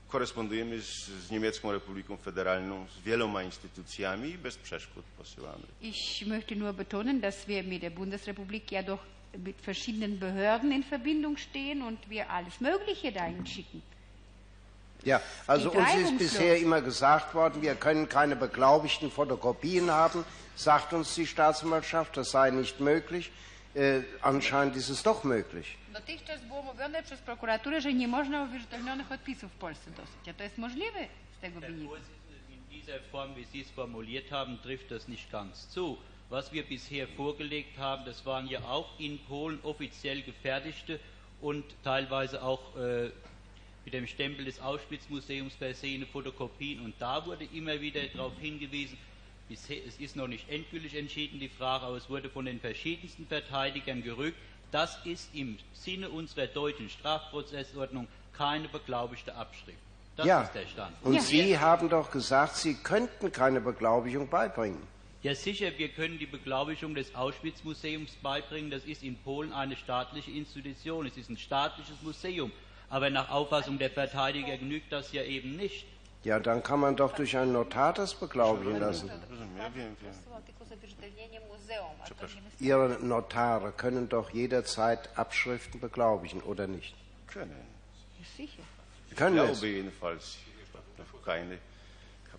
korespondujemy z, z Niemiecką Republiką Federalną, z wieloma instytucjami i bez przeszkód posyłamy. Ich möchte nur betonen, dass wir mit der Bundesrepublik ja doch mit verschiedenen Behörden in Verbindung stehen und wir alles Mögliche dahin schicken. Ja, also geht uns ist bisher immer gesagt worden, wir können keine beglaubigten Fotokopien haben, sagt uns die Staatsanwaltschaft, das sei nicht möglich. Äh, anscheinend ist es doch möglich. Dotychczas było mówione przez prokuraturę, że nie można uwierzytelnionych odpisów w Polsce dostać, a to jest możliwe z tego Herr wynika. Vorsitzender, in dieser Form, wie Sie es formuliert haben, trifft das nicht ganz zu. Was wir bisher vorgelegt haben, das waren ja auch in Polen offiziell gefertigte und teilweise auch äh, mit dem Stempel des Auschwitz-Museums versehene Fotokopien. Und da wurde immer wieder darauf hingewiesen, es ist noch nicht endgültig entschieden, die Frage, aber es wurde von den verschiedensten Verteidigern gerügt, das ist im Sinne unserer deutschen Strafprozessordnung keine beglaubigte Abschrift. Das ja, ist der Stand. und Ja. Sie haben doch gesagt, Sie könnten keine Beglaubigung beibringen. Ja, sicher, wir können die Beglaubigung des Auschwitz-Museums beibringen. Das ist in Polen eine staatliche Institution. Es ist ein staatliches Museum. Aber nach Auffassung der Verteidiger genügt das ja eben nicht. Ja, dann kann man doch durch einen Notar das beglaubigen lassen. Ihre Notare können doch jederzeit Abschriften beglaubigen, oder nicht? Können. sicher. Können Ja, es. oby jedenfalls noch keine.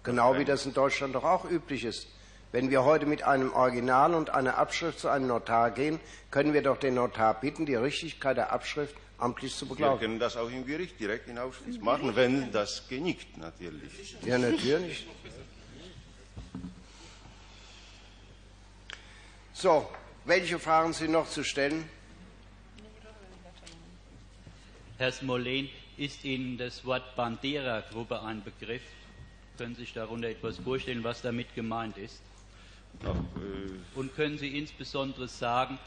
Genau wie das in Deutschland doch auch üblich ist. Wenn wir heute mit einem Original und einer Abschrift zu einem Notar gehen, können wir doch den Notar bitten, die Richtigkeit der Abschrift amtlich zu Wir beglaubigen. können das auch im Gericht direkt in Auschwitz machen, wenn das genickt natürlich. Ja, natürlich. So, welche Fragen sind noch zu stellen? Herr Smolen, ist Ihnen das Wort Bandera-Gruppe ein Begriff? Können Sie sich darunter etwas vorstellen, was damit gemeint ist? Äh, Und können Sie insbesondere sagen,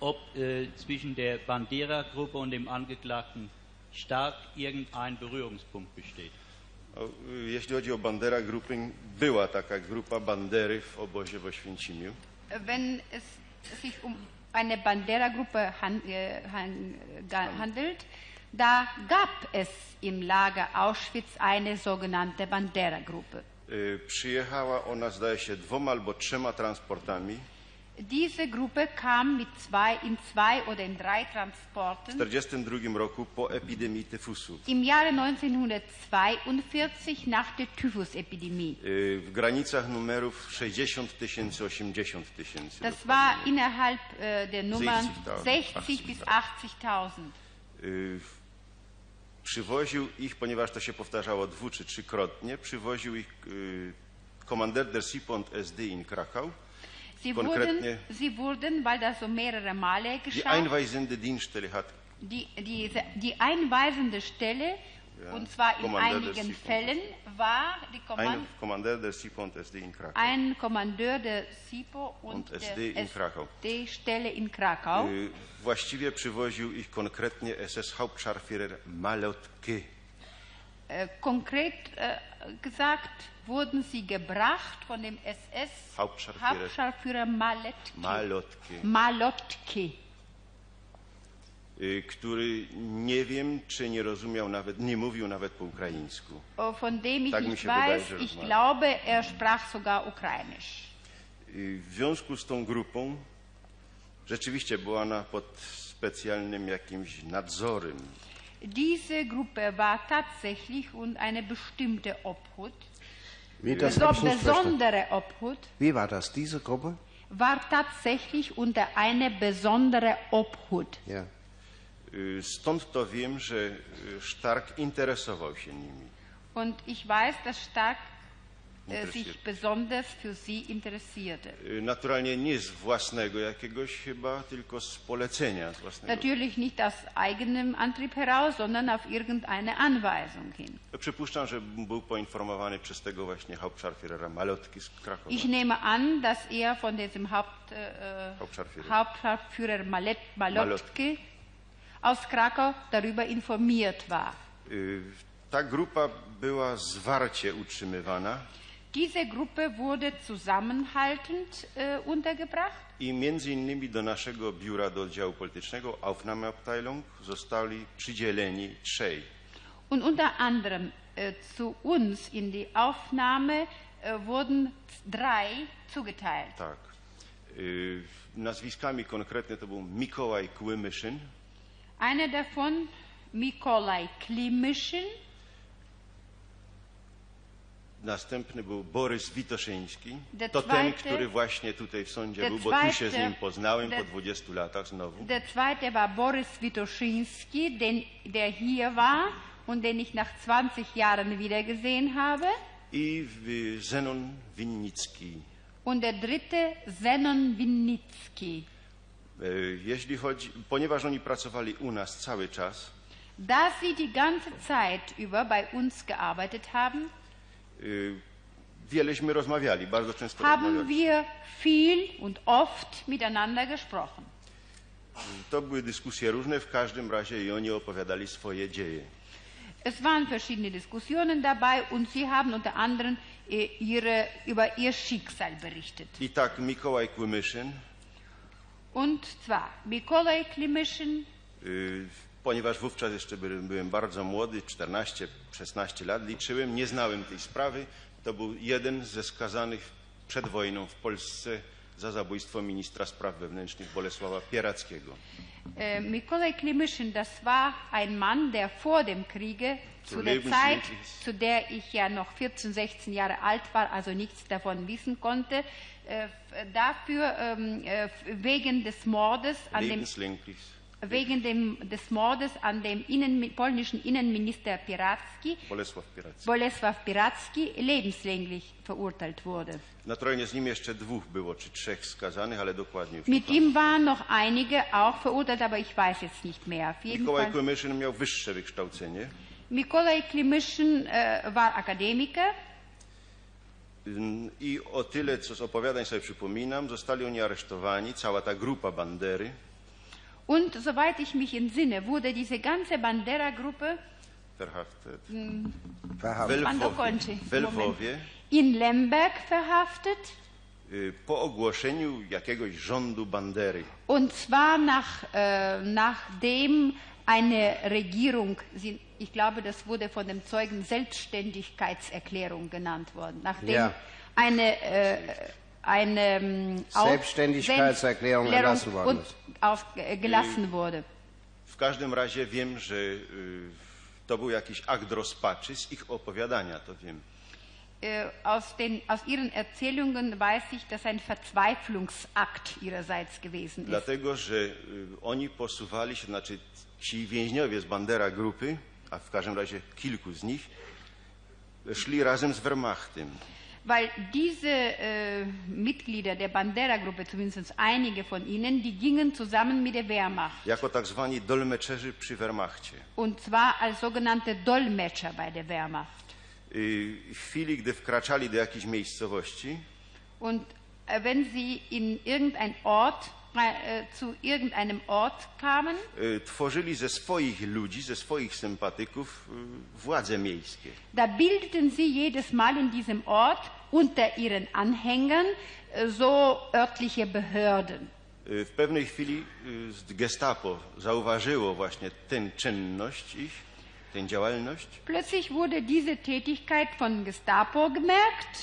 ob äh, zwischen der Bandera-Gruppe und dem Angeklagten Stark irgendein Berührungspunkt besteht? y, jeśli chodzi o Bandera Grupy, była taka grupa Bandery w obozie w Oświęcimiu. Wenn es sich um eine Bandera-Gruppe äh, handelt, da gab es im Lager Auschwitz eine sogenannte Bandera-Gruppe. Y, Przyjechała ona, zdaje się, dwoma albo trzema transportami. Diese Gruppe kam mit zwei, in zwei oder in drei W Transporten 1942 roku po epidemii tyfusu. im Jahre 1942 nach der Typhusepidemie. Y, W granicach numerów 60 tysięcy, 80 tysięcy. Das war innerhalb äh, der Nummern 60.000, 60 bis 80.000. Y, Przywoził ich, ponieważ to się powtarzało dwu czy trzykrotnie, przywoził ich y, der Sipont SD in Krakau, Sie Konkretnie- wurden, sie wurden, weil das so mehrere Male die geschah, einweisende Dienststelle hat die, die, die einweisende Stelle, Ja, und zwar in Kommandeur einigen. Fällen, war die ein Kommand Kommandeur der Sipont SD in Krakau. ein Kommandeur der SIPO und, Und SD in Krakau. SD-Stelle in Krakau. Y, Właściwie przywoził ich konkretnie SS Hauptscharführer Malotke. Äh, konkret äh, gesagt wurden sie gebracht von dem SS Hauptscharführer. Hauptscharführer Malotke. Malotke. Malotke. Y, który nie wiem, czy nie rozumiał nawet, nie mówił nawet po ukraińsku. von dem ich Tak mi nicht się wydaje, weiß. że Ich glaube, er sprach sogar Ukrainisch. Y, W związku z tą grupą rzeczywiście była ona pod specjalnym jakimś nadzorem. Diese Gruppe war tatsächlich und eine bestimmte Obhut, Wie, das verstanden. besondere Obhut, Wie war das, diese Gruppe? war tatsächlich unter eine besondere Obhut. Ja. Y, Stąd to wiem, że y, Stark interesował się nimi. Und ich weiß, dass Stark Interessiert. sich besonders für sie interessierte. Y, Naturalnie nie z własnego jakiegoś chyba, tylko z polecenia z własnego. Natürlich nicht aus eigenem Antrieb heraus, sondern auf irgendeine Anweisung hin. Przypuszczam, że był poinformowany przez tego właśnie Hauptscharführera Malotki z Krakowa. Ich nehme an, dass er von diesem Haupt, äh, Hauptscharführer. Hauptscharführer Malet, Malotki aus Krakau darüber informiert war. Y, Ta grupa była zwarcie utrzymywana Diese Gruppe wurde zusammenhaltend äh, untergebracht i między innymi do naszego biura, do oddziału politycznego Aufnahmeabteilung zostali przydzieleni trzej. und unter anderem äh, zu uns in die Aufnahme äh, wurden drei zugeteilt. Tak. Y, Nazwiskami konkretnie to był Mikołaj Kłymyszyn, Einer davon, Mikolaj Klimischin, następny był Borys Witoszyński, Der to ten, zweite- który właśnie tutaj w sądzie był, bo tu się z zweite- nim poznałem po der- 20 latach znowu. Der zweite war Boris Witoschinski, den, der hier war und den ich nach 20 Jahren wiedergesehen habe. I Zenon Winnicki. Und der dritte, Zenon Winnicki. Y, Jeśli chodzi, ponieważ oni pracowali u nas cały czas, Da sie die ganze Zeit über bei uns gearbeitet haben, y, wieleśmy rozmawiali, bardzo często haben rozmawiali. wir viel und oft miteinander gesprochen. To były dyskusje różne, w każdym razie i oni opowiadali swoje dzieje. Es waren verschiedene Diskussionen dabei und sie haben unter anderem äh, ihre, über ihr Schicksal berichtet. I tak Mikołaj Kłymyszyn, Und zwar Mikolaj Klimischin, y, ponieważ wówczas jeszcze by- byłem bardzo młody, 14-16 lat, liczyłem, nie znałem tej sprawy, to był jeden ze skazanych przed wojną w Polsce za zabójstwo ministra spraw wewnętrznych Bolesława Pierackiego. Äh, Mikolaj Klimischin, das war ein Mann, der vor dem Kriege, zu der Zeit, ist. zu der ich ja noch 14, 16 Jahre alt war, also nichts davon wissen konnte, dafür ähm, äh, wegen des Mordes an dem wegen dem, des Mordes an dem Innen, polnischen Innenminister Piracki, Bolesław Piracki, lebenslänglich verurteilt wurde. Było, skazanych, Mit ihm waren noch einige auch verurteilt, aber ich weiß jetzt nicht mehr. Auf jeden Mikołaj Fall. Kłymyszyn miał wyższe wykształcenie. Mikolaj Klimischin äh, war Akademiker I o tyle, co z opowiadań sobie przypominam, zostali oni aresztowani, cała ta grupa Bandery, und soweit ich mich entsinne, wurde diese ganze Bandera-Gruppe verhaftet. Verhaftet. W Pan Lwowie, dokończy. w Lwowie in Lemberg verhaftet y, po ogłoszeniu jakiegoś rządu Bandery. und zwar nach, äh, nachdem eine Regierung, sie- ich glaube, das wurde von dem Zeugen Selbstständigkeitserklärung genannt worden, nachdem Ja. eine, äh, eine ähm, Selbstständigkeitserklärung erlassen worden ist. auf, äh, gelassen wurde. W każdym razie wiem, że y, to był jakiś akt rozpaczy z ich opowiadania, to wiem. Äh, aus, den, aus ihren Erzählungen weiß ich, dass ein Verzweiflungsakt ihrerseits gewesen ist. Dlatego, że oni posuwali się, znaczy ci więźniowie z Bandera grupy, a w każdym razie kilku z nich, szli razem z Wehrmachtem. Weil diese äh, Mitglieder der Bandera-Gruppe, zumindest einige von ihnen, die gingen zusammen mit der Wehrmacht. jako tak zwani przy Wehrmachcie. Und zwar als sogenannte Dolmetscher bei der Wehrmacht. Y, W chwili, gdy wkraczali do jakiejś miejscowości, Und äh, wenn sie in irgendein Ort, äh, zu irgendeinem Ort kamen, y, tworzyli ze swoich ludzi, ze swoich sympatyków y, władze miejskie. da bildeten sie jedes Mal in diesem Ort unter ihren Anhängern äh, so örtliche Behörden. Y, W pewnej chwili y, gestapo zauważyło właśnie tę czynność ich, Plötzlich wurde diese Tätigkeit von Gestapo gemerkt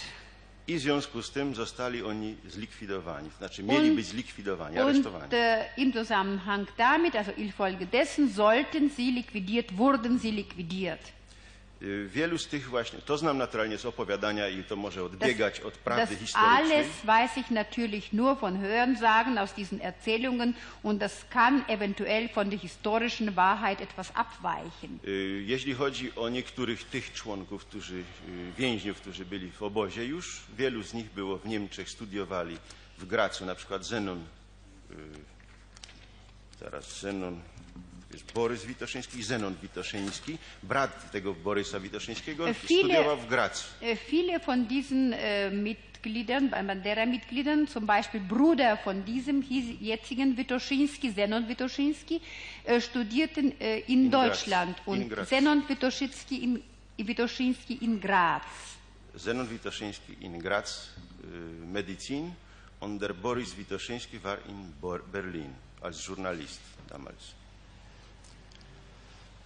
i w związku z tym zostali oni zlikwidowani. Znaczy mieli Und- być zlikwidowani, und aresztowani. äh, im Zusammenhang damit, also infolgedessen, sollten sie liquidiert, wurden sie liquidiert. Y, Wielu z tych właśnie, to znam naturalnie z opowiadania i to może odbiegać od Das prawdy historycznej. alles weiß ich natürlich nur von Hörensagen aus diesen Erzählungen und das kann eventuell von der historischen Wahrheit etwas abweichen. Y, Jeśli chodzi o niektórych tych członków, którzy, y, więźniów, którzy byli w obozie już, wielu z nich było w Niemczech, studiowali w Gracu, na przykład Zenon, teraz Zenon, Borys Witoszyński Zenon Witoszyński, brat tego Borysa Witoszyńskiego, E, viele- studiował w. Äh, Viele von diesen äh, Mitgliedern, Bandera-Mitgliedern, zum Beispiel Bruder von diesem hies- jetzigen Witoschinski, Zenon Witoschinski, äh, studierten äh, in, In Graz. Deutschland In und Graz. Zenon Witoschinski in, Witoschinski in Graz. Zenon Witoszyński in Graz, Medizin und der Boris Witoszyński war in Bor- Berlin als Journalist damals.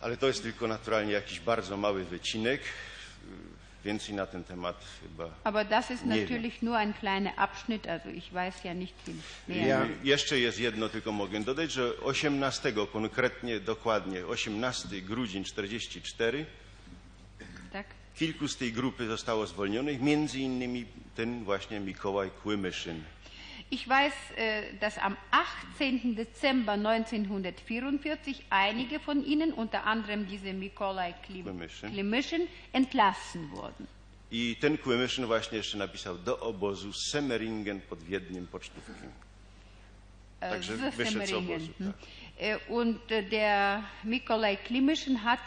Ale to jest tylko naturalnie jakiś bardzo mały wycinek. Y, Więcej na ten temat chyba. Aber das ist Nie natürlich nur ein kleiner Abschnitt, also ich weiß ja nicht viel mehr. Ja. Jeszcze jest jedno, tylko mogę dodać, że 18 konkretnie, dokładnie 18 grudzień 44 Tak? kilku z tej grupy zostało zwolnionych, między innymi ten właśnie Mikołaj Kłymyszyn. Ich weiß, äh, dass am 18. Dezember 1944 einige von ihnen, unter anderem diese Mikolaj Klim Klimyszyn. Klimyszyn, entlassen wurden. I ten Kłymyszyn właśnie jeszcze napisał do obozu Semmeringen pod Wiedniem pocztówki. Äh, Także wyszedł z obozu. Tak. Äh, Und der Mikolaj Klimyszyn hat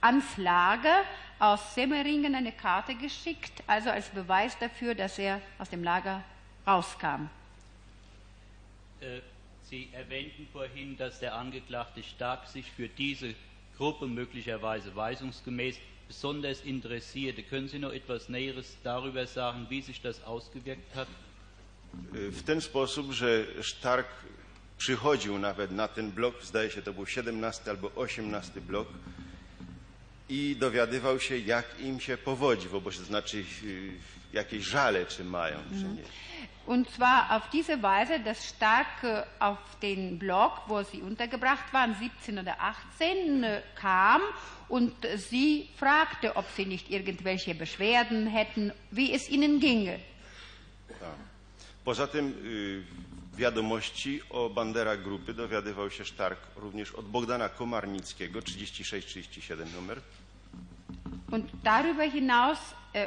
ans Lager aus Semmeringen eine Karte geschickt, also als Beweis dafür, dass er aus dem Lager rauskam. Äh, Sie erwähnten vorhin, dass der Angeklagte Stark sich für diese Gruppe möglicherweise weisungsgemäß besonders interessierte. Können Sie noch etwas Näheres darüber sagen, wie sich das ausgewirkt hat? W ten sposób, że Stark przychodził nawet na ten blok, zdaje się to był 17 albo 18 blok i dowiadywał się, jak im się powodzi w obozie, to znaczy y, jakieś żale, czy mają, czy nie. Und zwar auf diese Weise, dass Stark auf den Block, wo sie untergebracht waren, 17 oder 18, äh, kam und sie fragte, ob sie nicht irgendwelche Beschwerden hätten, wie es ihnen ginge. Poza tym y, wiadomości o banderach grupy dowiadywał się Stark również od Bogdana Komarnickiego, 36-37 numer, Und darüber hinaus,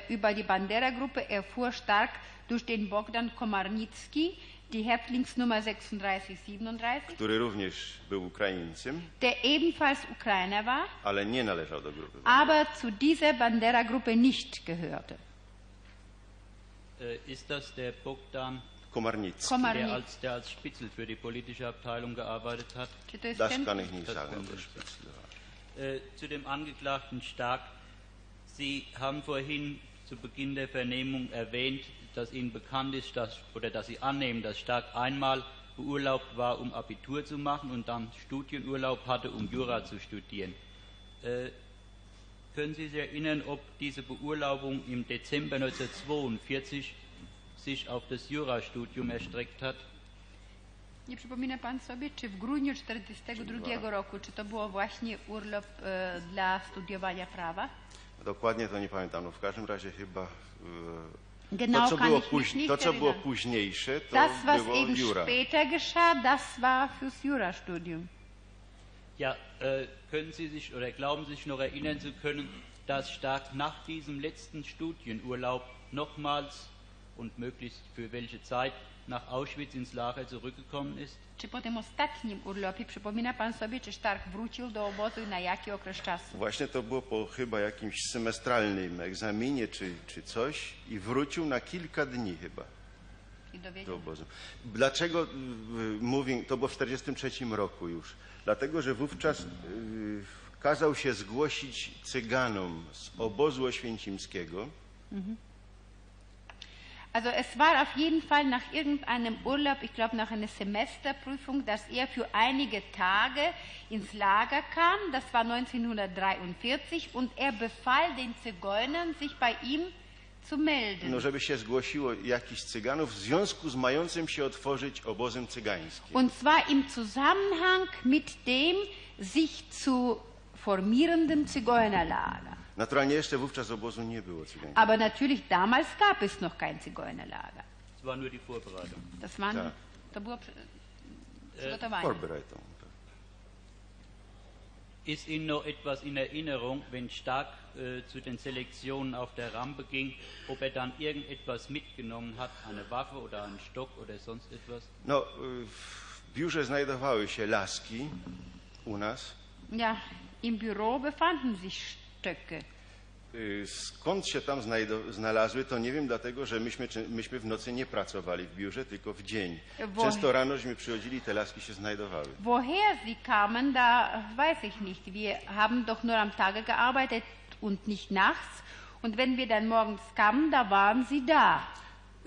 über die Bandera-Gruppe, erfuhr Stark durch den Bogdan Komarnicki, die Häftlingsnummer 3637, który również był Ukraińcem, der ebenfalls Ukrainer war, ale nie należał do grupy. aber zu dieser Bandera-Gruppe nicht gehörte. Äh, Ist das der Bogdan, Komarnicki. Komarnicki. der als, der als Spitzel für die politische Abteilung gearbeitet hat? Das kann ich nicht Das sagen. ob nicht Spitzel war. Äh, zu dem Angeklagten Stark. Sie haben vorhin zu Beginn der Vernehmung erwähnt, dass Ihnen bekannt ist, dass, oder dass Sie annehmen, dass Stark einmal beurlaubt war, um Abitur zu machen und dann Studienurlaub hatte, um Jura zu studieren. Äh, können Sie sich erinnern, ob diese Beurlaubung im Dezember 1942 sich auf das Jurastudium erstreckt hat? Nie przypomina Pan sobie, czy w grudniu 1942 roku, czy to było właśnie urlop e, dla studiowania prawa? Dokładnie to nie pamiętam. No w każdym razie chyba e, Genau to, co kann było, póź- nicht to, co było erinnern. późniejsze, to Das, was było eben Jura. später geschah, das war fürs Jurastudium. Ja, äh, können Sie sich oder glauben Sie sich noch erinnern zu können, dass Stark nach diesem letzten Studienurlaub nochmals und möglichst für welche Zeit nach Auschwitz ins Lager zurückgekommen ist? Czy po tym ostatnim urlopie przypomina Pan sobie, czy Stark wrócił do obozu i na jaki okres czasu? Właśnie to było po chyba jakimś semestralnym egzaminie czy, czy coś i wrócił na kilka dni chyba I do dowiedział. obozu. Dlaczego y, mówię, to było w 1943 roku już? Dlatego, że wówczas y, kazał się zgłosić cyganom z obozu oświęcimskiego, Also es war auf jeden Fall nach irgendeinem Urlaub, ich glaube nach einer Semesterprüfung, dass er für einige Tage ins Lager kam. Das war 1943 und er befahl den Zigeunern, sich bei ihm zu melden. No, żeby się zgłosiło jakichś cyganów w związku z mającym się otworzyć obozem cygańskim. Und zwar im Zusammenhang mit dem sich zu formierenden Zigeunerlager. Naturalnie jeszcze wówczas obozu nie było cygańskiego. Aber natürlich damals gab es noch kein Zigeunerlager. Es war nur die Vorbereitung. Das waren, Tak. to było przy- przygotowanie. Vorbereitung. Ist Ihnen noch etwas in Erinnerung, wenn Stark äh, zu den Selektionen auf der Rampe ging, ob er dann irgendetwas mitgenommen hat, eine Waffe oder einen Stock oder sonst etwas? No, w biurze znajdowały się laski u nas. Ja, im Büro befanden sich Y, Skąd się tam znalazły, to nie wiem, dlatego że myśmy, myśmy w nocy nie pracowali w biurze, tylko w dzień. Często rano, żeśmy przychodzili, te laski się znajdowały. Woher sie kamen, da weiß ich nicht. Wir haben doch nur am Tage gearbeitet und nicht nachts. Und wenn wir dann morgens kamen, da waren sie da.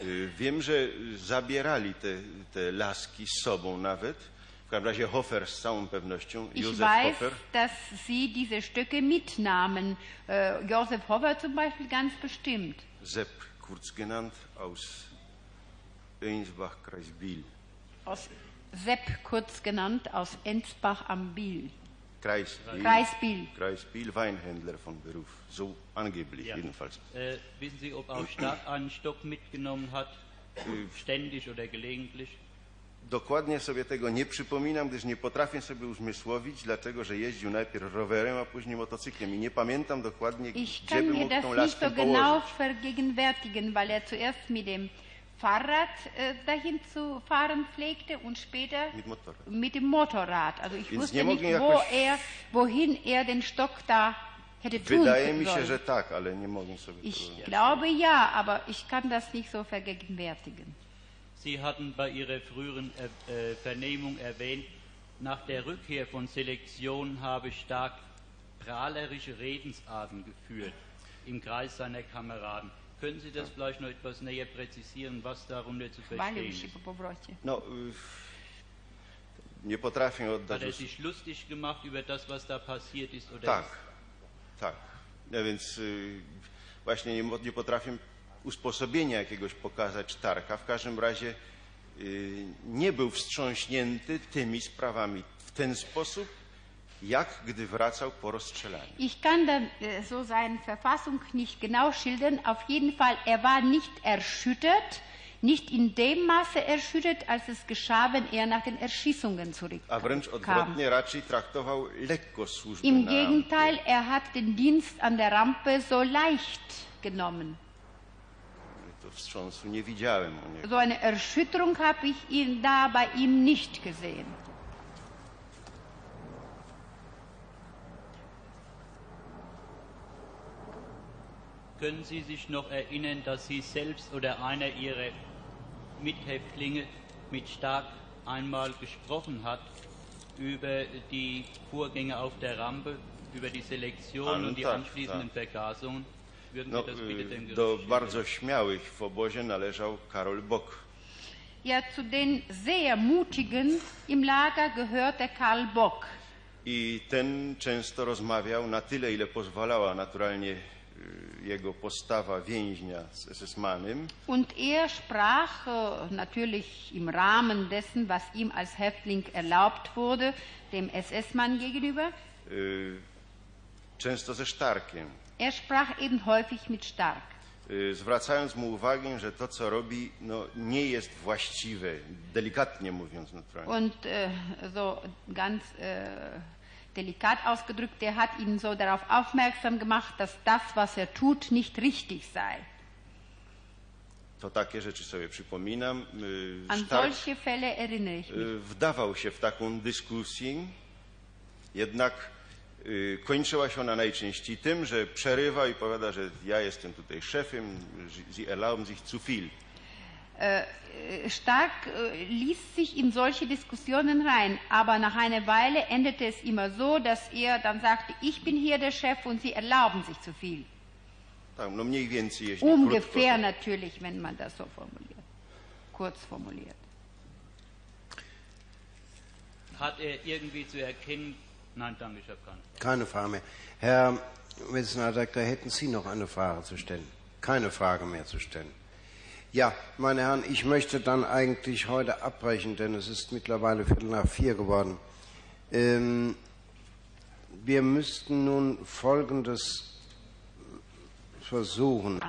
Y, Wiem, że zabierali te, te laski z sobą nawet. Hofer Ich weiß, Hofer. dass sie diese Stücke mitnahmen. Äh, Josef Hover zum Beispiel ganz bestimmt. Sepp kurz genannt aus Einsbach, Kreis Biel. Aus Sepp kurz genannt, aus Ensbach am Biel. Kreis Biel. Kreis Biel. Kreis Biel, Weinhändler von Beruf. So angeblich Ja. jedenfalls. Äh, wissen Sie, ob auch Stark einen Stock mitgenommen hat, ständig oder gelegentlich? Dokładnie sobie tego nie przypominam, gdyż nie potrafię sobie uzmysłowić, dlaczego, że jeździł najpierw rowerem, a później motocyklem. I nie pamiętam dokładnie, Ich gdzie by mógł tą laskę so genau położyć. vergegenwärtigen, weil er zuerst mit dem Fahrrad äh, dahin zu fahren pflegte und später Mit Motorrad. mit dem Motorrad. Also ich Więc wusste nicht, wo er, wohin er den Stock da hätte tun Wydaje mi się, że tak, ale nie mogę sobie Ich glaube ja, aber ich kann das nicht so vergegenwärtigen. Sie hatten bei Ihrer früheren äh, äh, Vernehmung erwähnt, nach der Rückkehr von Selektion habe Stark prahlerische Redensarten geführt im Kreis seiner Kameraden. Können Sie das vielleicht noch etwas näher präzisieren, was darunter zu verstehen ist? No, nie potrafię Hat er sich lustig gemacht über das, was da passiert ist? Oder Tak, tak. No więc y, właśnie nie, nie potrafię usposobienia jakiegoś pokazać Tarka. W każdym razie y, nie był wstrząśnięty tymi sprawami w ten sposób, jak gdy wracał po rozstrzelaniu. Ich kann dann äh, so seine Verfassung nicht genau schildern. Auf jeden Fall, er war nicht erschüttert, nicht in dem Maße erschüttert, als es geschah, wenn er nach den Erschießungen A wręcz zurückkam. odwrotnie raczej traktował lekko służbę Im Gegenteil, er hat den Dienst an der Rampe so leicht genommen. Wstrząsu nie widziałem u niego. So eine Erschütterung habe ich ihn da bei ihm nicht gesehen. Können Sie sich noch erinnern, dass Sie selbst oder einer Ihrer Mithäftlinge mit Stark einmal gesprochen hat über die Vorgänge auf der Rampe, über die Selektion und die anschließenden Vergasungen? No, do bardzo śmiałych w obozie należał Karol Bock. Ja, zu den sehr mutigen im Lager gehörte Karl Bock. I ten często rozmawiał na tyle, ile pozwalała naturalnie y, jego postawa więźnia z SS-manem. Und er sprach äh, natürlich im Rahmen dessen, was ihm als Häftling erlaubt wurde, dem SS-Mann gegenüber. y, Często ze Sztarkiem, Er sprach eben häufig mit Stark. y, zwracając mu uwagę, że to, co robi, no, nie jest właściwe, delikatnie mówiąc naturalnie. Und äh, so ganz äh, delikat ausgedrückt, der hat ihn so darauf aufmerksam gemacht, dass das, was er tut, nicht richtig sei. To takie rzeczy sobie przypominam. Y, An Stark solche Fälle erinnere ich mich. y, wdawał się w taką dyskusję, jednak kończyła się ona najczęściej tym, że przerywa i powiada, że ja jestem tutaj szefem, że- Sie erlauben sich zu viel. Äh, Stark äh, ließ sich in solche Diskussionen rein, aber nach einer Weile endete es immer so, dass er dann sagte, ich bin hier der Chef und Sie erlauben sich zu viel. Tak, no mniej więcej, jeśli Ungefähr krótko. natürlich, wenn man das so formuliert. Kurz formuliert. Hat er irgendwie zu erkennen? Nein, danke, ich habe keine. Keine Frage mehr. Herr Medizinaldirektor, hätten Sie noch eine Frage zu stellen? Keine Frage mehr zu stellen. Ja, meine Herren, ich möchte dann eigentlich heute abbrechen, denn es ist mittlerweile Viertel nach vier geworden. Ähm, wir müssten nun Folgendes versuchen.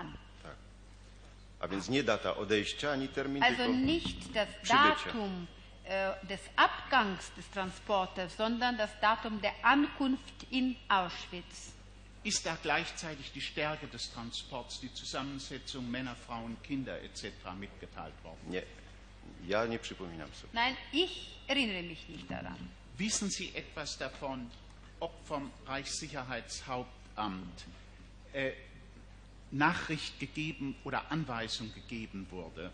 Also nicht das. Datum des Abgangs des Transporters, sondern das Datum der Ankunft in Auschwitz. Ist da gleichzeitig die Stärke des Transports, die Zusammensetzung Männer, Frauen, Kinder etc. mitgeteilt worden? nie. Ja nie przypominam sobie. Nein, ich erinnere mich nicht daran. Wissen Sie etwas davon, ob vom Reichssicherheitshauptamt äh, Nachricht gegeben oder Anweisung gegeben wurde,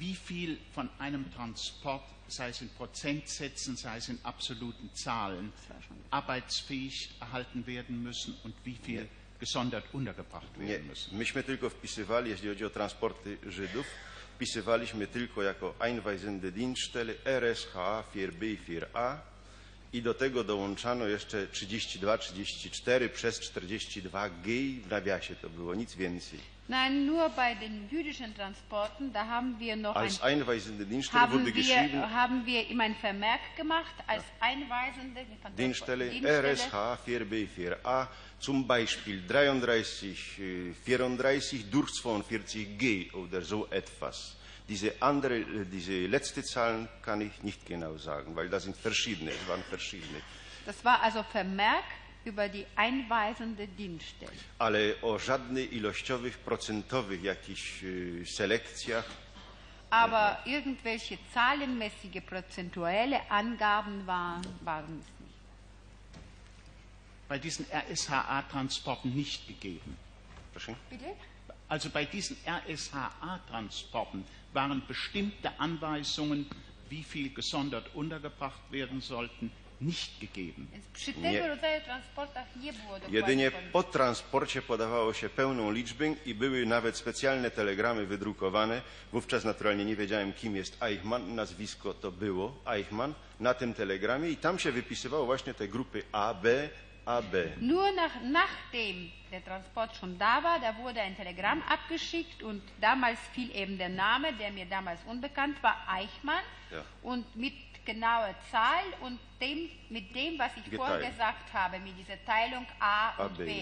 wie viel von einem Transport, sei es in Prozentsätzen, sei es in absoluten Zahlen, arbeitsfähig erhalten werden müssen und wie viel gesondert untergebracht Nie. werden müssen? Myśmy tylko wpisywali, jeśli chodzi o transporty Żydów, wpisywaliśmy tylko jako Einweisende Dienststelle RSHA 4B i 4A i do tego dołączano jeszcze 32, 34 przez 42G w nawiasie to było, nic więcej. Nein, nur bei den jüdischen Transporten, da haben wir noch ein, Als Einweisende Dienststelle haben wurde wir, geschrieben, haben wir ihm ein Vermerk gemacht als einweisende Dienststelle Dienststelle. RSH 4B 4A zum Beispiel 33, äh, 34 durch 42G oder so etwas. Diese, andere, äh, diese letzte Zahlen kann ich nicht genau sagen, weil das sind verschiedene, es waren verschiedene. Das war also Vermerk über die einweisende Dienststelle. Ale o żadnych ilościowych, procentowych jakichś selekcjach Aber irgendwelche zahlenmäßige, prozentuelle Angaben waren, waren es nicht. Bei diesen RSHA-Transporten nicht gegeben. proszę. Bitte? Also bei diesen RSHA-Transporten waren bestimmte Anweisungen, wie viel gesondert untergebracht werden sollten, nicht gegeben. Przy Nie. tego rodzaju transportach nie było dokładnie Jedynie po transporcie podawało się pełną liczbę i były nawet specjalne telegramy wydrukowane. Wówczas naturalnie nie wiedziałem, kim jest Eichmann. Nazwisko to było Eichmann na tym telegramie i tam się wypisywało właśnie te grupy A, B, A, B. Nur nach, nachdem der Transport schon da war, da wurde ein Telegramm abgeschickt und damals fiel eben der Name, der mir damals unbekannt war, Eichmann. Ja. Und mit genauer Zahl und dem, mit dem, was ich Geteilt. vorher gesagt habe, mit dieser Teilung A, A, und B. B.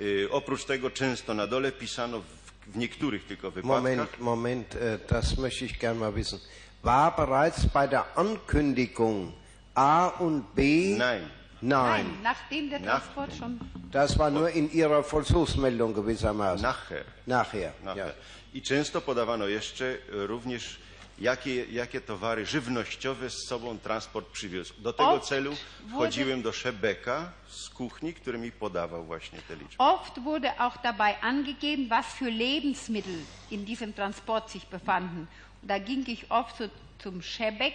Y, oprócz tego często na dole pisano w, w niektórych tylko wypadkach. Moment, Moment, äh, das möchte ich gerne mal wissen. War bereits bei der Ankündigung A und B? Nein. Nein. nachdem der Nach Transport schon. Das war nur in Ihrer Vollzugsmeldung gewissermaßen. Nachher. Nachher. Nachher. Ja. I często podawano jeszcze y, również, jakie, jakie towary żywnościowe z sobą transport przywiózł. Do tego Oft celu wurde- wchodziłem do Szebeka z kuchni, który mi podawał właśnie te liczby. Oft wurde auch dabei angegeben, was für Lebensmittel in diesem Transport sich befanden. Da ging ich oft zu, zum Schebeck,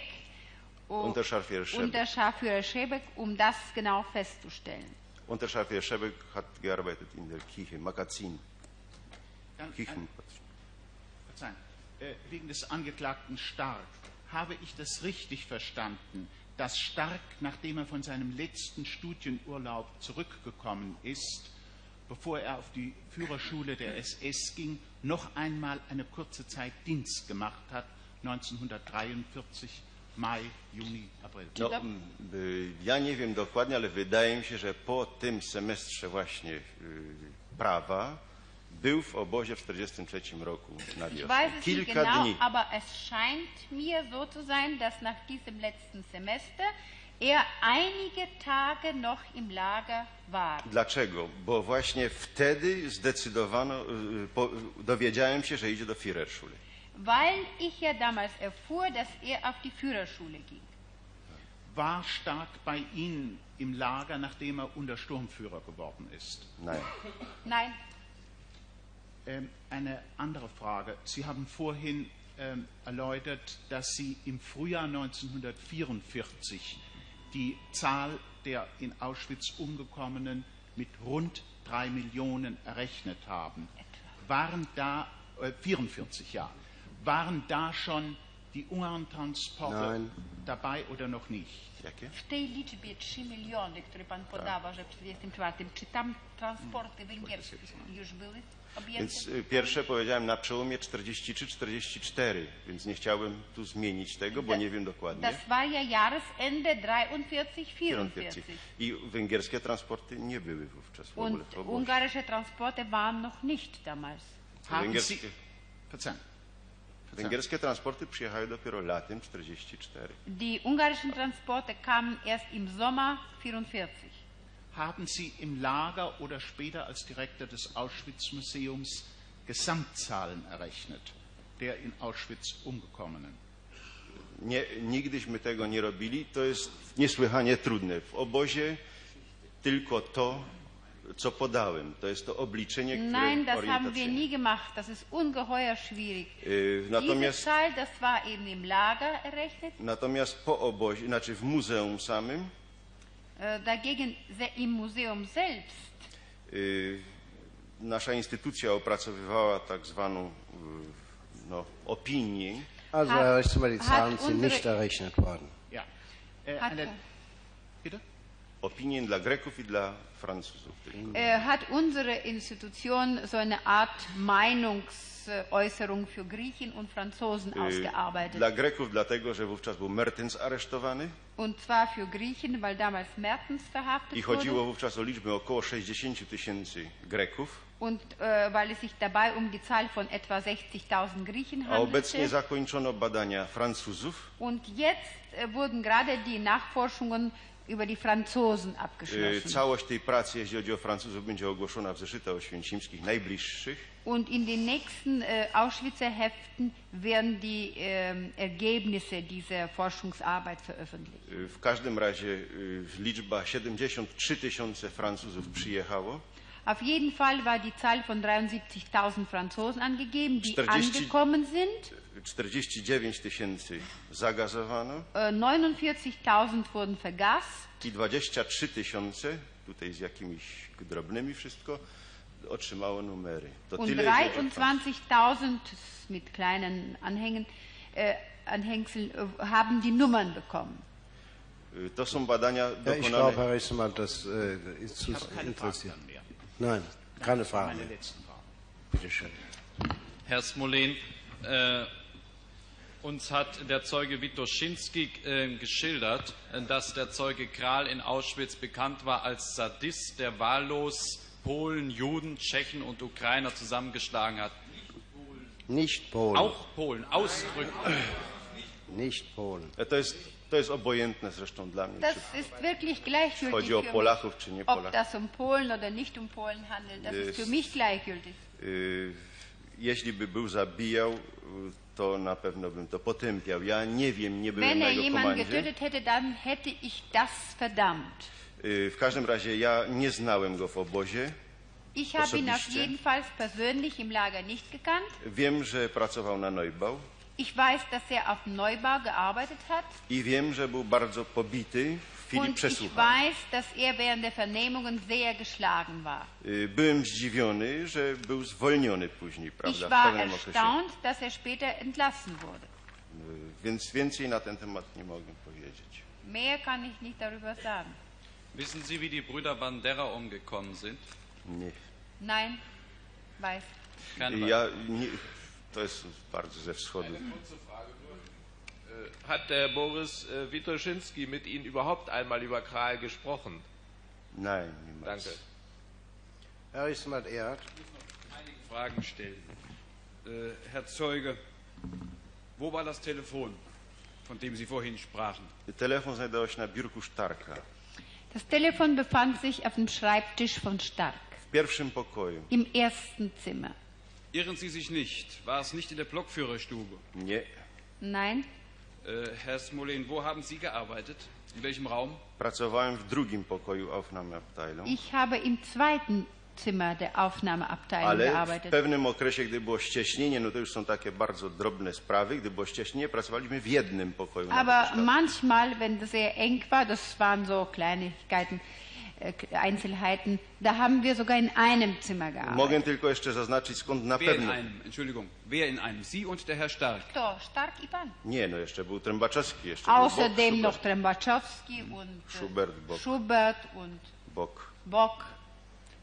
um, Unterscharführer Schebeck. Unterscharführer Schebeck, um das genau festzustellen. Unterscharführer Szebek hat gearbeitet in der Küche, Magazin. Verzeihen. Äh, wegen des Angeklagten Stark. Habe ich das richtig verstanden, dass Stark, nachdem er von seinem letzten Studienurlaub zurückgekommen ist, bevor er auf die Führerschule der SS ging, noch einmal eine kurze Zeit Dienst gemacht hat, 1943, Mai, Juni, April? No, ja nie wiem dokładnie, ale wydaje mi się, że po tym semestrze właśnie prawa był w obozie w 1943 roku na Ich wiosnę. weiß es nicht Kilka genau, dni. aber es scheint mir so zu sein, dass nach diesem letzten Semester er einige Tage noch im Lager war. Dlaczego? Bo właśnie wtedy zdecydowano, po, dowiedziałem się, że idzie do Führerschule. Weil ich ja damals erfuhr, dass er auf die Führerschule ging. War Stark bei Ihnen im Lager, nachdem er Untersturmführer geworden ist? Nein. Nein, eine andere Frage. Sie haben vorhin ähm, erläutert, dass Sie im Frühjahr 1944 die Zahl der in Auschwitz umgekommenen mit rund drei Millionen errechnet haben, waren da, äh, 44 ja, waren da schon die Ungarn-Transporte dabei oder noch nicht? Jakie? W tej liczbie 3 miliony, które pan podawał, że w 1944, czy tam transporty węgierskie już były Więc y, pierwsze powiedziałem na przełomie 43-44, więc nie chciałbym tu zmienić tego, bo nie wiem dokładnie. Das war ja Jahresende 43, 44. I węgierskie transporty nie były wówczas w ogóle Und ungarische Transporte waren noch nicht damals. Węgierskie, Verzeihung, węgierskie transporty przyjechały dopiero latem 44. Die ungarischen Transporte kamen erst im Sommer 44. haben Sie im Lager oder später als Direktor des Auschwitz-Museums Gesamtzahlen errechnet, der in Auschwitz umgekommenen? Nie, nigdyśmy tego nie robili. To jest niesłychanie trudne. W obozie tylko to, co podałem. To jest to obliczenie, które Nein, das haben wir nie gemacht. Das ist ungeheuer schwierig. Y, Diese Natomiast, Zahl, das war eben im Lager errechnet. natomiast po obozie, znaczy w muzeum samym, Dagegen se- im Museum selbst nasza instytucja opracowywała tak zwaną no, opinię. Also, Rechtsanwalt, die Zahlen sind unsere- nicht errechnet worden. Ja. Äh, hat, eine, bitte? Opinię dla Greków i dla Francuzów. Tylko. äh, hat unsere Institution so eine Art Meinungsäußerung für Griechen und Franzosen Y, ausgearbeitet. Dla Greków dlatego, że wówczas był Mertens aresztowany Und zwar für Griechen, weil damals Mertens i verhaftet chodziło wurde wówczas o liczbę około 60 tysięcy Greków, und äh, weil es sich dabei um die Zahl von etwa 60.000 Griechen a obecnie handelte. zakończono badania Francuzów. Und jetzt äh, wurden gerade die Nachforschungen über die Franzosen abgeschlossen. Całość tej pracy, jeśli chodzi o Francuzów, będzie ogłoszona w zeszytach oświęcimskich najbliższych. Und in den nächsten äh, Auschwitzer Heften werden die ähm, Ergebnisse dieser Forschungsarbeit veröffentlicht. W każdym razie liczba 73 tysiące Francuzów przyjechało. Auf jeden Fall war die Zahl von 73.000 Franzosen angegeben, die 40 angekommen sind. 49 tysięcy zagazowano Äh, 49.000 wurden vergast i 23 tysiące, tutaj z jakimiś drobnymi wszystko, und tyle, jeśli chodzi o Francuz. 23.000 mit kleinen Anhängen, äh, Anhängseln äh, haben die Nummern bekommen. To są badania Ja, ich glaube, Herr Rechtsanwalt, das äh, ist zu interessiert. Nein, keine Frage mehr. Bitte schön. Herr Smolen, äh, uns hat der Zeuge Witoschinski äh, geschildert, dass der Zeuge Kral in Auschwitz bekannt war als Sadist, der wahllos Polen, Juden, Tschechen und Ukrainer zusammengeschlagen hat. Nicht Polen. Auch Polen, ausdrücklich. Nicht Polen. To jest, to jest obojętne zresztą dla mnie, Das ist wirklich gleichgültig chodzi o für mich, Polaków, czy nie ob das um Polen oder nicht um Polen handelt. Das ist Ist- für mich gleichgültig. Y, Jeśli by był zabijał, to na pewno bym to potępiał. Ja nie wiem, nie byłem Wenn na er jego jemanden komandzie. getötet hätte, dann hätte ich das verdammt. Y, W każdym razie ja nie znałem go w obozie. Ich habe ihn auf Osobiście? jedenfalls persönlich im Lager nicht gekannt. Wiem, że pracował na Neubau Ich weiß, dass er auf dem Neubau gearbeitet hat. i wiem, że był bardzo pobity w chwili Und ich weiß, dass er während der Vernehmungen sehr geschlagen war. Y, Byłem zdziwiony, że był zwolniony później, prawda, Ich w war pewnym okresie. erstaunt, dass er später entlassen wurde. Y, Więc więcej na ten temat nie mogę powiedzieć. Mehr kann ich nicht darüber sagen. Wissen Sie, wie die Brüder Bandera umgekommen sind? Nie. Nein, weiß. Keine Ja, nie, to jest bardzo ze wschodu. Hat der Boris äh, Witoschinski mit Ihnen überhaupt einmal über Kral gesprochen? Nein, niemals. Danke. Herr Rechtsanwalt Erhard. einige Fragen stellen. Äh, Herr Zeuge, wo war das Telefon, von dem Sie vorhin sprachen? Telefon znajdował się na biurku Sztarka. Das Telefon befand sich auf dem Schreibtisch von Stark W pierwszym pokoju. im ersten Zimmer. Irren Sie sich nicht, war es nicht in der Blockführerstube? Nie. Nein, Äh, Herr Smolen, wo haben Sie gearbeitet? In welchem Raum? Pracowałem w drugim pokoju Aufnahmeabteilung. ich habe im zweiten Ale w pewnym okresie, gdy było ścieśnienie, no to już są takie bardzo drobne sprawy, gdy było ścieśnienie, pracowaliśmy w jednym pokoju. Aber manchmal, wenn es sehr eng war, das waren so Kleinigkeiten, äh, Einzelheiten. Da haben wir sogar in einem Zimmer gearbeitet. Mogę tylko jeszcze zaznaczyć, skąd na Wer in pewno... einem, Entschuldigung, wer in einem? Sie und der Herr Stark. Kto? Stark i pan. Nie, no jeszcze był Trębaczewski, jeszcze był Bock, Außerdem Schubert, noch Trembaczowski und Schubert, Bock, Schubert und Bock. Bock.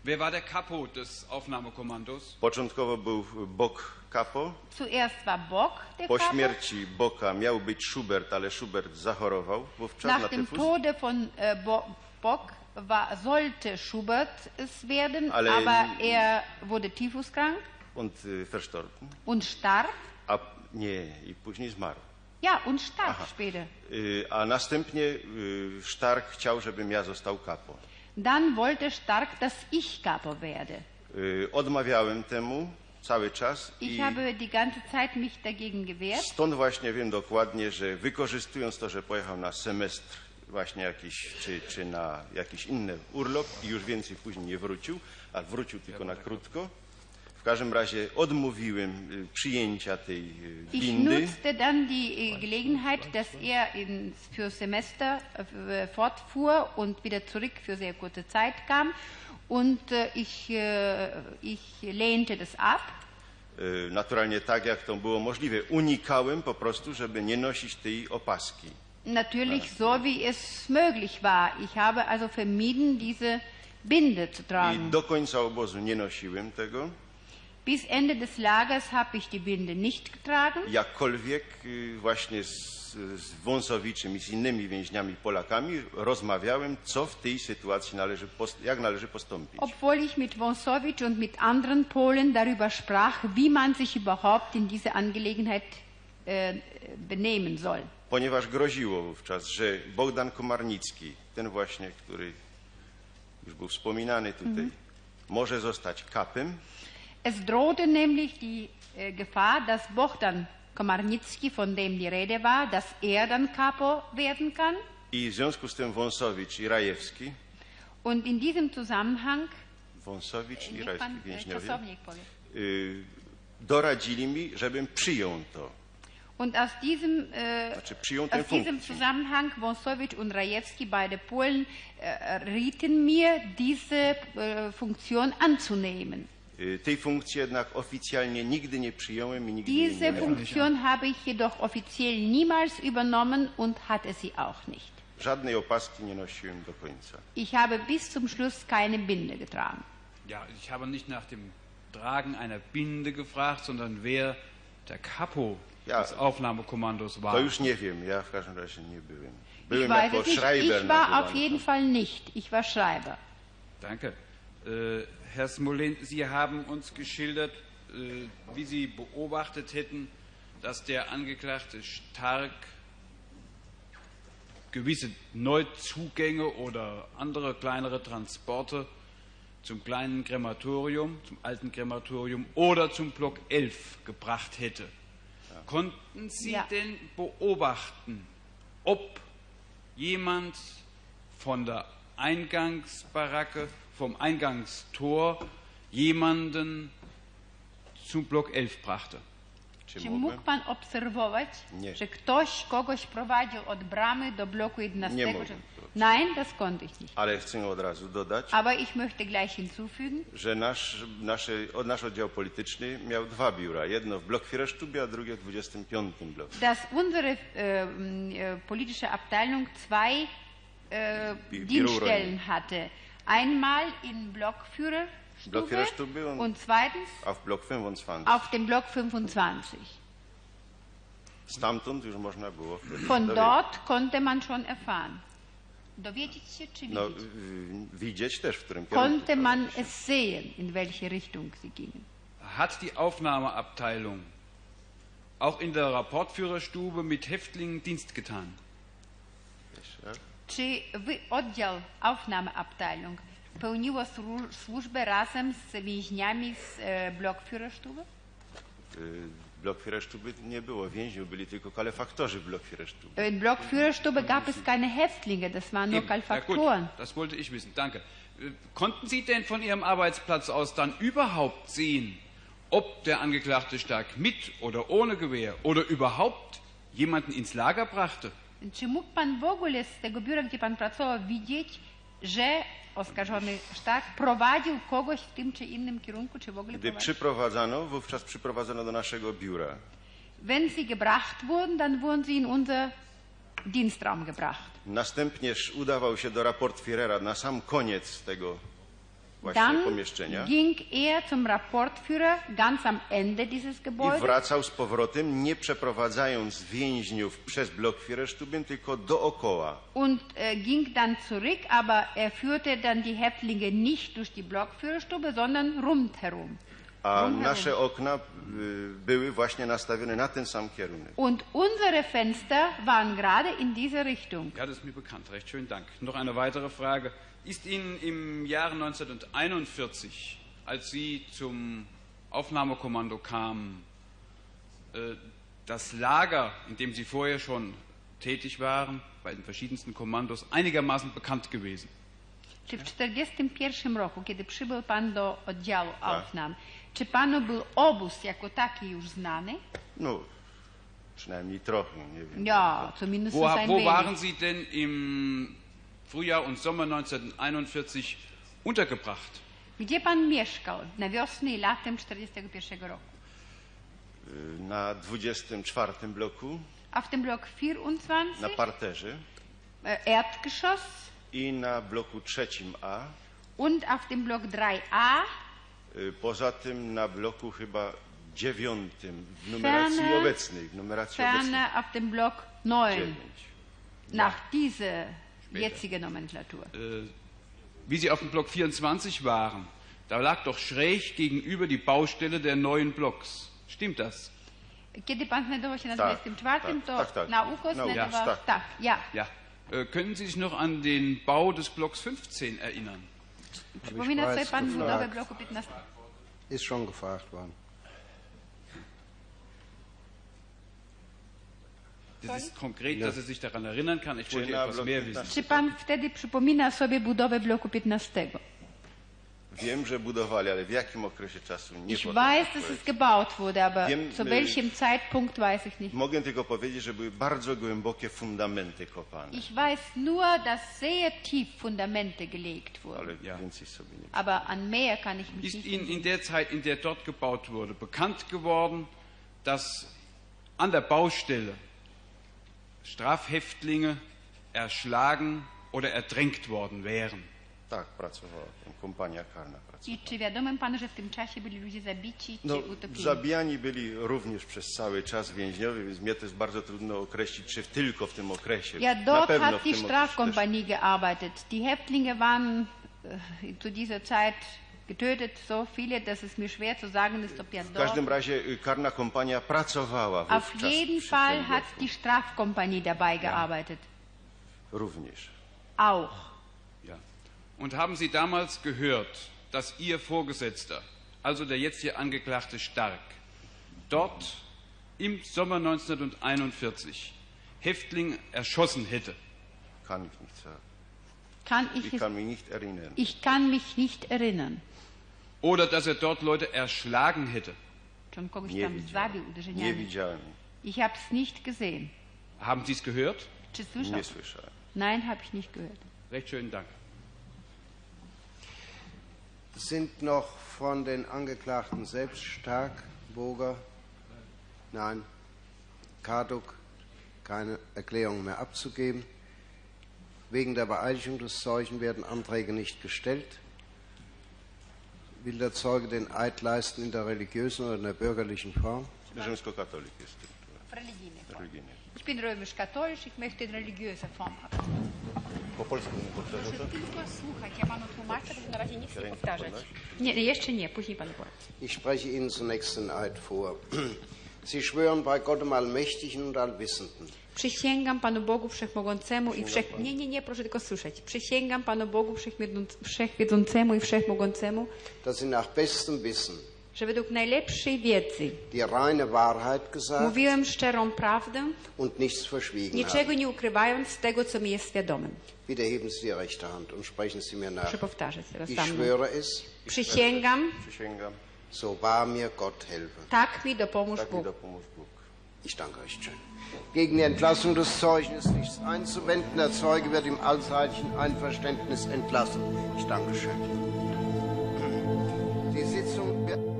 Wer war der Kapo des Aufnahmekommandos? Początkowo był Bock Kapo. Zuerst war Bock der Po Kapo. śmierci Boka miał być Schubert, ale Schubert zachorował wówczas na Nach dem tyfus. Tode von äh, Bo Bock war, sollte Schubert es werden, Ale- aber er wurde typhuskrank Und y, verstorben. und starb. A nie, i później zmarł. Ja, und starb später. Y, A następnie y, Stark chciał, żebym ja został kapo. Dann wollte Stark, dass ich Kapo werde. Y, Odmawiałem temu cały czas Ich i habe die ganze Zeit mich dagegen gewehrt. stąd właśnie wiem dokładnie, że wykorzystując to, że pojechał na semestr właśnie jakiś, czy, czy na jakiś inny urlop i już więcej później nie wrócił, a wrócił tylko na krótko. W każdym razie odmówiłem y, przyjęcia tej y, Ich nutzte dann die äh, Gelegenheit, dass er ins, für Semester äh, fortfuhr und wieder zurück für sehr kurze Zeit kam. Und äh, ich, äh, ich lehnte das ab. Y, Naturalnie tak, jak to było możliwe. Unikałem po prostu, żeby nie nosić tej opaski. Natürlich so, wie es möglich war. Ich habe also vermieden, diese Binde zu I tragen. do końca obozu nie nosiłem tego. Bis Ende des Lagers habe ich die Binde nicht getragen. Jakkolwiek y, właśnie z, z Wąsowiczem i z innymi więźniami Polakami rozmawiałem, co w tej sytuacji należy, jak należy postąpić. Obwohl ich mit Wąsowicz und mit anderen Polen darüber sprach, wie man sich überhaupt in dieser Angelegenheit äh, benehmen soll. Ponieważ groziło wówczas, że Bogdan Komarnicki, ten właśnie, który już był wspominany tutaj, może zostać kapem, Es drohte nämlich die äh, Gefahr, dass Bogdan Komarnicki, von dem die Rede war, dass er dann Kapo werden kann. i w związku z tym Wąsowicz i Rajewski, Und in diesem Zusammenhang, Wąsowicz i Rajewski e, więźniowie, y, doradzili mi, żebym przyjął to. Und aus diesem, äh, Znaczy aus diesem. Zusammenhang, Wąsowicz und Rajewski, beide Polen, äh, rieten mir, diese äh, Funktion anzunehmen. Tej funkcji jednak oficjalnie nigdy nie przyjąłem i nigdy Diese nie. Funktion habe ich jedoch offiziell niemals übernommen und hatte sie auch nicht. Żadnej opaski nie nosiłem do końca. Ich habe bis zum Schluss keine Binde getragen. Ja, ich habe nicht nach dem Tragen einer Binde gefragt, sondern wer der Kapo Ja. des Aufnahmekommandos war. To już nie wiem, ja w każdym razie nie byłem. Ich Byłem weiß jako. Schreiber Ich war auf jeden Fall nicht. Ich war Schreiber. Danke. Äh, Herr Smolin, Sie haben uns geschildert, äh, wie Sie beobachtet hätten, dass der Angeklagte Stark gewisse Neuzugänge oder andere kleinere Transporte zum kleinen Krematorium, zum alten Krematorium oder zum Block 11 gebracht hätte. Konnten Sie Ja. denn beobachten, ob jemand von der Eingangsbaracke, vom Eingangstor jemanden zum Block 11 brachte? Czy Czy mógł pan obserwować, Nie. że ktoś kogoś prowadził od bramy do bloku 11? Nie mogłem. Nein, das konnte ich nicht. Ale chcę od razu dodać, Aber ich möchte gleich hinzufügen, że nasz, nasze, od- nasz oddział polityczny miał dwa biura. Jedno w blok Fiereszczubie, a drugie w 25 bloku. dass unsere äh, m, äh, politische Abteilung zwei äh, Bi- Dienststellen hatte. Einmal in Block Blockführerstube Führerstube und- und zweitens A w blok 25. auf dem Block 25. Stamtąd już można było Von dort konnte man schon erfahren. Dowiedzieć się czy No, widzieć? też, w którym kierunku. Konnte man es sehen, in welche Richtung sie gingen. Hat die Aufnahmeabteilung auch in der Rapportführerstube mit Häftlingen Dienst getan? Czy wy, oddział Aufnahmeabteilung pełniło słu- służbę razem z więźniami z Blockführerstube? Fiereszczuby nie było więźniów, byli tylko kalefaktorzy Fiereszczuby. In Blockführerstube gab es keine Häftlinge, das waren nur Eben. Ja, gut, das wollte ich wissen. Danke. Äh, Konnten Sie denn von Ihrem Arbeitsplatz aus dann überhaupt sehen, ob der Angeklagte Stark mit oder ohne Gewehr oder überhaupt jemanden ins Lager brachte? Czy mógł pan w ogóle z tego biura, gdzie pan pracował, widzieć, że oskarżony Stark prowadził kogoś w tym czy innym kierunku, czy w ogóle Gdy prowadził? przyprowadzano, wówczas przyprowadzono do naszego biura. Wenn sie gebracht wurden, dann wurden sie in unser Dienstraum gebracht. Następnież udawał się do Rapportführera na sam koniec tego właśnie Dann pomieszczenia ging er zum Rapportführer ganz am Ende dieses i Gebäudes wracał z powrotem, nie przeprowadzając więźniów przez blok Führerstuben, tylko dookoła. und äh, ging dann zurück, aber er führte dann die Häftlinge nicht durch die Blockführerstube, sondern rundherum. A nasze okna y, były właśnie nastawione na ten sam kierunek. Und unsere Fenster waren gerade in diese Richtung. Ja, das ist mir bekannt. Recht schönen Dank. Noch eine weitere Frage. Ist Ihnen im Jahre 1941, als Sie zum Aufnahmekommando kamen, äh, das Lager, in dem Sie vorher schon tätig waren, bei den verschiedensten Kommandos, einigermaßen bekannt gewesen? Czy w 1941 roku, kiedy przybył Pan do oddziału Aufnahme, czy Panu był obóz jako taki już znany? No, przynajmniej trochę, nie wiem. Ja, zumindest Wo, ein wo wenig. waren Sie denn im Frühjahr und Sommer 1941 untergebracht? Gdzie Pan mieszkał na wiosnę i latem 1941 roku? Y, Na 24 bloku, Auf dem Block 24, na parterze äh, Erdgeschoss i na bloku trzecim A. und auf dem Block 3a, Y, Poza tym na bloku chyba dziewiątym w numeracji Ferne- obecnej. W numeracji obecnej. ferner auf dem Block 9, Dziewięć. nach dieser jetzigen Nomenklatur. Äh, wie Sie auf dem Block 24 waren, da lag doch schräg gegenüber die Baustelle der neuen Blocks. Stimmt das? Kiedy Pan znajdował się na 24, tak, to tak, tak. na ukos, znajdował... tak. tak, ja. Ja. Äh, können Sie sich noch an den Bau des Blocks 15 erinnern? Przypomina sobie Pan budowę bloku 15. Ist schon gefragt worden. Das ist konkret, dass er sich daran erinnern kann. Ich wollte etwas mehr 15? wissen. Czy Pan wtedy przypomina sobie budowę bloku 15? Wiem, że budowali, ale w jakim okresie czasu nie Ich weiß, dass es gebaut wurde, aber Wiem, zu welchem Zeitpunkt weiß ich nicht. Mogę tylko powiedzieć, że były bardzo głębokie fundamenty kopane, Ich weiß nur, dass sehr tief Fundamente gelegt wurden. ale Ja. więcej sobie nie Aber an mehr kann ich mich Ist nicht Ihnen in der Zeit, in der dort gebaut wurde, bekannt geworden, dass an der Baustelle Strafhäftlinge erschlagen oder ertränkt worden wären? Tak, pracowała kompania karna. Pracowała. I czy wiadomym Panu, że w tym czasie byli ludzie zabici No, czy utopieni? zabijani byli również przez cały czas więźniowie, więc mnie jest bardzo trudno określić, czy tylko w tym okresie. Ja, Na dort pewno hat die też. Strafkompanie gearbeitet. Die Häftlinge waren äh, zu dieser Zeit getötet, so viele, dass es mir schwer zu sagen ist, ob ja W dort. każdym razie karna kompania pracowała Auf wówczas jeden przy Fall hat die Strafkompanie dabei gearbeitet. Również. Auch. Ja. Und haben Sie damals gehört, dass Ihr Vorgesetzter, also der jetzt hier Angeklagte Stark, dort im Sommer 1941 Häftling erschossen hätte? Kann ich nicht sagen. Kann ich, Ich es, kann mich nicht erinnern. ich kann mich nicht erinnern. Oder dass er dort Leute erschlagen hätte? Nie widziałem. Nie Ich habe es nicht gesehen. Haben Sie es gehört? Nie słyszałem. Nein, habe ich nicht gehört. Recht schönen Dank. Sind noch von den Angeklagten selbst Stark, Boger? Nein. Karduk? Keine Erklärung mehr abzugeben. Wegen der Beeiligung des Zeugen werden Anträge nicht gestellt. Will der Zeuge den Eid leisten in der religiösen oder in der bürgerlichen Form? Ich bin römisch-katholisch, ich möchte in religiöser Form haben. Po polsku nie powtarza to? Tylko słuchać, ja panu tłumaczę, bo na razie nic nie powtarzać. Nie, nie, jeszcze nie, później pan powie. Ich spreche Ihnen zunächst den Eid vor. Sie schwören bei Gott dem Allmächtigen und Allwissenden, Przysięgam Panu Bogu Wszechmogącemu i Wszech... Nie, nie, nie, proszę tylko słyszeć. Przysięgam Panu Bogu Wszechwiedząc- Wszechwiedzącemu i Wszechmogącemu, dass nach bestem Wissen że według najlepszej wiedzy die reine Wahrheit gesagt mówiłem szczerą prawdę, und nichts verschwiegen niczego nie ukrywając z tego, co mi jest świadomym. Bitte heben Sie die rechte Hand und sprechen Sie mir nach. Proszę powtarzać teraz Ich schwöre es, Przysięgam, Przysięgam. so wahr mir Gott helfe. tak mi dopomóż Tak mi Bóg. dopomóż Bóg. Ich danke recht schön. Gegen die Entlassung des Zeugen nichts einzuwenden. Der Zeuge wird im allseitigen Einverständnis entlassen. Ich danke schön. Die Sitzung wird.